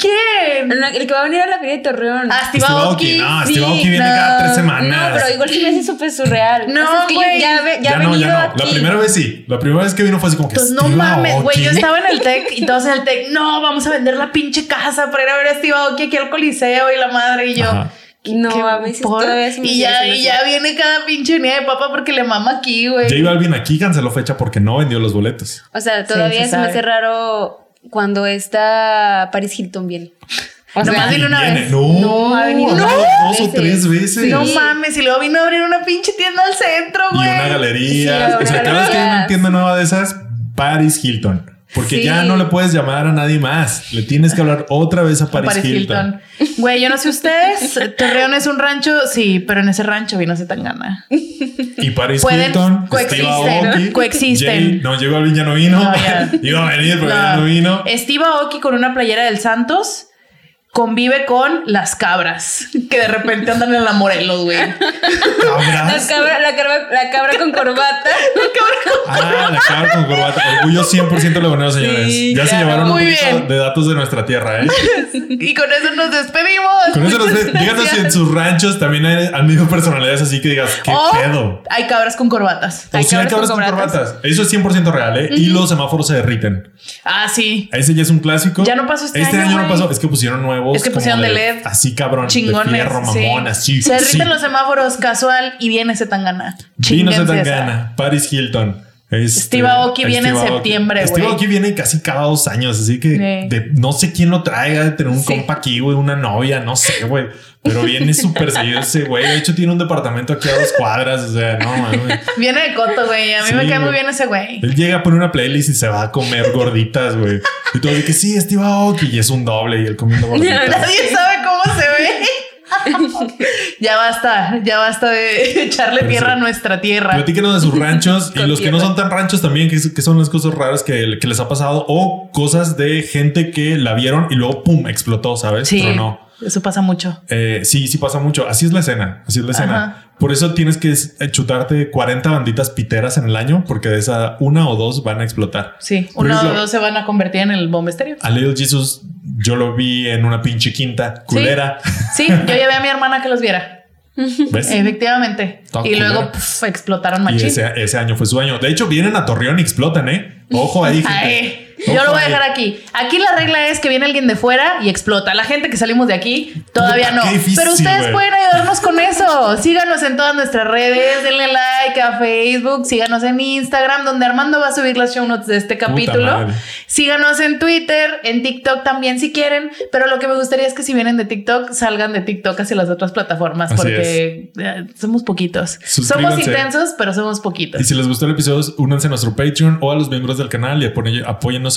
¿Quién? El el que va a venir a la feria de Torreón. Ah, Steve Aoki. Aoki. No, Sí, Steve Aoki viene no. cada tres no, semanas. pero igual se me hace súper surreal. No, O sea, es que yo güey. ya, ve- ya, ya he no, venido ya no. La primera vez sí. La primera vez que vino fue así como que. Pues no Steve mames, güey. Yo estaba en el (laughs) TEC y todos en el TEC. No, vamos a vender la pinche casa para ir a ver a Steve Aoki aquí al Coliseo y la madre y yo. Ajá. No, ¿qué a mí sí por? todavía me y ya, y ya viene cada pinche unidad de papa porque le mama aquí, güey. J Balvin aquí canceló fecha porque no vendió los boletos. O sea, Sí, todavía se se me hace raro cuando está Paris Hilton bien. O sea, Nomás vino una Viene. vez. No, No, ha venido no, dos o tres veces. No Sí. mames, y luego vino a abrir una pinche tienda al centro, Y güey. una galería. Sí, o sea, cada vez que hay una tienda nueva de esas, Paris Hilton. Porque Sí. ya no le puedes llamar a nadie más. Le tienes que hablar otra vez a Paris, Paris Hilton. Hilton. Güey, yo no sé ustedes. (laughs) Torreón es un rancho, sí, pero en ese rancho vino Zetangana. Y Paris Pueden- Hilton, coexisten, Steve Aoki, coexisten. Jay- no, J Balvin ya no. No. (laughs) Iba a venir, pero ya no vino. Steve Aoki con una playera del Santos convive con las cabras que de repente andan en la Morelos, güey. la Cabras. cabra, la, cabra, la cabra con corbata. (laughs) Ah, la cabra con corbata. Orgullo 100% leonero, señores. Sí, ya se llevaron un Muy poquito bien. de datos de nuestra tierra, ¿eh? (laughs) Y con eso nos despedimos. Con eso nos Muchas díganos si en sus ranchos también hay, han habido personalidades así que digas, ¿qué O pedo? Hay cabras con corbatas. O si hay cabras con corbatas. Eso es 100% real, ¿eh? Y los semáforos se derriten. Ah, sí. Ese ya es un clásico. Ya no pasó este Este año, año, no pasó. Es que pusieron nuevos. Es que pusieron de LED. Así cabrón. Chingones. De fierro, sí. mamón, así. Se derriten sí. los semáforos casual y viene Zetangana. Vino. Zetangana, Paris Hilton. Este, Steve Aoki viene en Steve septiembre, Steve güey. Aoki viene casi cada dos años, así que Sí. de- no sé quién lo traiga, de tener un Sí. compa aquí, güey, una novia, no sé, güey. Pero viene súper (laughs) seguido ese güey. De hecho, tiene un departamento aquí a dos cuadras, o sea, no, mames. Viene de coto, güey. A mí Sí, me cae muy güey. bien ese güey. Él llega a poner una playlist y se va a comer gorditas, güey. Y todo de que sí, Steve Aoki. Y es un doble y él comiendo (laughs) gorditas. Nadie sabe cómo se ve. (laughs) ya basta, ya basta de (laughs) echarle Pero tierra sí. a nuestra tierra. Platíquenos de sus ranchos y los que no son tan ranchos también, que, que son las cosas raras que, que les ha pasado o cosas de gente que la vieron y luego pum, explotó, ¿sabes? Sí, Tronó. eso pasa mucho. Eh, sí, sí pasa mucho. Así es la escena. Así es la escena. Ajá. Por eso tienes que eh, chutarte 40 banditas piteras en el año, porque de esa una o dos van a explotar. Sí, Por uno o dos se van a convertir en el bombesterio. A Little Jesus, yo lo vi en una pinche quinta culera. Sí, yo llevé a mi hermana que los viera. (laughs) ¿Ves? Efectivamente. Y luego pf, explotaron y machín. ese, ese año fue su año. De hecho, vienen a Torreón y explotan, ¿eh? Ojo ahí. (laughs) gente. Ay, yo lo voy a dejar aquí. Aquí la regla es que viene alguien de fuera y explota. La gente que salimos de aquí todavía no. difícil, Pero ustedes pueden ayudarnos con eso. Síganos en todas nuestras redes, denle like a Facebook, síganos en Instagram, donde Armando va a subir las show notes de este capítulo. Síganos en Twitter, en TikTok también si quieren. Pero lo que me gustaría es que si vienen de TikTok, salgan de TikTok hacia las otras plataformas, Así porque eh, somos poquitos. Somos intensos, pero somos poquitos. Y si les gustó el episodio, únanse a nuestro Patreon o a los miembros del canal y apoyen-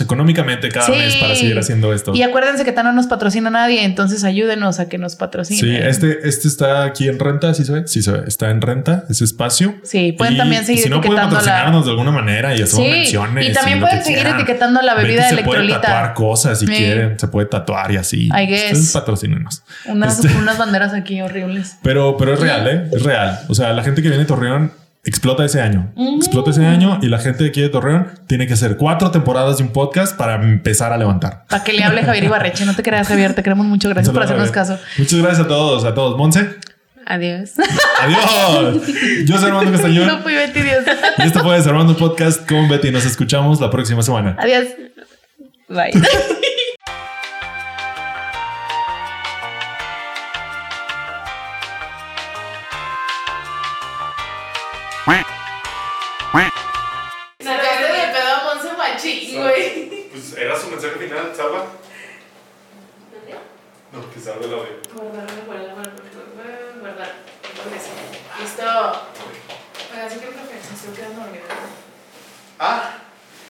económicamente cada Sí. mes para seguir haciendo esto. Y acuérdense que Tano no nos patrocina nadie, entonces ayúdenos a que nos patrocine. Sí, este, este está aquí en renta, sí se ve, sí se ve, está en renta, ese espacio. Sí, pueden Y- también seguir y si no pueden la- patrocinarnos de alguna manera y hacemos Sí, menciones. y también pueden seguir quieran. etiquetando la Ven bebida que Se puede electrolita. tatuar cosas si Sí. quieren, se puede tatuar y así. Ustedes patrocínenos. Unas, Este- unas banderas aquí horribles. (laughs) Pero, pero es real, ¿eh? Es real. O sea, la gente que viene de Torreón explota ese año. Mm. Explota ese año y la gente de aquí de Torreón tiene que hacer cuatro temporadas de un podcast para empezar a levantar. Para que le hable Javier Ibarreche. No te creas, Javier. Te queremos mucho. Gracias por hacernos caso. Muchas gracias a todos, a todos. Monse, Adiós. adiós. Yo soy Armando Castañón No fui Betty Dios. y esto fue Desarmando Podcast con Betty. Nos escuchamos la próxima semana. Adiós. Bye. (laughs) mensaje final, salva. No, que salve la audio. Guardar, guardar, guardar, guardar. Listo. Oiga, sí un café. Me estoy quedando dormida. Ah,